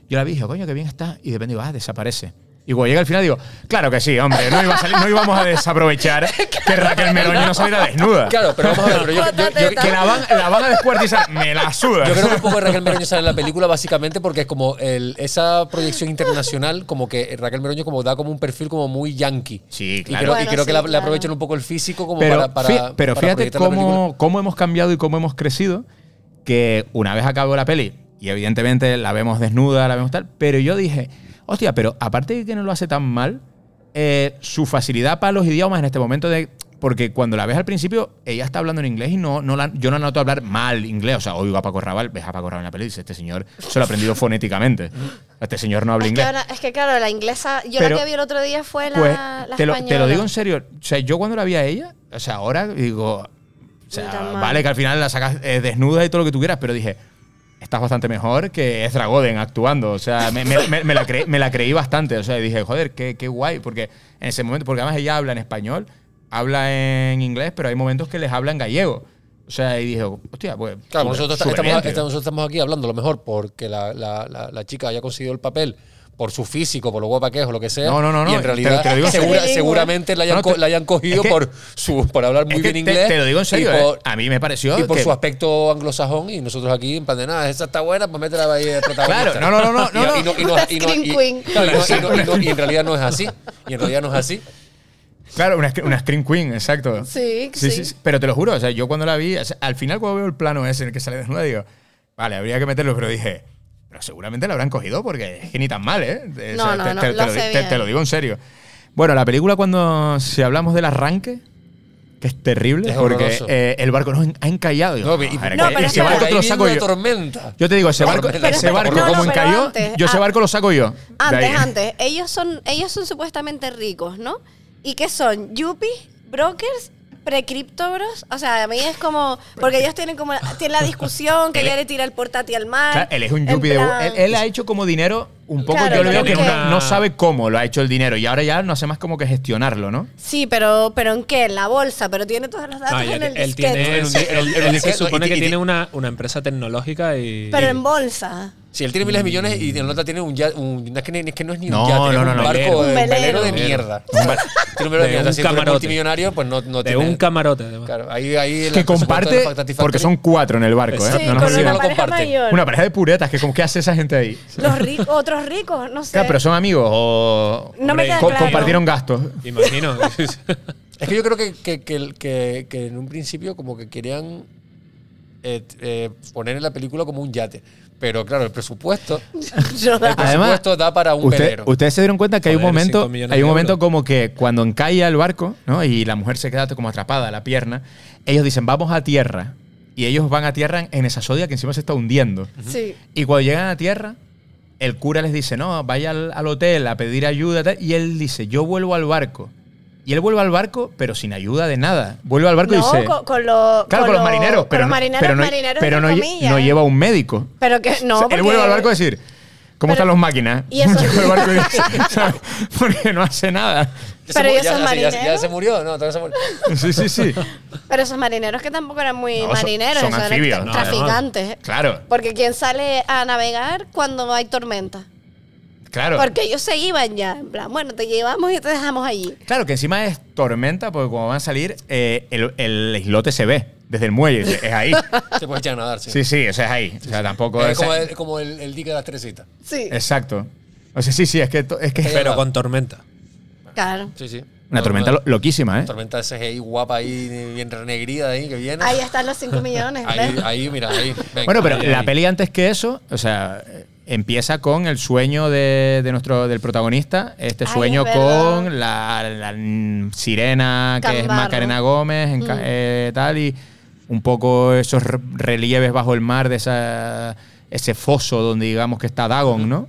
yo la vi y dije, coño, qué bien está. Y de repente digo, ah, desaparece. Y cuando llega al final digo, claro que sí, hombre, no, iba a salir- no íbamos a desaprovechar que Raquel Meroño no saliera desnuda. Claro, pero vamos a ver. Pero yo, yo- yo- Que la van, la van a descuartizar, me la suda. Yo creo que un poco Raquel Meroño sale en la película básicamente porque es como el, esa proyección internacional, como que Raquel Meroño como da como un perfil como muy yankee. Sí, Y claro. creo, y Bueno, creo que sí, la- le claro. aprovechan un poco el físico como pero, para, para- pero para fíjate la cómo, cómo hemos cambiado y cómo hemos crecido, que una vez acabó la peli, y evidentemente la vemos desnuda, la vemos tal, pero yo dije, hostia, pero aparte de que no lo hace tan mal, eh, su facilidad para los idiomas en este momento de... Porque cuando la ves al principio, ella está hablando en inglés y no, no la- yo no la noto hablar mal inglés. O sea, oigo a Paco Raval, ves a Paco Raval en la peli y dices, este señor se lo ha aprendido fonéticamente. Este señor no habla Es que, inglés. ahora- es que claro, la inglesa, yo Pero- la que vi el otro día fue la, Pues la te, lo, te lo española. digo en serio. O sea, yo cuando la vi a ella, o sea, ahora digo, o sea, vale que al final la sacas eh, desnuda y todo lo que tú quieras, pero dije, estás bastante mejor que Ezra Goden actuando. O sea, me, me- me- me la, creí, me la creí bastante. O sea, dije, joder, qué, qué guay. Porque en ese momento, porque además ella habla en español, habla en inglés, pero hay momentos que les habla en gallego. O sea, y dije, hostia, pues. Claro, nosotros, estamos, bien, tío. estamos- nosotros estamos aquí hablando a lo mejor porque la, la- la- la chica haya conseguido el papel por su físico, por lo guapa que es o lo que sea. No, no, no, Y en realidad, lo- te lo digo en segura- serio. seguramente la hayan, No, co- te- la hayan cogido es que- por, su, por hablar muy Es que bien inglés. Te, lo digo en serio, y eh. por, a mí me pareció y por que- su aspecto anglosajón. Y nosotros aquí, en plan de nada, esa está buena, pues métela ahí de protagonista. Claro, no, no, no, no, Y- no, y en realidad no es así. Y en realidad no es así. Claro, una, una Scream Queen, exacto. Sí, sí. Pero te lo juro, o sea, yo cuando la vi, o sea, al final cuando veo el plano ese en el que sale desnuda, digo, vale, habría que meterlo, pero dije, pero seguramente la habrán cogido porque es que ni tan mal, ¿eh? O No, no, te, no, te- te lo lo, sé di- te- bien. te lo digo en serio. Bueno, la película cuando, si hablamos del arranque, que es terrible, Es porque eh, el barco nos ha encallado. Digo, No, y- "Joder, No, que- pero ese espera. barco te lo saco yo. una tormenta. Yo te digo, ese barco, Pero ese barco no, como encalló, antes, yo ese barco lo saco yo. Antes, antes. Ellos son, ellos son supuestamente ricos, ¿no? ¿Y qué son? ¿Yuppies? ¿Brokers? ¿Precriptobros? O sea, a mí es como... Porque ellos tienen como... Tienen la discusión que Él- le tira el portátil al mar. Claro, él es un yuppie de... Él, él ha hecho como dinero un poco, Claro, yo le veo que que- no, no sabe cómo lo ha hecho el dinero y ahora ya no hace más como que gestionarlo, ¿no? Sí, pero, pero ¿en qué? En la bolsa, pero tiene todos los datos Ah, en el él disquete. tiene, un él se supone y- que tiene una, una empresa tecnológica y. Pero en bolsa. Si él tiene miles de millones y en otra tiene un yate, un, no es que, ni- es que no es ni un No, yate, no, es no, un barco, un Un velero, velero. de mierda. Un velero de De mierda. un Si eres multimillonario, pues no, no de tiene... un camarote, además. Claro, ahí, ahí el Que comparte, porque son cuatro en el barco, ¿eh? Sí, No nos con una pareja comparten. mayor. Una pareja de puretas, que como que hace esa gente ahí. Los ricos, otros ricos, no sé. Claro, pero son amigos o No me queda co- claro. compartieron gastos. Imagino. Es que yo creo que, que, que, que- que en un principio como que querían eh, eh, poner en la película como un yate. Pero claro, el presupuesto, Yo- el Además, presupuesto da para un Usted- velero. ustedes se dieron cuenta que hay un momento, hay un momento como que cuando encalla el barco, ¿no? Y la mujer se queda como atrapada a la pierna, ellos dicen, vamos a tierra. Y ellos van a tierra en esa sodia que encima se está hundiendo. Sí. Y cuando llegan a tierra, el cura les dice, no, vaya al, al hotel a pedir ayuda. tal, Y él dice, yo vuelvo al barco. Y él vuelve al barco, pero sin ayuda de nada. Vuelve al barco y dice... con, con los, Claro, con los marineros, con pero, los no- marineros, pero no, marineros pero no, entre lle- comillas. no lleva un médico. Pero que no, O sea, porque... él vuelve al barco a decir, ¿cómo Pero- están los máquinas? y eso- Llega al barco y dice, ¿sabes? Porque no hace nada. Ya se pero ellos ya- son ya- marineros. se murió, no, se murió. Sí, sí, sí. Pero esos marineros que tampoco eran muy No, marineros, son esos eran anfibios, tra- no, traficantes. Claro, Porque ¿quién sale a navegar cuando hay tormenta? Claro. Porque ellos se iban ya, en plan, bueno, te llevamos y te dejamos allí. Claro, que encima es tormenta, porque cuando van a salir, eh, el, el islote se ve desde el muelle. Es ahí. Se puede echar a nadar, sí. Sí, sí, o sea, es ahí. O sea, tampoco es es. como, el, como el, el dique de las Teresitas. Sí, Exacto. O sea, sí, sí, es que, es que Pero con tormenta. claro. Sí, sí. una tormenta lo- loquísima, ¿eh? tormenta de CGI guapa ahí, bien renegrida ahí, que viene. Ahí están los 5 millones. Ahí, ahí, mira, ahí. venga. Bueno, pero Ahí, la ahí. peli antes que eso, o sea, eh, empieza con el sueño de, de nuestro del protagonista, este Ay, sueño es con la, la, sirena que es. Macarena Gómez, en Mm. eh, tal y un poco esos re- relieves bajo el mar de esa ese foso donde digamos que está Dagon, ¿no?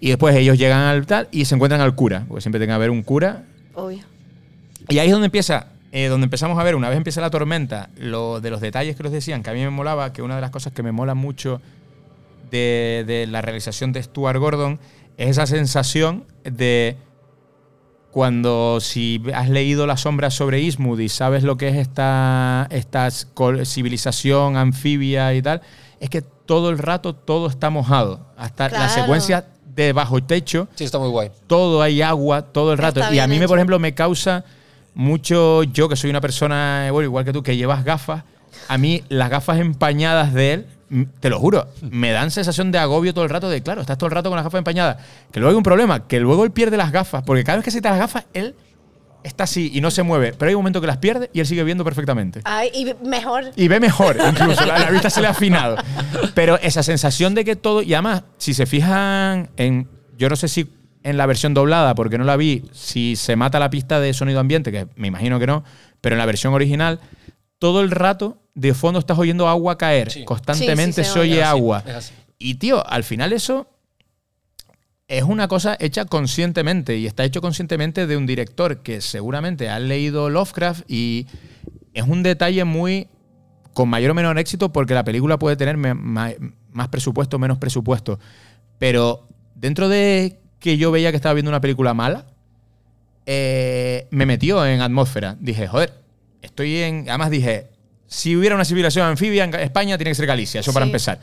Y después ellos llegan al tal y se encuentran al cura, porque siempre tiene que haber un cura Obvio. y ahí es donde empieza, eh, donde empezamos a ver, una vez empieza la tormenta, lo de los detalles que los decían, que a mí me molaba, que una de las cosas que me mola mucho de, de la realización de Stuart Gordon es esa sensación de cuando si has leído Las sombras sobre Ismud y sabes lo que es esta, esta civilización anfibia y tal, es que todo el rato todo está mojado. Hasta la Claro. secuencia de bajo techo Sí, está muy guay. todo hay agua todo el rato. Y a mí, me, por ejemplo, me causa mucho, yo que soy una persona, bueno, igual que tú, que llevas gafas, a mí las gafas empañadas de él, te lo juro, me dan sensación de agobio todo el rato de, claro, estás todo el rato con las gafas empañadas. Que luego hay un problema, que luego él pierde las gafas, porque cada vez que se quita las gafas, él está así y no se mueve, pero hay un momento que las pierde y él sigue viendo perfectamente. Ay, y mejor. Y ve mejor, incluso la, la vista se le ha afinado. Pero esa sensación de que todo. Y además, si se fijan en. Yo no sé si en la versión doblada, porque no la vi, si se mata la pista de sonido ambiente, que me imagino que no, pero en la versión original, todo el rato de fondo estás oyendo agua caer. Sí. Constantemente Sí, sí, se se oye Es agua. así. Y tío, al final eso es una cosa hecha conscientemente y está hecho conscientemente de un director que seguramente ha leído Lovecraft y es un detalle muy con mayor o menor éxito porque la película puede tener más presupuesto o menos presupuesto. Pero dentro de que yo veía que estaba viendo una película mala, eh, me metió en atmósfera. Dije, joder, estoy en... Además dije, si hubiera una civilización anfibia en España, tiene que ser Galicia, eso para empezar.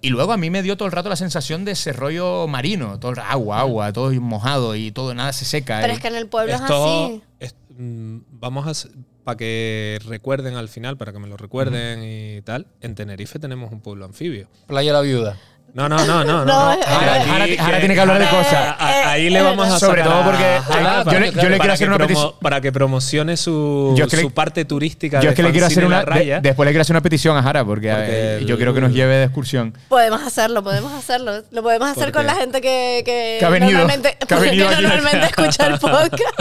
Y luego a mí me dio todo el rato la sensación de ese rollo marino, todo el agua, agua, todo mojado y todo, nada se seca. Pero y- es que en el pueblo es así. es- mm, vamos a para que recuerden al final, para que me lo recuerden y tal. En Tenerife tenemos un pueblo anfibio. Playa La Viuda. No, no, no, no. No, no. eh, Ahora, Aquí ahora- que- ahora tiene que hablar de cosas. a- Ahí le vamos a Sobre todo porque Jara yo le- yo le quiero hacer una petición. Para que promocione su, Yo es que le- su parte turística Yo de es que le quiero hacer una. la raya. de- después le quiero hacer una petición a Jara, porque, Porque eh, yo quiero que nos lleve de excursión. Podemos hacerlo, podemos hacerlo. Lo podemos hacer ¿Por con qué? la gente que, que, Que ha venido, normalmente, que ha venido normalmente escucha el podcast.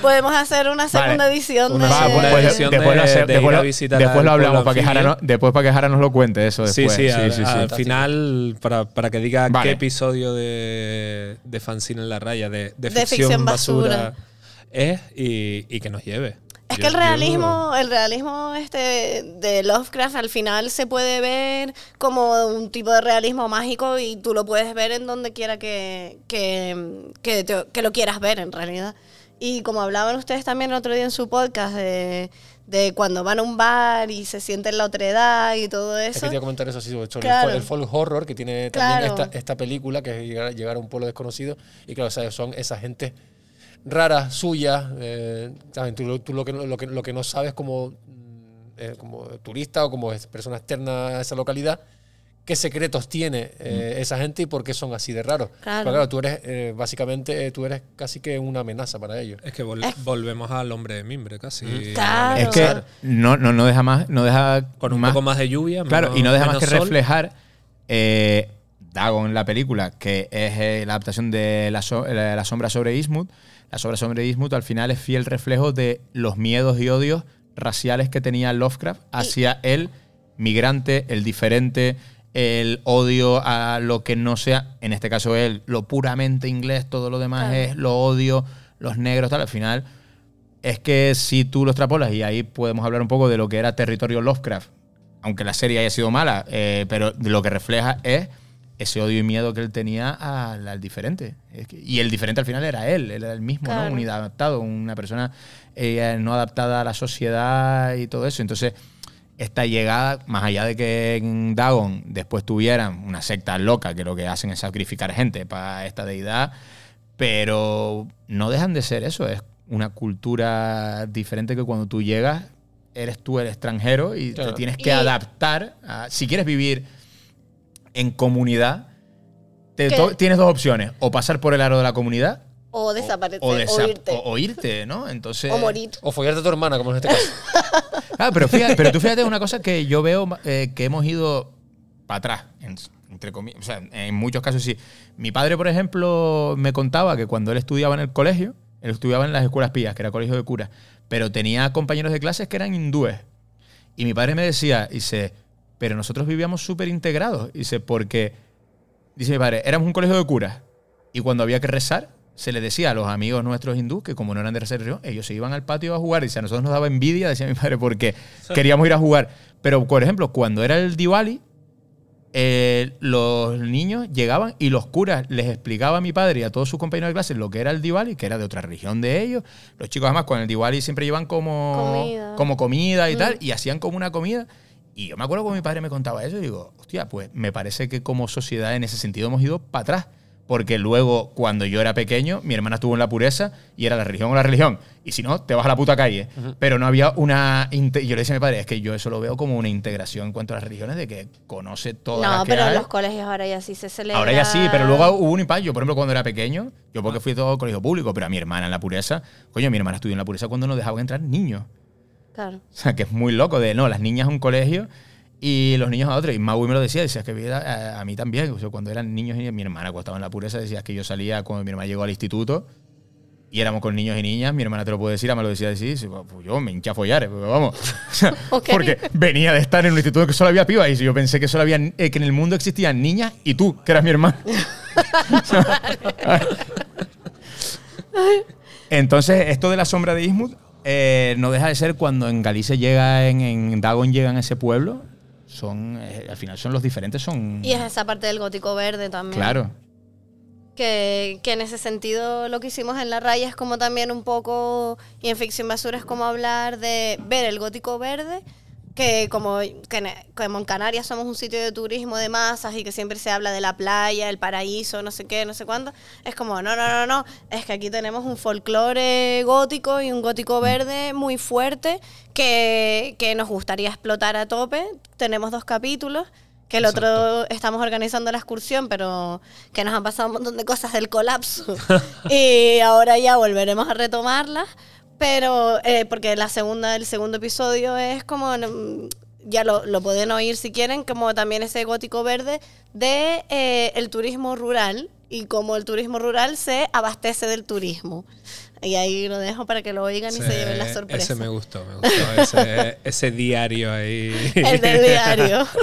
Podemos hacer una segunda Vale. edición Una de... Segunda pues, edición después lo de- después lo- visitar después al lo hablamos para que, Jara no- después para que Jara nos lo cuente eso Sí, después. sí, al, sí, sí. al final, para, para que diga Vale. qué episodio de, de Fanzine en la raya, de, de De ficción, ficción basura, basura. es y, y que nos lleve. Es Yo- que el yo- realismo, el realismo este de Lovecraft al final se puede ver como un tipo de realismo mágico y tú lo puedes ver en donde quiera que, que, que, te- que lo quieras ver en realidad. Y como hablaban ustedes también el otro día en su podcast de, de cuando van a un bar y se sienten la otra edad y todo Es que eso. quería comentar eso así sobre Claro. el, el folk horror que tiene también Claro. esta, esta película, que es llegar, llegar a un pueblo desconocido. Y claro, o sea, son esa gente rara, suya. eh. Tú, lo- tú lo, que, no- lo, que, lo que no sabes como, mm, eh, como turista o como persona externa a esa localidad, qué secretos tiene eh, esa gente y por qué son así de raros. Claro. Pero claro, tú eres, eh, básicamente, eh, tú eres casi que una amenaza para ellos. Es que vol- volvemos al hombre de mimbre casi. Claro. Es que no, no, no deja más, no deja Con un más- poco más de lluvia. Claro, menos- y no deja más que sol. reflejar eh, Dagon en la película, que es eh, la adaptación de la, so- la- la sombra sobre Eastwood. La sombra sobre Eastwood al final es fiel reflejo de los miedos y odios raciales que tenía Lovecraft hacia el migrante, el diferente, el odio a lo que no sea, en este caso él, lo puramente inglés, todo lo demás Claro. es lo odio, los negros, tal. Al final es que si tú lo extrapolas, y ahí podemos hablar un poco de lo que era territorio Lovecraft, aunque la serie haya sido mala, eh, pero lo que refleja es ese odio y miedo que él tenía al, al diferente. Es que- y el diferente al final era él, él era el mismo, Claro. ¿no? Un inadaptado, una persona eh, no adaptada a la sociedad y todo eso. Entonces, esta llegada, más allá de que en Dagon después tuvieran una secta loca que lo que hacen es sacrificar gente para esta deidad, pero no dejan de ser eso, es una cultura diferente que cuando tú llegas eres tú el extranjero y Claro. te tienes que Y- adaptar. a- si quieres vivir en comunidad, tienes dos opciones, o pasar por el aro de la comunidad O desaparecer, o, o, desa- irte. o- o irte, ¿no? Entonces, o morir. O follarte a tu hermana, como en este caso. Ah, pero, fíjate, pero tú fíjate una cosa que yo veo eh, que hemos ido para atrás, en- entre comillas. O sea, en muchos casos sí. Mi padre, por ejemplo, me contaba que cuando él estudiaba en el colegio, él estudiaba en las escuelas pías, que era colegio de curas, pero tenía compañeros de clases que eran hindúes. Y mi padre me decía, dice, pero nosotros vivíamos súper integrados. Dice, porque, dice mi padre, éramos un colegio de curas. Y cuando había que rezar, se les decía a los amigos nuestros hindúes que como no eran de religión, ellos se iban al patio a jugar. Dice, a nosotros nos daba envidia, decía mi padre, porque queríamos ir a jugar. Pero, por ejemplo, cuando era el Diwali, eh, los niños llegaban y los curas les explicaba a mi padre y a todos sus compañeros de clase lo que era el Diwali, que era de otra religión de ellos. Los chicos, además, con el Diwali siempre llevan como Comida. como comida y Mm. tal, y hacían como una comida. Y yo me acuerdo cuando mi padre me contaba eso y digo, hostia, pues me parece que como sociedad en ese sentido hemos ido para atrás. Porque luego, cuando yo era pequeño, mi hermana estuvo en la pureza y era la religión o la religión. Y si no, te vas a la puta calle. Pero no había una. Yo le decía a mi padre, es que yo eso lo veo como una integración en cuanto a las religiones, de que conoce todas No, las que pero en los colegios ahora ya sí se celebra. Ahora ya sí, pero luego hubo un impacto. Yo, por ejemplo, cuando era pequeño, yo porque fui todo colegio público, pero a mi hermana en la pureza, coño, mi hermana estudió en la pureza cuando no dejaban entrar niños. Claro. O sea, que es muy loco de, no, las niñas a un colegio y los niños a otro. Y Maui me lo decía, decía que vida, a, a mí también. O sea, cuando eran niños y mi hermana cuando estaba en la pureza, decía que yo salía cuando mi hermana llegó al instituto y éramos con niños y niñas. Mi hermana te lo puede decir, me lo decía así. sí, pues yo me hincha a follar, pues vamos. O sea, Ok. Porque venía de estar en un instituto que solo había pibas y yo pensé que solo había, eh, que en el mundo existían niñas y tú, que eras mi hermana. Entonces, esto de la sombra de Ismut eh, no deja de ser cuando en Galicia llega, en, en Dagon llegan a ese pueblo, son, eh, al final son los diferentes, son... Y es esa parte del gótico verde también. Claro. Que, que en ese sentido lo que hicimos en la raya es como también un poco, y en ficción basura es como hablar de ver el gótico verde, que como, que como en Canarias somos un sitio de turismo de masas y que siempre se habla de la playa, el paraíso, no sé qué, no sé cuándo, es como, no, no, no, no, es que aquí tenemos un folclore gótico y un gótico verde muy fuerte que, que nos gustaría explotar a tope. Tenemos dos capítulos. Que el otro estamos organizando la excursión, pero que nos han pasado un montón de cosas del colapso. y ahora ya volveremos a retomarlas. Pero, eh, porque la segunda, el segundo episodio es como, mm, ya lo, lo pueden oír si quieren, como también ese gótico verde de eh, el turismo rural y como el turismo rural se abastece del turismo. Y ahí lo dejo para que lo oigan y se lleven la sorpresa. Ese me gustó, me gustó. Ese, ese diario ahí. El del diario.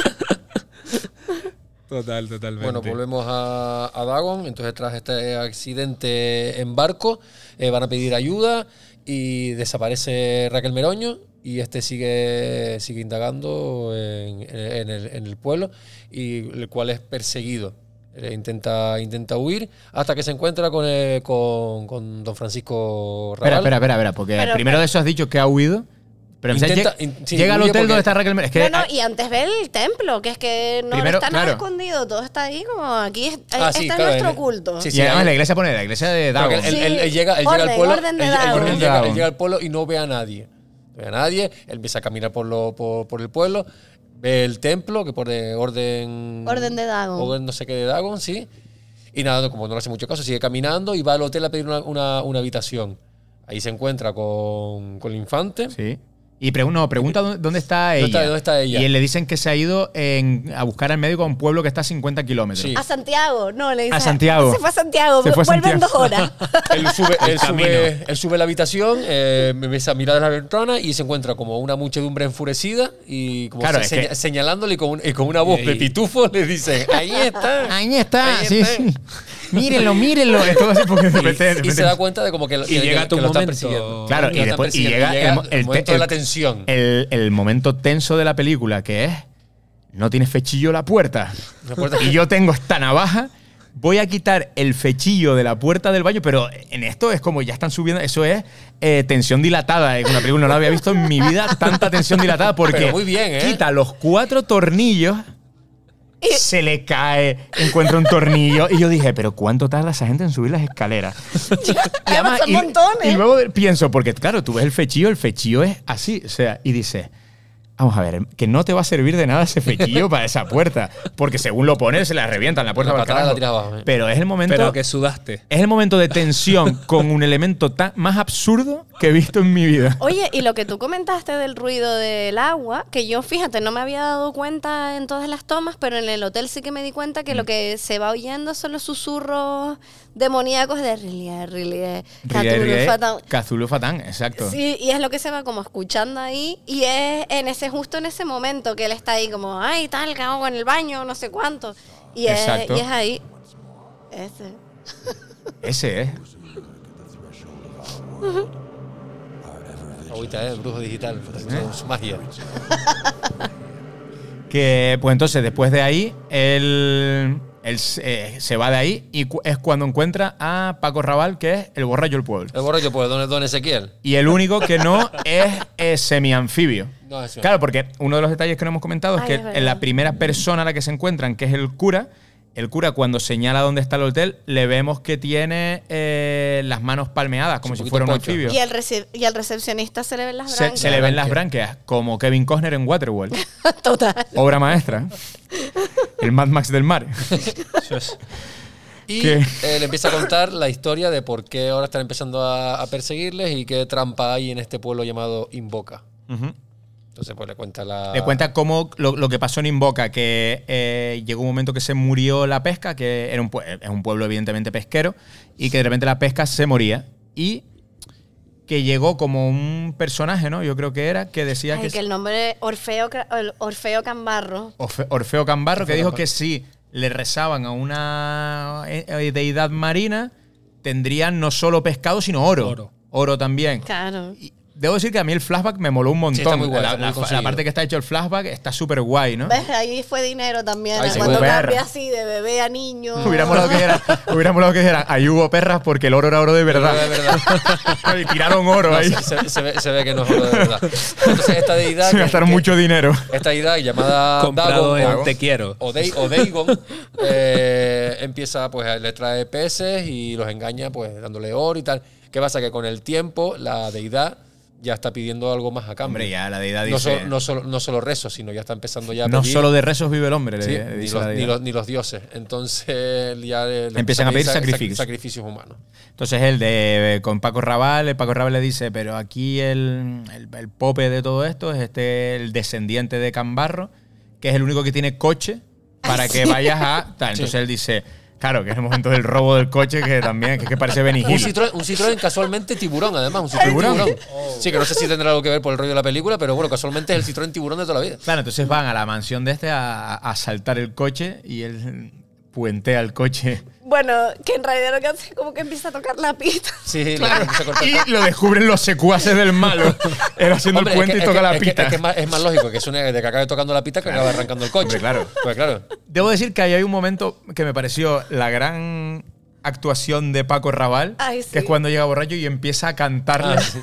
Total, totalmente. Bueno, volvemos a, a Dagon. Entonces, tras este accidente en barco, eh, van a pedir ayuda y desaparece Raquel Meroño. Y este sigue, sigue indagando en, en el, en el pueblo, y el cual es perseguido. Eh, intenta, intenta huir hasta que se encuentra con, eh, con, con don Francisco Espera, Raval. espera, espera, espera, porque Pero- primero de eso has dicho que ha huido. Pero o sea, Intenta- llega, in- sí, llega al hotel porque- donde está Raquel Mer- Es que no, no, y antes ve el templo, que es que no Primero, está nada claro. escondido, todo está ahí como aquí, es- Ah, este sí, es claro, nuestro en- culto. sí, y además ahí- la iglesia pone la iglesia de que él, Sí. él- él llega, él llega Orden, al pueblo, orden de él- él- Dagon. él Orden de llega, llega al pueblo y no ve a nadie. No ve a nadie, él empieza a caminar por, lo, por, por el pueblo, ve el templo que pone orden... Orden de Dagon. Orden no sé qué de Dagon, sí. Y nada, como no le hace mucho caso, sigue caminando y va al hotel a pedir una, una- una habitación. Ahí se encuentra con, con el infante. Sí. Y pregun- no, pregunta dónde, dónde está ella. está- dónde está ella? Y le dicen que se ha ido en- a buscar al médico a un pueblo que está a 50 kilómetros. Sí. A Santiago, no, le dice. A Santiago. Se fue a Santiago, Se fue a vuelve en Santiago. dos horas. Él sube, él, camino. sube, él sube a la habitación, eh, me empieza a mirar a la ventana y se encuentra como una muchedumbre enfurecida y como Claro, se- es seña- que- señalándole y con, un- y con una voz Y de pitufo le dice, ahí está. Ahí está, Ahí sí, está. sí. Mírenlo, mírenlo. Es todo así porque de repente- de Y se da cuenta de como que, Y que- llega que tu lo están momento. persiguiendo. Claro, y después y persiguiendo. llega, el, mo- el momento de la tensión. El, el momento tenso de la película, que es, no tiene fechillo la puerta. La puerta- Y yo tengo esta navaja, voy a quitar el fechillo de la puerta del baño, pero en esto es como ya están subiendo, eso es eh, tensión dilatada. En una película no la había visto en mi vida tanta tensión dilatada porque Pero muy bien, ¿eh? quita los cuatro tornillos. Se le cae, encuentra un tornillo. Y yo dije, ¿pero cuánto tarda esa gente en subir las escaleras? Además, son y, montones. y luego pienso, porque claro, tú ves el fechillo, el fechillo es así, o sea, y dices, vamos a ver, que no te va a servir de nada ese fechillo para esa puerta, porque según lo pones se la revientan la puerta La para la tiras abajo, eh. Pero es el momento Pero que sudaste. es el momento de tensión con un elemento tan, más absurdo que he visto en mi vida. Oye, y lo que tú comentaste del ruido del agua, que yo, fíjate, no me había dado cuenta en todas las tomas, pero en el hotel sí que me di cuenta que lo que se va oyendo son los susurros demoníacos de Rilie, Rilie, Cthulhu, Fatan. Cthulhu Fatán, exacto. Sí, y es lo que se va como escuchando ahí, y es en ese justo en ese momento que él está ahí como, ay, tal, que hago en el baño, no sé cuánto. Y, es, y es ahí. Ese. Ese es. Ahorita, ¿eh? Brujo digital, su magia. Que, pues entonces, después de ahí, él, él se- se va de ahí y cu- es cuando encuentra a Paco Raval, que es el borracho del pueblo. El borracho, pues, don, don Ezequiel. Y el único que no es, eh, semi-anfibio. No. Claro, porque uno de los detalles que no hemos comentado es que es en la primera persona a la que se encuentran, que es el cura, el cura cuando señala dónde está el hotel, le vemos que tiene eh, las manos palmeadas, como Sí, si fuera un anfibio. Y al, y al recepcionista se le ven las Se, branquias. se le ven las branquias, como Kevin Costner en Waterworld. Total. Obra maestra. El Mad Max del mar. Y eh, le empieza a contar la historia de por qué ahora están empezando a, a perseguirles y qué trampa hay en este pueblo llamado Invoca. Entonces, pues le cuenta la. Le cuenta cómo lo, lo que pasó en Invoca, que eh, llegó un momento que se murió la pesca, que era un, pue- es un pueblo evidentemente pesquero, y que de repente la pesca se moría. Y que llegó como un personaje, ¿no? Yo creo que era, que decía Ay, que... que el nombre Orfeo, Orfeo Cambarro. Orfe- Orfeo Cambarro, que dijo Cambarro. que si le rezaban a una eh, eh, deidad marina, tendrían no solo pescado, sino oro. Oro. Oro también. Claro. Y debo decir que a mí el flashback me moló un montón. está muy guay, la, está muy la- la conseguido. parte que está hecho el flashback está súper guay, ¿no? ¿Ves? Ahí fue dinero también. Ay, sí, Cuando cambia así de bebé a niño. Hubiera molado que era, hubiera molado que era, ahí hubo perras porque el oro era oro de verdad. De verdad. y tiraron oro No, ahí. se, ve, se ve que no es oro de verdad. Entonces, esta deidad. Se gastaron que- mucho dinero. Esta deidad llamada Comprado Dagon en o- Te Quiero. o, Dagon eh, empieza, pues le trae peces y los engaña, pues dándole oro y tal. ¿Qué pasa? Que con el tiempo la deidad ya está pidiendo algo más a cambio. Hombre, ya la deidad no, dice- no, solo, no solo rezos, sino ya está empezando ya a No solo de rezos vive el hombre, le- Sí, le ni, dice los, ni, los, ni los dioses. Entonces ya le- le Empiezan a pedir sac- sacrificios. sacrificios humanos. Entonces él de, con Paco Raval, el Paco Raval le dice, pero aquí el, el, el pope de todo esto es este el descendiente de Cambarro, que es el único que tiene coche para que vayas a... tal. Entonces él dice, claro, que es el momento del robo del coche, que también, que, es que parece Benny Un. Citroën, un Citroën casualmente tiburón, además. Un Citroën ¿Tiburón? tiburón. Sí, que no sé si tendrá algo que ver por el rollo de la película, pero bueno, casualmente es el Citroën tiburón de toda la vida. Claro, entonces van a la mansión de este a, a saltar el coche y él puentea el coche. Bueno, que en realidad lo que hace es como que empieza a tocar la pista. Sí, claro. se corta el Y lo descubren los secuaces del malo. Él haciendo Hombre, el puente es que- y toca es que- la es que- pita. Es, que es más, es más lógico que suene de que acabe tocando la pita que acabe arrancando el coche. Hombre, claro. Pues claro. Debo decir que ahí hay un momento que me pareció la gran actuación de Paco Raval, Ay, sí. que es cuando llega borracho y empieza a cantarle. Ah, sí.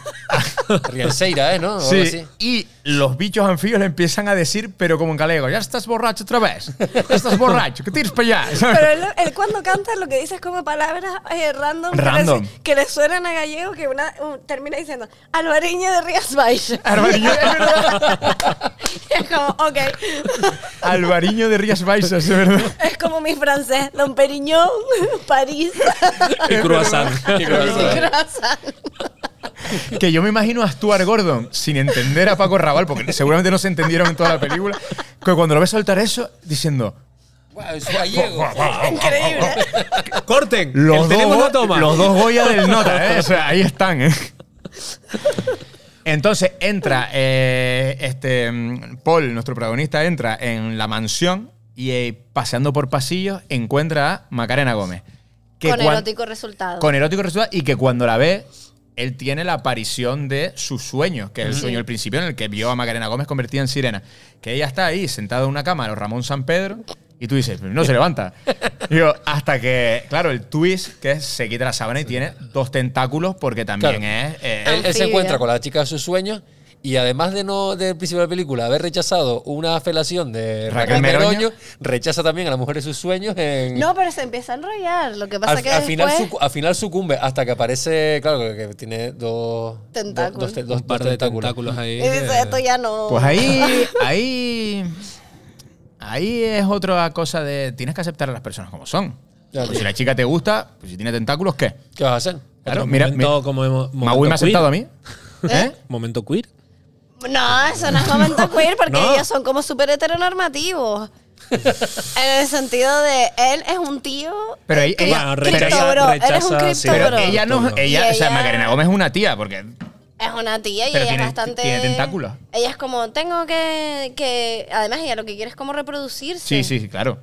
Rianseira, ¿eh? ¿no? O algo Sí, así. y los bichos anfibios le empiezan a decir, pero como en galego, ya estás borracho otra vez, ya estás borracho, que tires para allá. Pero él, él cuando canta lo que dice es como palabras eh, random, que le- Random. Que, le, suenan a gallego que una uh, termina diciendo Alvariño de Rías Baixas. Alvariño, es verdad. es como, ok. Alvariño de Rías Baixas, de verdad. es como mi francés, Don Periñón, París. Y croissant. Y croissant. Y croissant. Que yo me imagino a Stuart Gordon sin entender a Paco Raval, porque seguramente no se entendieron en toda la película, que cuando lo ves soltar eso, diciendo, Guau, es gallego. Increíble. ¡Corten! Los dos, toma. los dos Goya del Nota, ¿eh? O sea, ahí están, ¿eh? Entonces entra, eh, este, mm, Paul, nuestro protagonista, entra en la mansión y eh, paseando por pasillos encuentra a Macarena Gómez. que Con erótico resultado. Con erótico resultado y que cuando la ve, él tiene la aparición de su sueño, que es el sueño del principio en el que vio a Macarena Gómez convertida en sirena. Que ella está ahí sentada en una cama, los Ramón San Pedro, y tú dices, no se levanta. Digo, hasta que, claro, el twist, que es se quita la sábana y tiene dos tentáculos, porque también Claro. es. eh, Él, él se encuentra con la chica de sus sueños y además de no del principio de la película haber rechazado una felación de Raquel Raquel Meroño. Meroño, rechaza también a la mujer de sus sueños en No, pero se empieza a enrollar. Lo que pasa al, que al después... final sucu- al final sucumbe hasta que aparece, claro, que tiene dos Tentáculos. dos, dos- dos- tentáculos. tentáculos ahí. y dice, esto ya no... Pues ahí. Ahí. Ahí es otra cosa de. Tienes que aceptar a las personas como son. Pues si la chica te gusta, pues si tiene tentáculos, ¿qué? ¿Qué vas a hacer? Claro, mira, momento mira- como hemos- Maui momento me ha aceptado a mí. ¿Eh? Momento queer. No, eso no es momento queer porque No. ellos son como súper heteronormativos. en el sentido de él es un tío. Pero eh, ella- rechaza- bro, Él es un rechaza, cripto sí. Pero bro. ella no. Ella, o sea, ella- Macarena Gómez es una tía, porque. Es una tía y Pero ella tiene- es bastante. tiene tentáculos. Ella es como, tengo que, que. Además, ella lo que quiere es como reproducirse. Sí, sí, sí, claro.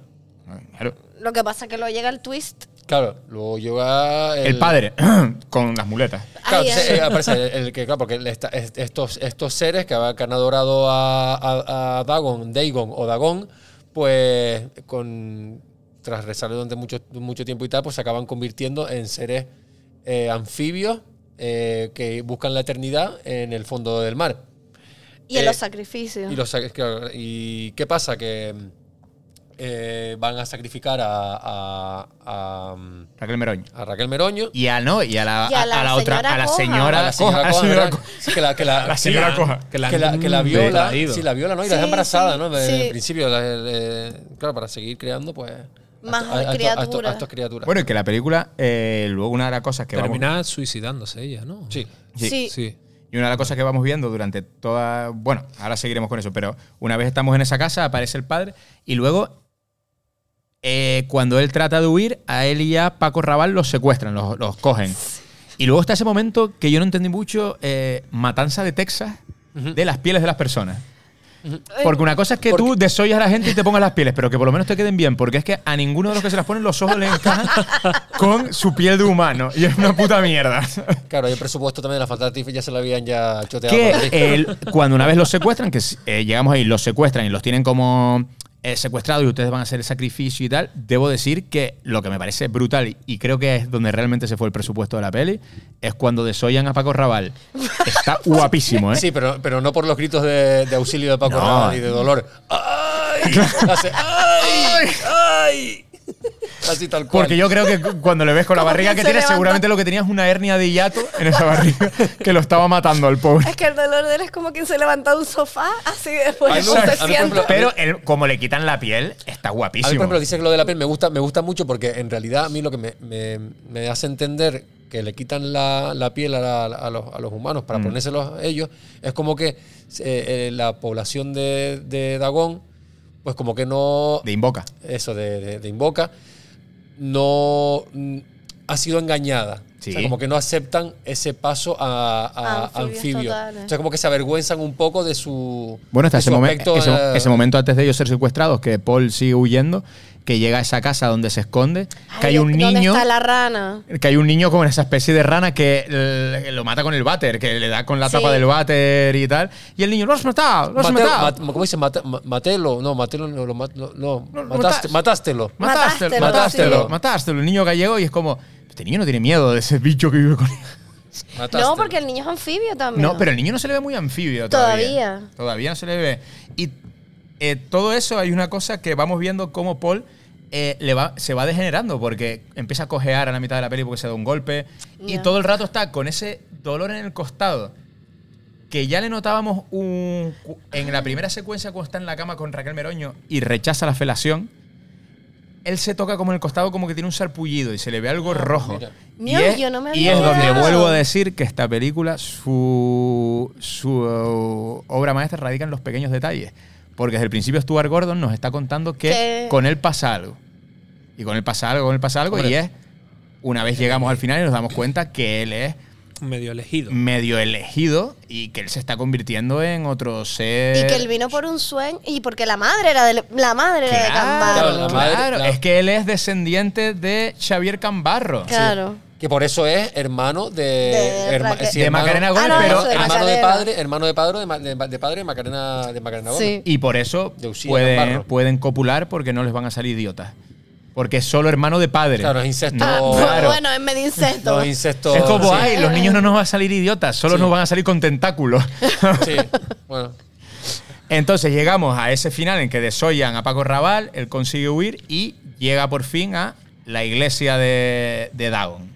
Claro. Lo que pasa es que luego llega el twist. Claro, luego llega El padre, con las muletas. Claro, Ay, entonces, ay. eh, aparece el, el que, claro, porque esta- estos, estos seres que, ha- que han adorado a, a- a Dagon, Dagon o Dagon, pues con tras rezarle durante mucho, mucho tiempo y tal, pues se acaban convirtiendo en seres eh, anfibios eh, que buscan la eternidad en el fondo del mar. Y en los sacrificios. Y, los, sac- claro, ¿y qué pasa? Que eh, van a sacrificar a, a- a- Raquel Meroño. a Raquel Meroño. Y a no, y a la, Y a la a la otra, señora a la señora, a la señora Coja, a la Coja, señora ¿verdad? Coja. Sí, que la, que la, señora Coja. Que la, que la, que la han viola, traído. sí, la viola, ¿no? Y la deja embarazada, sí, ¿no? En sí. principio, la- eh, claro, para seguir creando, pues. Más a, a- criaturas. a estas criaturas. Bueno, y que la película, eh, luego una de las cosas que vamos, Termina suicidándose ella, ¿no? sí. Sí. Sí. Sí. y una de las cosas que vamos viendo durante toda, bueno, ahora seguiremos con eso, pero una vez estamos en esa casa aparece el padre y luego eh, cuando él trata de huir, a él y a Paco Raval los secuestran, los, los cogen. Y luego está ese momento que yo no entendí mucho, eh, matanza de Texas de las pieles de las personas. Porque una cosa es que tú desollas a la gente y te pongas las pieles, pero que por lo menos te queden bien, porque es que a ninguno de los que se las ponen los ojos le encajan con su piel de humano. Y es una puta mierda. Claro, y el presupuesto también de la Fantastic ya se lo habían ya choteado. que el- cuando una vez los secuestran, que eh, llegamos ahí, los secuestran y los tienen como eh, secuestrados y ustedes van a hacer el sacrificio y tal, debo decir que lo que me parece brutal y creo que es donde realmente se fue el presupuesto de la peli, es cuando desollan a Paco Raval. Está guapísimo, ¿eh? Sí, pero, pero no por los gritos de, de auxilio de Paco No. Rabanne y de dolor. ¡Ay! Hace, ¡Ay! ¡Ay! Así tal cual. Porque yo creo que cu- cuando le ves con la barriga que se tiene, levanta. seguramente lo que tenía es una hernia de hiato en esa barriga que lo estaba matando al pobre. Es que el dolor de él es como quien se levanta de un sofá, así después me se sienta. ejemplo, Pero el- como le quitan la piel, está A mí, guapísimo. por ejemplo, dice que lo de la piel me gusta, me gusta mucho porque en realidad a mí lo que me, me- me hace entender que le quitan la, la piel a, la- a los, a los humanos para Mm. ponérselos a ellos es como que eh, eh, la población de, de Dagón, pues como que no. De Invoca. Eso, de, de- de Invoca, no mm, ha sido engañada. Sí. O sea, como que no aceptan ese paso a, a- Anfibios anfibio. O sea, como que se avergüenzan un poco de su. Bueno, hasta ese, su momen- aspecto, ese, ese momento antes de ellos ser secuestrados, que Paul sigue huyendo, que llega a esa casa donde se esconde, que hay Ay, un ¿Dónde niño. está la rana? Que hay un niño con esa especie de rana que lo mata con el váter, que le da con la Sí. tapa del váter y tal. Y el niño, lo has matado, lo has Mateo- matado. mat- ¿Cómo dice? Mate- ma- matelo. No, matelo no, lo no, no, mataste, matas- matástelo. Matástelo, Matástelo, matástelo. El niño gallego y es como, este niño no tiene miedo de ese bicho que vive con él. Matástelo. No, porque el niño es anfibio también. No, pero el niño no se le ve muy anfibio todavía. Todavía. Todavía no se le ve. Y eh, todo eso hay una cosa que vamos viendo cómo Paul eh, le va, se va degenerando porque empieza a cojear a la mitad de la peli porque se da un golpe y todo el rato está con ese dolor en el costado que ya le notábamos un, en la primera secuencia cuando está en la cama con Raquel Meroño y rechaza la felación. Él se toca como en el costado como que tiene un sarpullido y se le ve algo rojo. mira. Y Mío, es, yo no me y es donde vuelvo a decir que esta película, su, su uh, obra maestra radica en los pequeños detalles. Porque desde el principio Stuart Gordon nos está contando que con él pasa algo. Y con él pasa algo, con él pasa algo. Y es, una vez llegamos al final y nos damos cuenta que él es Medio elegido. medio elegido y que él se está convirtiendo en otro ser. Y que él vino por un sueño y porque la madre era de la madre era de Claro, Cambarro. Claro, la madre- claro. la- es que él es descendiente de Xavier Cambarro. Claro. Que por eso es hermano de. De herma- sí, De hermano- Macarena Gómez, Ah, no, pero de hermano de padre, hermano de padre de, de- de padre de Macarena, de Macarena Gómez. Sí. Y por eso pueden, copular porque no les van a salir idiotas. Porque es solo hermano de padre. Claro, es incesto. Ah, claro. Bueno, es medio incesto. Es como, sí. ay, los niños no nos van a salir idiotas, solo Sí. nos van a salir con tentáculos. Sí, bueno. Entonces llegamos a ese final en que desollan a Paco Raval, él consigue huir y llega por fin a la iglesia de, de Dagon.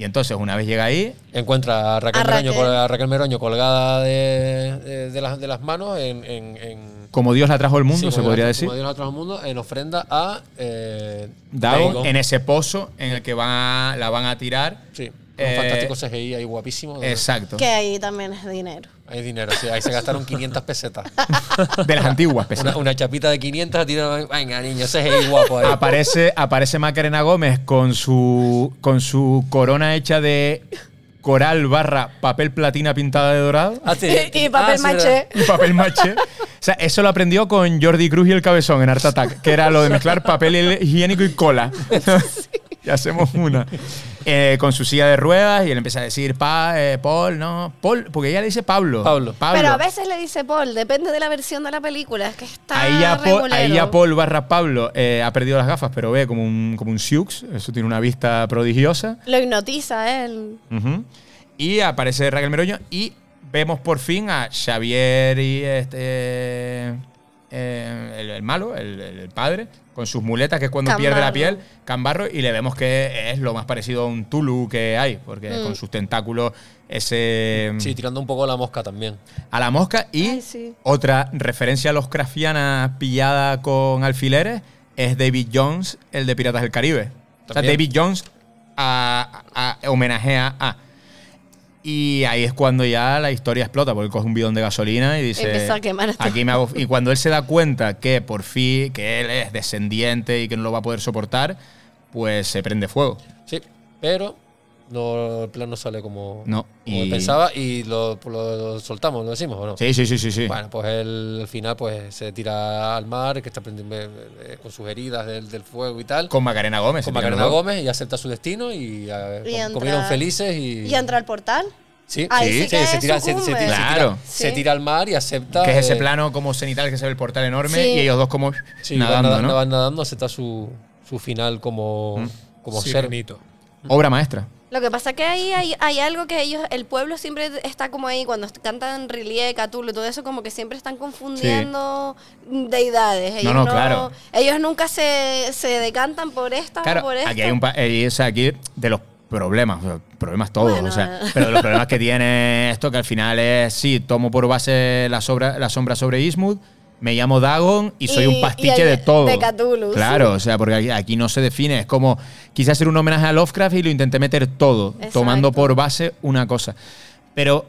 Y entonces, una vez llega ahí, Encuentra a Raquel, A Meroño, Raquel. a Raquel Meroño colgada de, de- de las, de las manos en. en- en- como Dios la trajo al mundo, sí, se podría decir, Como Dios la trajo al mundo, en ofrenda a. Eh, Dagon en ese pozo en el que van a- la van a tirar. Sí, un Eh, fantástico CGI ahí guapísimo. Exacto. Que ahí también es dinero. Hay dinero, sí, ahí se gastaron 500 pesetas. De las antiguas pesetas. Una, una chapita de 500, tiraron, venga niño, CGI guapo ahí. aparece, aparece Macarena Gómez con su, con su corona hecha de coral barra papel platina pintada de dorado Ah, sí. y papel Ah, sí, maché. y papel maché. O sea, eso lo aprendió con Jordi Cruz y el Cabezón en Art Attack, que era lo de mezclar papel higiénico y cola. y hacemos una. Eh, con su silla de ruedas y él empieza a decir, pa, eh, Paul, no, Paul, porque ella le dice Pablo. Pablo. Pero a veces le dice Paul, depende de la versión de la película. Es que está Ahí ya, Paul, ahí ya Paul barra Pablo eh, ha perdido las gafas, pero ve como un, como un Sioux. Eso tiene una vista prodigiosa. Lo hipnotiza a él. Y aparece Raquel Meroño y vemos por fin a Xavier y este eh, el, el malo, el, el padre, con sus muletas, que es cuando pierde la piel, Cambarro, y le vemos que es lo más parecido a un Tulu que hay, porque Mm. con sus tentáculos ese Sí, tirando un poco la mosca también. a la mosca y Ay, sí. otra referencia a los Craftiana pillada con alfileres es David Jones, el de Piratas del Caribe. O sea. David Jones a- a- a- homenajea a. Y ahí es cuando ya la historia explota, porque coge un bidón de gasolina y dice. Empieza a quemar esto. Aquí me hago. Y cuando él se da cuenta que por fin, que él es descendiente y que no lo va a poder soportar, pues se prende fuego. Sí, pero No, el plan no sale como, No, como y- pensaba y lo, lo- lo soltamos, lo decimos o no. Sí, sí, sí, sí. sí. Bueno, pues él al final pues se tira al mar, que está aprendiendo, eh, eh, con sus heridas del, del fuego y tal. Con Macarena Gómez. con Macarena. Gómez y acepta su destino y, eh, Y com- entra- comieron felices y... Y entra al portal. Sí, Ahí sí, sí se, tira, se, se- Claro. se tira al mar y acepta... Que es ese eh, plano como cenital que se ve el portal enorme Sí. y ellos dos como Sí, van nadando, nadando, ¿no? van nadando, acepta su, su final como, Mm. como ser. Obra maestra. Lo que pasa que ahí hay, hay algo que ellos, el pueblo siempre está como ahí, cuando cantan Riley, Cthulhu, todo eso, como que siempre están confundiendo deidades. Ellos no, claro. Ellos nunca se, se decantan por esta Claro, o por esta. aquí hay un eh, o sea, aquí de los problemas, o sea, problemas todos, Bueno, o sea, pero de los problemas que tiene esto que al final es sí, tomo por base la sobra, la sombra sobre Eastwood, me llamo Dagon y soy Y- un pastiche de todo. de Cthulhu, Claro, sí. o sea, porque aquí, aquí no se define, es como quise hacer un homenaje a Lovecraft y lo intenté meter todo, Exacto. tomando por base una cosa. Pero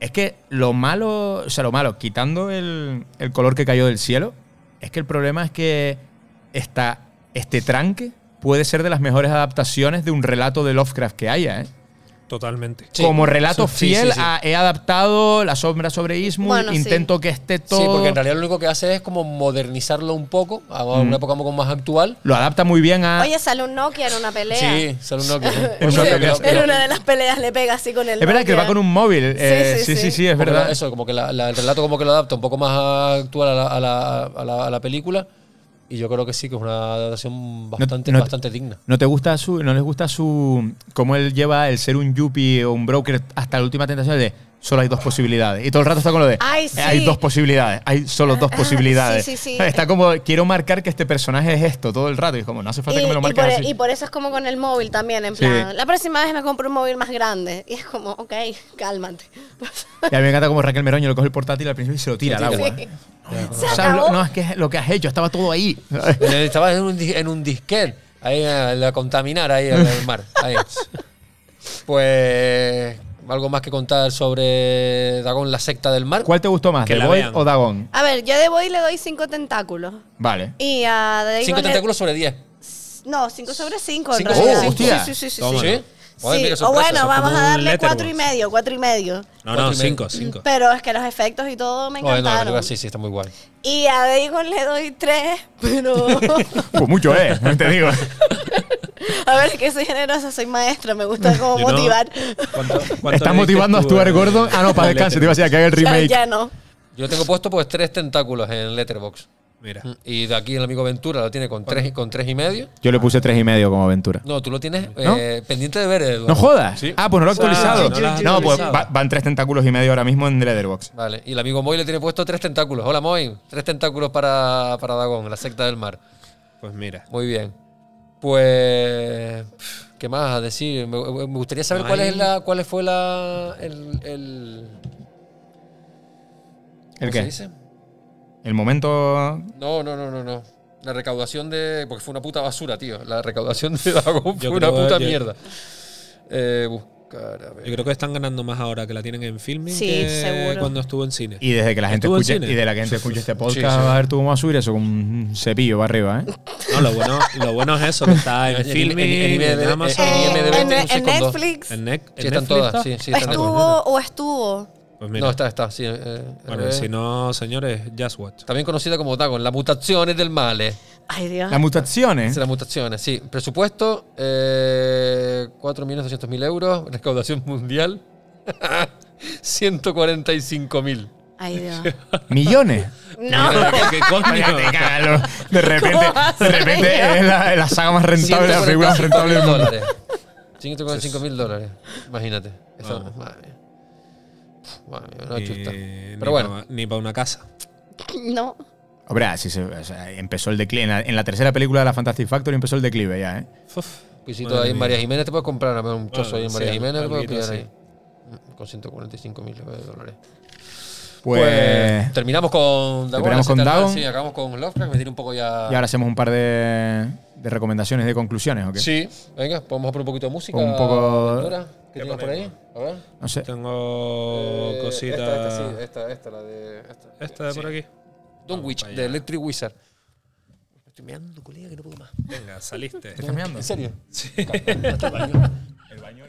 es que lo malo, o sea, lo malo, quitando el, el color que cayó del cielo, es que el problema es que esta, este tranque puede ser de las mejores adaptaciones de un relato de Lovecraft que haya, ¿eh? Totalmente. Sí. Como relato Sí, fiel sí. a he adaptado La sombra sobre Eastwood, Bueno, sí. intento que esté todo... Sí, porque en realidad lo único que hace es como modernizarlo un poco a una Mm. época un poco más actual. Lo adapta muy bien a... Oye, sale un Nokia en una pelea. Sí, sale un Nokia. Un Nokia En una de las peleas le pega así con el es verdad que va Nokia. con un móvil. eh, sí, sí, sí, sí. sí, es Como verdad. la- Eso, como que la- la- el relato como que lo adapta un poco más actual a la, a la- a la- a la película. Y yo creo que sí, que es una adaptación bastante, no bastante digna. ¿No te gusta su, no les gusta su cómo él lleva el ser un yuppie o un broker hasta la última tentación de solo hay dos posibilidades? Y todo el rato está con lo de Ay, sí. hay dos posibilidades, hay solo dos Ah, posibilidades. sí, sí, sí. Está como quiero marcar que este personaje es esto todo el rato y es como no hace falta Y, que me lo y marques por, así. y por eso es como con el móvil también, en Sí. plan, la próxima vez me compro un móvil más grande. Y es como, ok, cálmate. Y a mí me encanta como Raquel Meroño lo coge el portátil al principio y se lo tira al agua. Sí. O Se sea, lo- no, es que lo que has hecho, estaba todo ahí. Estaba en un, dis- en un disquete, ahí a, a contaminar ahí al al mar. ahí. Pues algo más que contar sobre Dagon, la secta del mar. ¿Cuál te gustó más, Que The la vean. o Dagon? A ver, yo de Boy le doy cinco tentáculos. Vale. Y a Dagon Cinco le- tentáculos sobre 10. No, cinco sobre cinco en Cinco realidad. sobre cinco. Sí, Hostia. sí, sí, sí, Toma. sí. ¿Sí? Joder, Sí, mira, o sorpresa, bueno, eso vamos como a un darle cuatro y medio, cuatro y medio. No, Cuatro no, y medio. cinco, cinco. Pero es que los efectos y todo me Bueno, la encantaron. película sí, sí, está muy guay. Y a Dagon le doy tres, pero... Pues mucho, ¿eh? No te digo. a ver, es que soy generosa, soy maestra, me gusta como Yo no- motivar. ¿Cuánto- cuánto ¿Estás motivando a tú Stuart Gordon? Ah, no, para descanso. Te iba a decir que haga el Ya, remake. ya no. Yo tengo puesto pues tres tentáculos en Letterbox. Mira. Y de aquí el amigo Ventura lo tiene con tres, con tres y medio. Yo le puse tres y medio como aventura. No, tú lo tienes ¿No? eh, pendiente de ver. Eduardo. ¿No jodas? Sí. Ah, pues no lo he actualizado. no pues va- van tres tentáculos y medio ahora mismo en Leatherbox. Vale, y el amigo Moy le tiene puesto tres tentáculos. Hola Moy, tres tentáculos para, para Dagón, la secta del mar. Pues mira. Muy bien. Pues, ¿qué más a decir? Me, me gustaría saber No cuál es la, cuál fue la, el, el, ¿El ¿cómo qué? se dice? El momento. No, no, no, no, no. La recaudación de, porque fue una puta basura, tío. La recaudación de Dagón fue una puta yo- mierda. Eh, Yo creo que están ganando más ahora que la tienen en filming Sí, que seguro. cuando estuvo en cine. Y desde que la gente ¿Estuvo en escuche, y de la que gente escuche este podcast, Sí, sí. va a ver tú cómo va a subir eso con un cepillo para arriba, ¿eh? No, lo bueno, lo bueno es eso, que está en filming, en- en en, IMDb, Amazon, en Eh, IMDb en, tiene un en 6,2. Netflix en, están todas, está. sí, sí, están estuvo o estuvo. Pues mira. No, está, está, sí. eh, bueno, eh, si no, señores, Just Watch. También conocida como Dagon, las mutaciones del male. Ay, Dios. Las mutaciones. Es las mutaciones, sí. Presupuesto, eh, 4.200.000 euros. Recaudación mundial, 145.000. Ay, Dios. Millones. No. ¿Qué coño? De repente, de repente es la, la saga más rentable, la película más rentable del 145.000 mundo. dólares. 145.000 dólares. Imagínate. Eso, Vamos. madre mía. Madre mía, una chusta. Pero ni bueno. pa- ni para una casa. No. Hombre, así se, o sea, empezó el declive. En la, en la tercera película de la Fantastic Factory empezó el declive ya, ¿eh? Uf. Ahí en. María Jiménez te puedes comprar a un chozo ahí en sí, María Jiménez, lo puedes pillar así. ahí. Mm, Con 145.000 dólares. Pues, Pues terminamos con Dagon. terminamos con Dagon. Sí, acabamos con Lovecraft. Me un poco ya. y ahora hacemos un par de, de recomendaciones de conclusiones, ¿o qué? Sí, venga, podemos poner un poquito de música. Un poco- Ventura, ¿Qué tienes por ahí? A ver. No sé. Tengo Eh, cositas. Esta, esta, sí, esta, esta, la de. Esta, Esta de Sí. por aquí. Don't Witch, de. Electric Wizard. Me estoy meando, colega, que no puedo más. Venga, saliste. ¿Estás mirando? ¿En serio? Sí. Hasta el baño. El baño,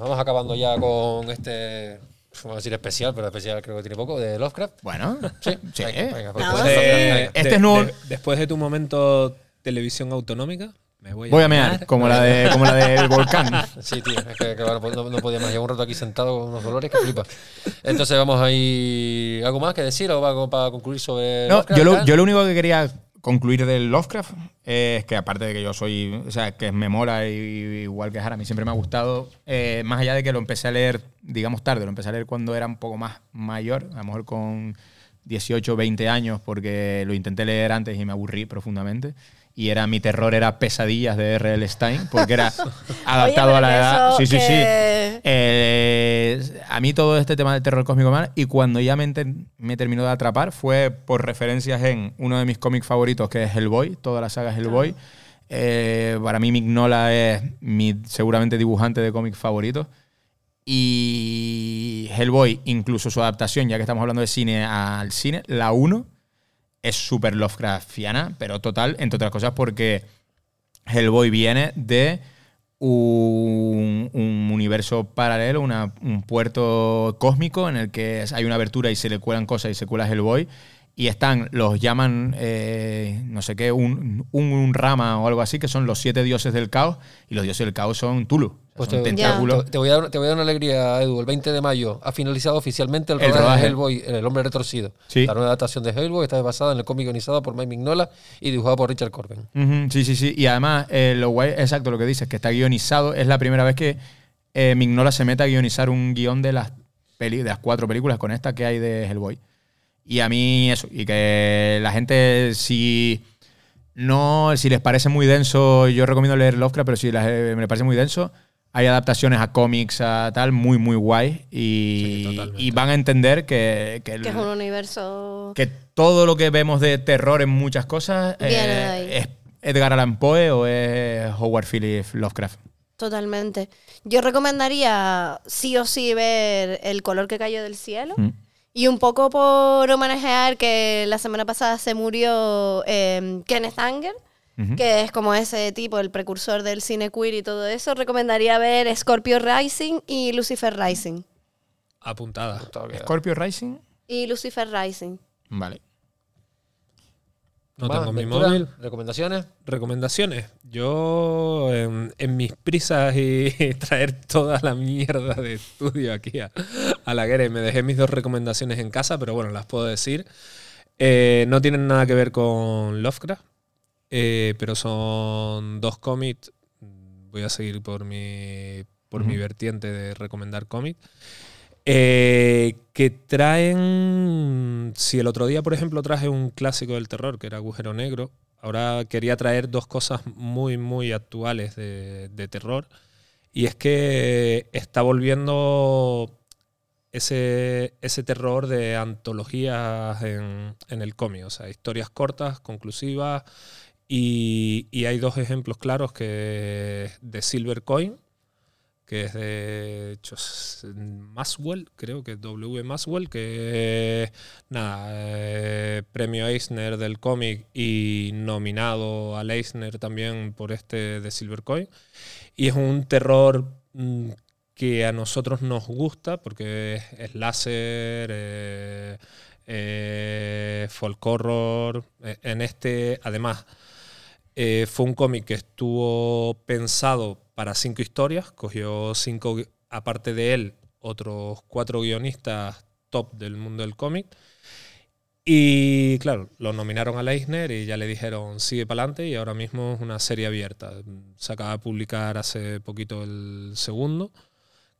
Bueno, vamos acabando ya con este. Vamos a decir especial, pero especial creo que tiene poco, de Lovecraft. Bueno, Sí, sí. venga, venga, pues, No. pues, De- venga. Este de- es nuevo- de- después de tu momento televisión autonómica, me voy a, Voy a mear, como la, de, como la del volcán. Sí, tío, es que, que ahora no, no podía más. Llevo un rato aquí sentado con unos dolores que flipa. Entonces vamos a ir. ¿Algo más que decir o algo para concluir sobre. No, Lovecraft, yo lo, tal? yo lo único que quería concluir del Lovecraft es que aparte de que yo soy, o sea, que me mola y, igual que Jara, a mí siempre me ha gustado, eh, más allá de que lo empecé a leer, digamos tarde, lo empecé a leer cuando era un poco más mayor, a lo mejor con 18, 20 años, porque lo intenté leer antes y me aburrí profundamente. Y era mi terror era Pesadillas de R.L. Stein, porque era adaptado Oye, a la edad. Sí, sí, sí. que- Eh, a mí todo este tema del terror cósmico mal y cuando ya me, enter- me terminó de atrapar fue por referencias en uno de mis cómics favoritos que es Hellboy, toda la saga Hellboy. Eh, para mí Mignola es mi seguramente dibujante de cómics favorito. Y Hellboy, incluso su adaptación, ya que estamos hablando de cine al cine, la 1 es súper Lovecraftiana, pero total, entre otras cosas porque Hellboy viene de un, un universo paralelo, un puerto cósmico en el que hay una abertura y se le cuelan cosas y se cuela Hellboy. Y están, los llaman, eh, no sé qué, un, un, un rama o algo así, que son los siete dioses del caos. Y los dioses del caos son Tulu. Pues son te, tentáculos. te- te voy a dar, te voy a dar una alegría, Edu. El 20 de mayo ha finalizado oficialmente el El rodaje, rodaje. de Hellboy, El hombre retorcido. Sí. La nueva adaptación de Hellboy está basada en el cómic guionizado por Mike Mignola y dibujado por Richard Corben. Ujú, sí, sí, sí. Y además, eh, lo guay, exacto lo que dices, que está guionizado. Es la primera vez que eh, Mignola se mete a guionizar un guion de las, peli, de las cuatro películas con esta que hay de Hellboy. Y a mí eso, y que la gente, si no, si les parece muy denso, yo recomiendo leer Lovecraft, pero si les, eh, me parece muy denso, hay adaptaciones a cómics, a tal, muy, muy guay. Y, van a entender que, que el- es un universo. que todo lo que vemos de terror en muchas cosas eh, Viene de ahí. es Edgar Allan Poe o es Howard Phillips Lovecraft. Totalmente. Yo recomendaría sí o sí ver El color que cayó del cielo. Mm. Y un poco por homenajear que la semana pasada se murió eh, Kenneth Anger, que es como ese tipo, el precursor del cine queer y todo eso. Recomendaría ver Scorpio Rising y Lucifer Rising. apuntada. Scorpio Rising. Y Lucifer Rising. Vale. No Más, tengo mi móvil. ¿Recomendaciones? Recomendaciones. Yo, en, en mis prisas y traer toda la mierda de estudio aquí a, a la guerra, me dejé mis dos recomendaciones en casa, pero bueno, las puedo decir. Eh, no tienen nada que ver con Lovecraft, eh, pero son dos cómics. Voy a seguir por mi, por mi vertiente de recomendar cómics. Eh, que traen. Si el otro día, por ejemplo, traje un clásico del terror, que era Agujero Negro, ahora quería traer dos cosas muy, muy actuales de, terror. Y es que está volviendo ese, ese terror de antologías en, en el cómic, o sea, historias cortas, conclusivas. Y, y hay dos ejemplos claros que de Silver Coin, que es de Maswell, creo que W. Maswell, que es, nada, eh, premio Eisner del cómic y nominado al Eisner también por este de Silver Coin. Y es un terror mm, que a nosotros nos gusta porque es, láser, eh, eh, folk horror. Eh, En este, además, eh, fue un cómic que estuvo pensado para cinco historias, cogió cinco, aparte de él, otros cuatro guionistas top del mundo del cómic. Y claro, lo nominaron a Eisner y ya le dijeron sigue para adelante y ahora mismo es una serie abierta. Se acaba de publicar hace poquito el segundo,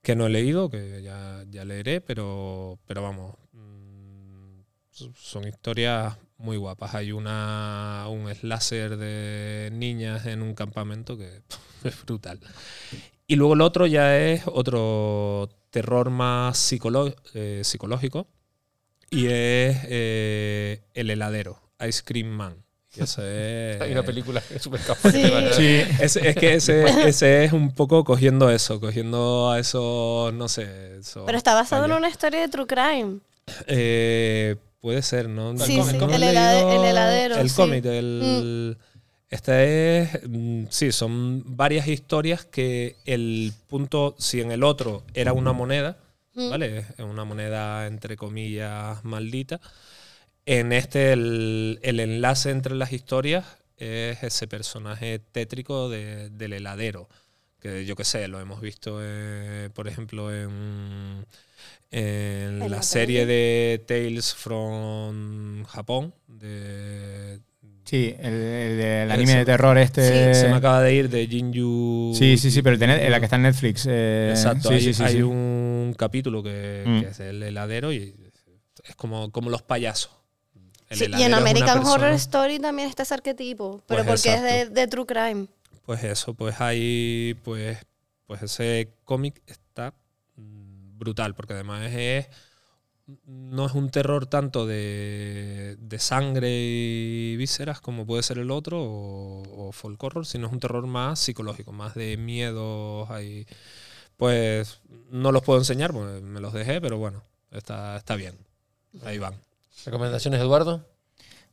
que no he leído, que ya, ya leeré, pero, pero vamos, son historias muy guapas. Hay una, un slasher de niñas en un campamento que es brutal. Y luego el otro ya es otro terror más psicolo- eh, psicológico y es eh, El heladero, Ice Cream Man. Y ese es- Hay una película que es súper. Sí. Sí. es, es que ese, ese es un poco cogiendo eso, cogiendo a esos, no sé. esos Pero está basado en una historia de True Crime. Eh, puede ser, ¿no? Sí, No- sí, el el heladero, El sí. Mm. cómic, el, Esta es, mm, sí, son varias historias que el punto, si en el otro era una moneda, ¿vale? Es una moneda entre comillas maldita, en este el, el enlace entre las historias es ese personaje tétrico de- del heladero, que yo qué sé, lo hemos visto, eh, por ejemplo, en, en En la la serie de Tales from Japón, de, Sí, el, el- el Ese. anime de terror este. se me acaba de ir de Jinju. Sí, sí, sí, pero Net- la que está en Netflix. eh, Exacto, sí, hay, sí, sí, hay sí. un capítulo que, Mm. que es el heladero y es como, como los payasos. Sí, y en American Horror Story también está ese arquetipo, pero Pues porque es de, True Crime. Pues eso, pues hay, pues, pues ese cómic está brutal, porque además es, no es un terror tanto de, de sangre y vísceras como puede ser el otro, o, o folk horror, sino es un terror más psicológico, más de miedos, hay, pues no los puedo enseñar, porque me los dejé, pero bueno, está, está bien, ahí van. ¿Recomendaciones, Eduardo?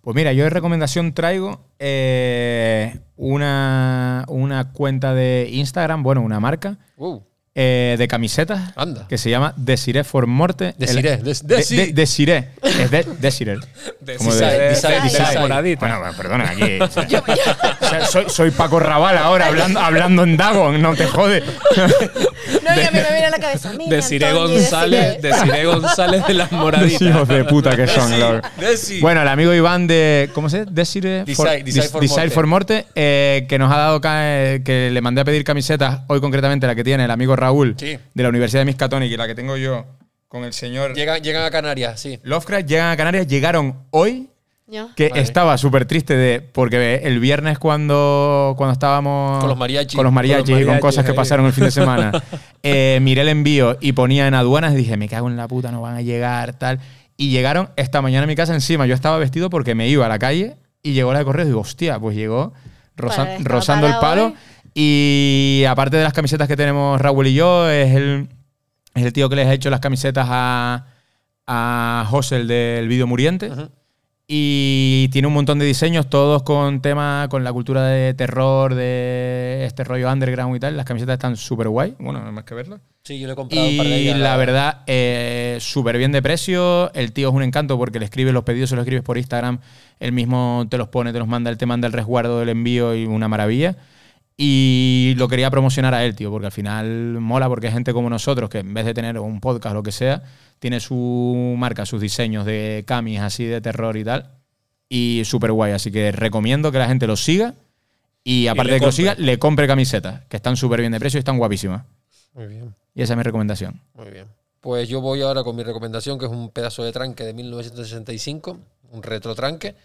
Pues mira, yo de recomendación traigo eh, una, una cuenta de Instagram, bueno, una marca Uh, eh, de camisetas anda. que se llama Desiree for Morte. Desiree, El- des- de- desi. de- Desiree. Es de, Desiree. Como de- de- de- de-. Bueno, perdona, aquí. o sea, o sea, soy, soy Paco Raval ahora hablando, hablando en Dagon, no te jode. No, y a mí me viene a la cabeza. Mira, Antonio, González, Desiree. Desiree González de las moraditas. hijos de puta que son. Desi. Bueno, el amigo Iván de. ¿Cómo se dice? Desire Desire- Desire for Desire Morte. for Morte, eh, que nos ha dado. eh, que le mandé a pedir camisetas, hoy concretamente la que tiene el amigo Raúl Sí. de la Universidad de Miskatonic y la que tengo yo con el señor Llegan, llegan a Canarias, sí. Lovecraft. Llegan a Canarias, llegaron hoy. Ya. Que Vale. estaba súper triste de. Porque el viernes cuando, cuando estábamos. Con los mariachis. Con los mariachis Con los y con mariachis cosas que pasaron el fin de semana. eh, miré el envío y ponía en aduanas y dije, me cago en la puta, no van a llegar, tal. Y llegaron esta mañana a mi casa encima. Yo estaba vestido porque me iba a la calle y llegó la de correo y digo, hostia, pues llegó roza- Vale, rozando el palo. hoy. Y aparte de las camisetas que tenemos Raúl y yo, es el, es el tío que les ha hecho las camisetas a, a José, el del vídeo Muriente. Ujú. Y tiene un montón de diseños, todos con tema, con la cultura de terror, de este rollo underground y tal. Las camisetas están súper guay. Bueno, no hay más que verlas. Sí, yo le he comprado un par de Y ellas. la verdad, eh, súper bien de precio. El tío es un encanto porque le escribes los pedidos, se los escribes por Instagram. Él mismo te los pone, te los manda, él te manda el resguardo del envío y una maravilla. Y lo quería promocionar a él, tío, porque al final mola porque es gente como nosotros que en vez de tener un podcast o lo que sea, tiene su marca, sus diseños de camis así de terror y tal. Y súper guay. Así que recomiendo que la gente los siga. Y aparte de que compre. siga, le compre camisetas, que están súper bien de precio y están guapísimas. Muy bien, Y esa es mi recomendación. muy bien. Pues yo voy ahora con mi recomendación, que es un pedazo de tranque de 1965, un retro tranque,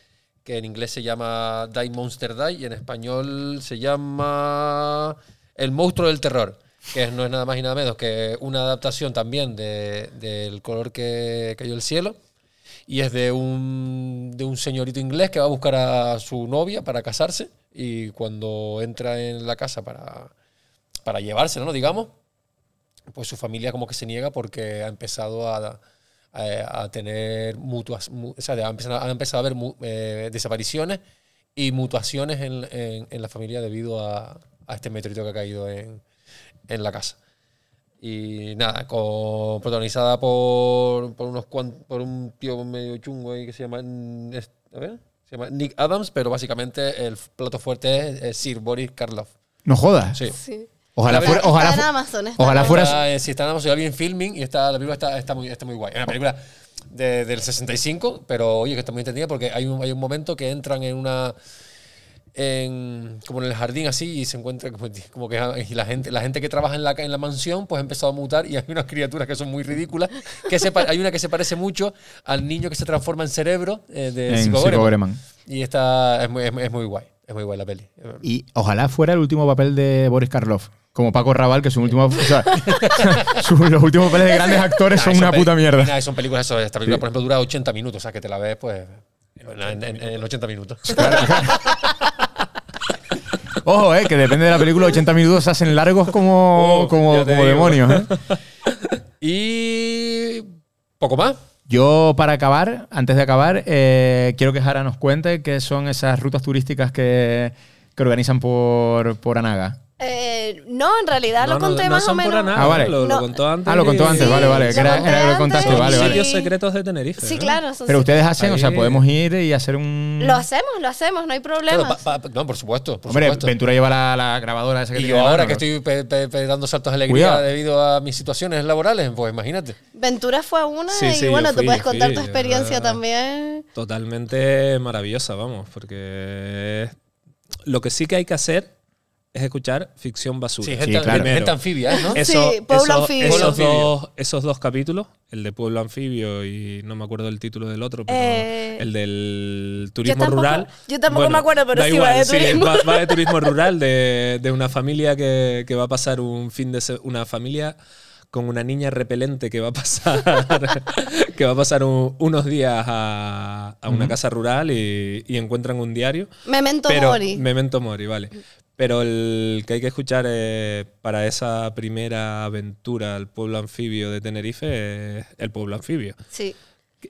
que en inglés se llama Die Monster Die y en español se llama El monstruo del terror, que no es nada más y nada menos que una adaptación también de- del color que cayó el cielo. Y es de un, de un señorito inglés que va a buscar a su novia para casarse y cuando entra en la casa para, para llevársela, ¿no? Digamos, pues su familia como que se niega porque ha empezado a, a- a tener mutuas, mu- o sea, ha empezado, ha empezado a haber mu- eh, desapariciones y mutuaciones en, en- en la familia debido a, a este meteorito que ha caído en, en la casa. Y nada, con, protagonizada por, por unos cuan- por un tío medio chungo ahí que se llama, a ver, se llama Nick Adams, pero básicamente el plato fuerte es, es Sir Boris Karloff. No jodas. Sí. Sí. Ojalá fuera. Está Ojalá, en fu- Amazon. está ojalá en fuera- Amazon. Está, eh, si está en Amazon, ya vi en filming y está, la película está, está, muy, está muy guay. Es una película de- del 65, pero oye, que está muy entendida porque hay un, hay un momento que entran en una. En, como en el jardín así y se encuentra como, como que y la gente la gente que trabaja en la, en la mansión pues ha empezado a mutar y hay unas criaturas que son muy ridículas que se hay una que se parece mucho al niño que se transforma en cerebro eh, de En Psycho Psycho Goreman. Goreman. y está es muy, es, muy- es muy guay es muy guay la peli Y ojalá fuera el último papel de Boris Karloff. Como Paco Raval, que su último. o sea, su- los últimos papeles de grandes actores Nah, son una puta mierda. nah, son películas, eso, esta película, Sí. por ejemplo, dura 80 minutos, o sea, que te la ves, pues, en, en- en 80 minutos. Ojo, eh, que depende de la película, 80 minutos se hacen largos como, Oh, como, demonios. ¿eh? y poco más. Yo, para acabar, antes de acabar, eh, quiero que Jara nos cuente qué son esas rutas turísticas que, que organizan por, por Anaga. Eh, no, en realidad No, lo conté no más o menos. nada, Ah, vale. Lo, lo contó antes. Ah, lo contó antes, vale, vale. lo Que era, era lo que contaste, vale, vale. sitios secretos de Tenerife. Sí, ¿no? claro. son Pero sí- ustedes hacen, o sea, podemos ir y hacer un... Lo hacemos, lo hacemos, no hay problema. pa- pa- no, por supuesto. Por Hombre, supuesto. Ventura lleva la, la grabadora esa que Y yo ahora que estoy pe- pe- pe- dando saltos de alegría Cuidado. debido a mis situaciones laborales, pues imagínate. Ventura fue una Sí, y sí, bueno, te puedes contar tu experiencia también. Totalmente maravillosa, vamos, porque lo que sí que hay que hacer es escuchar ficción basura. Sí, gente, claro. gente anfibia. ¿no? Eso- Sí, Pueblo eso- Anfibio. Esos. Dos, esos dos capítulos, el de Pueblo Anfibio y no me acuerdo del título del otro, pero Eh, el del turismo tampoco- rural. yo tampoco me acuerdo, pero da sí igual, va de sí, turismo. va, va de turismo rural, de, de una familia que, que va a pasar un fin de una familia con una niña repelente que va a pasar que va a pasar un- unos días a, a una casa rural y, y encuentran un diario Memento pero, Mori. Memento Mori, vale. Pero el que hay que escuchar eh, para esa primera aventura al pueblo anfibio de Tenerife es el pueblo anfibio. Sí.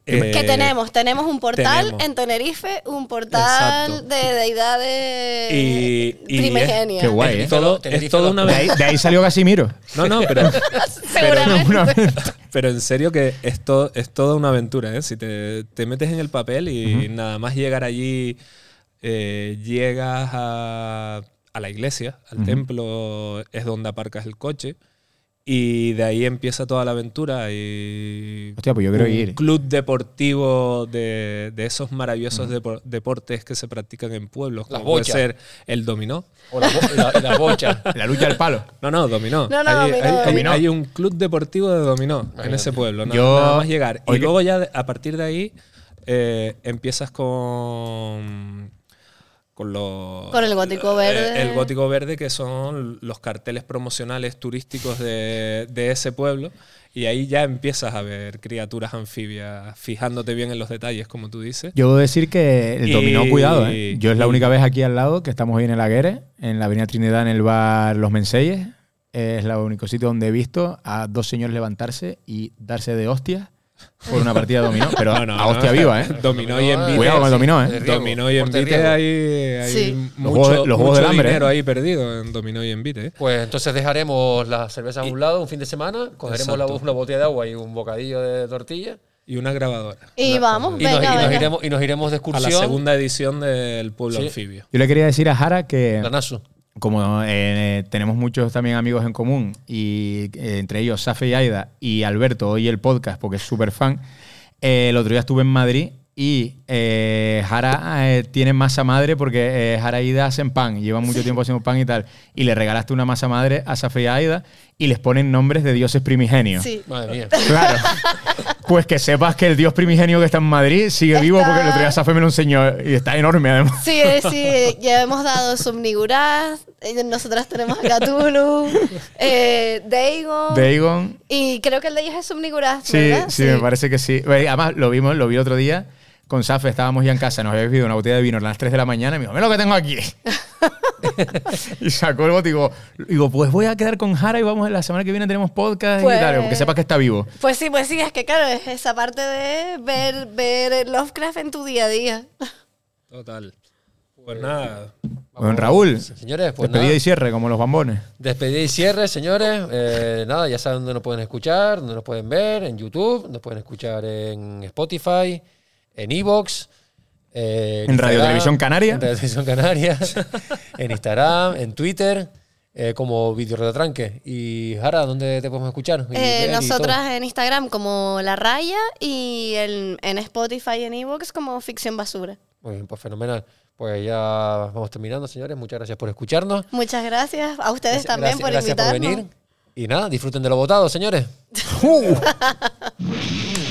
Eh, que tenemos, tenemos un portal tenemos. en Tenerife, un portal Exacto. de deidades Y, y primigenias. Qué guay, es, ¿eh? todo, es toda lo- una De ahí, de ahí salió Casimiro. No, no, pero, Seguramente. pero en serio que es, to- es toda una aventura. ¿eh? Si te, te metes en el papel y nada más llegar allí, eh, llegas a, a la iglesia, al templo, es donde aparcas el coche. Y de ahí empieza toda la aventura y Hostia, pues yo quiero un ir. club deportivo de, de esos maravillosos depor- deportes que se practican en pueblos, Las como puede bochas. ser el dominó. O la, bo- la, la bocha. La lucha del palo. No, no, dominó. No, no, hay, dominó, hay- hay- dominó. hay un club deportivo de dominó en ese pueblo. Nada, Yo- nada más llegar. Y luego ya a partir de ahí eh, empiezas con con los Con el gótico eh, verde. el gótico verde que son los carteles promocionales turísticos de, de ese pueblo y ahí ya empiezas a ver criaturas anfibias fijándote bien en los detalles como tú dices Yo debo decir que el Y- dominó, cuidado, ¿eh? Yo es la y- única vez aquí al lado que estamos hoy en el Aguere, en la Avenida Trinidad, en el bar Los Menseyes. Es el único sitio donde he visto a dos señores levantarse y darse de hostias por una partida de dominó. Pero No, no, a hostia no. viva, ¿eh? Dominó y envite. Cuidado con el dominó, ¿eh? Dominó y envite hay, hay Sí. mucho, Los juegos- del hambre, dinero ¿eh? ahí perdido en dominó y envite. ¿eh? Pues entonces dejaremos las cervezas a un lado un fin de semana, cogeremos la- una botella de agua y un bocadillo de tortilla Y una grabadora. Y vamos, y, nos, venga, y nos venga. iremos, y nos iremos de A la segunda edición del pueblo Sí. anfibio. Yo le quería decir a Jara que, La Nasu. Como eh, tenemos muchos también amigos en común, y eh, entre ellos Safe y Aida, y Alberto, hoy el podcast, porque es súper fan, eh, el otro día estuve en Madrid y Jara tiene masa madre porque Jara y Aida hacen pan, llevan mucho tiempo haciendo pan y tal, y le regalaste una masa madre a Safe y Aida y les ponen nombres de dioses primigenios. Sí. Madre mía. Claro. Pues que sepas que el dios primigenio que está en Madrid sigue vivo Está- porque el otro día Safe me lo enseñó y está enorme además. Sí, sí, ya hemos dado Subniguraz, eh, nosotras tenemos a Cthulhu, eh, Dagon, Dagon. y creo que el de ellos es Subniguraz, Sí, ¿verdad? sí, me parece que sí. Eh, Además, lo vimos, lo vi otro día con Safe, estábamos ya en casa, nos había bebido una botella de vino a las 3 de la mañana y me dijo, mira lo que tengo aquí. y sacó el bote y digo, digo, pues voy a quedar con Jara y vamos, la semana que viene tenemos podcast Pues- y tal, porque sepas que está vivo. Pues sí, pues sí, es que claro, es esa parte de ver, ver Lovecraft en tu día a día. Total. Pues nada. Bueno, Raúl, Señores, pues despedida nada. y cierre, como los bambones. Despedida y cierre, señores. Eh, nada, ya saben dónde nos pueden escuchar, dónde nos pueden ver, en YouTube, nos pueden escuchar en Spotify, en Evox. eh, En Radio Televisión Canaria. En Radio Televisión Canaria. en Instagram, en Twitter, eh, como Video Retranque. Y Jara, ¿dónde te podemos escuchar? Y Eh, y nosotras en Instagram como La Raya y en, en Spotify y en Evox como Ficción Basura. Muy bien, pues fenomenal. Pues ya vamos terminando, señores. Muchas gracias por escucharnos. Muchas gracias a ustedes Gracias- también por gracias invitarnos. venir. Y nada, disfruten de lo votado, señores.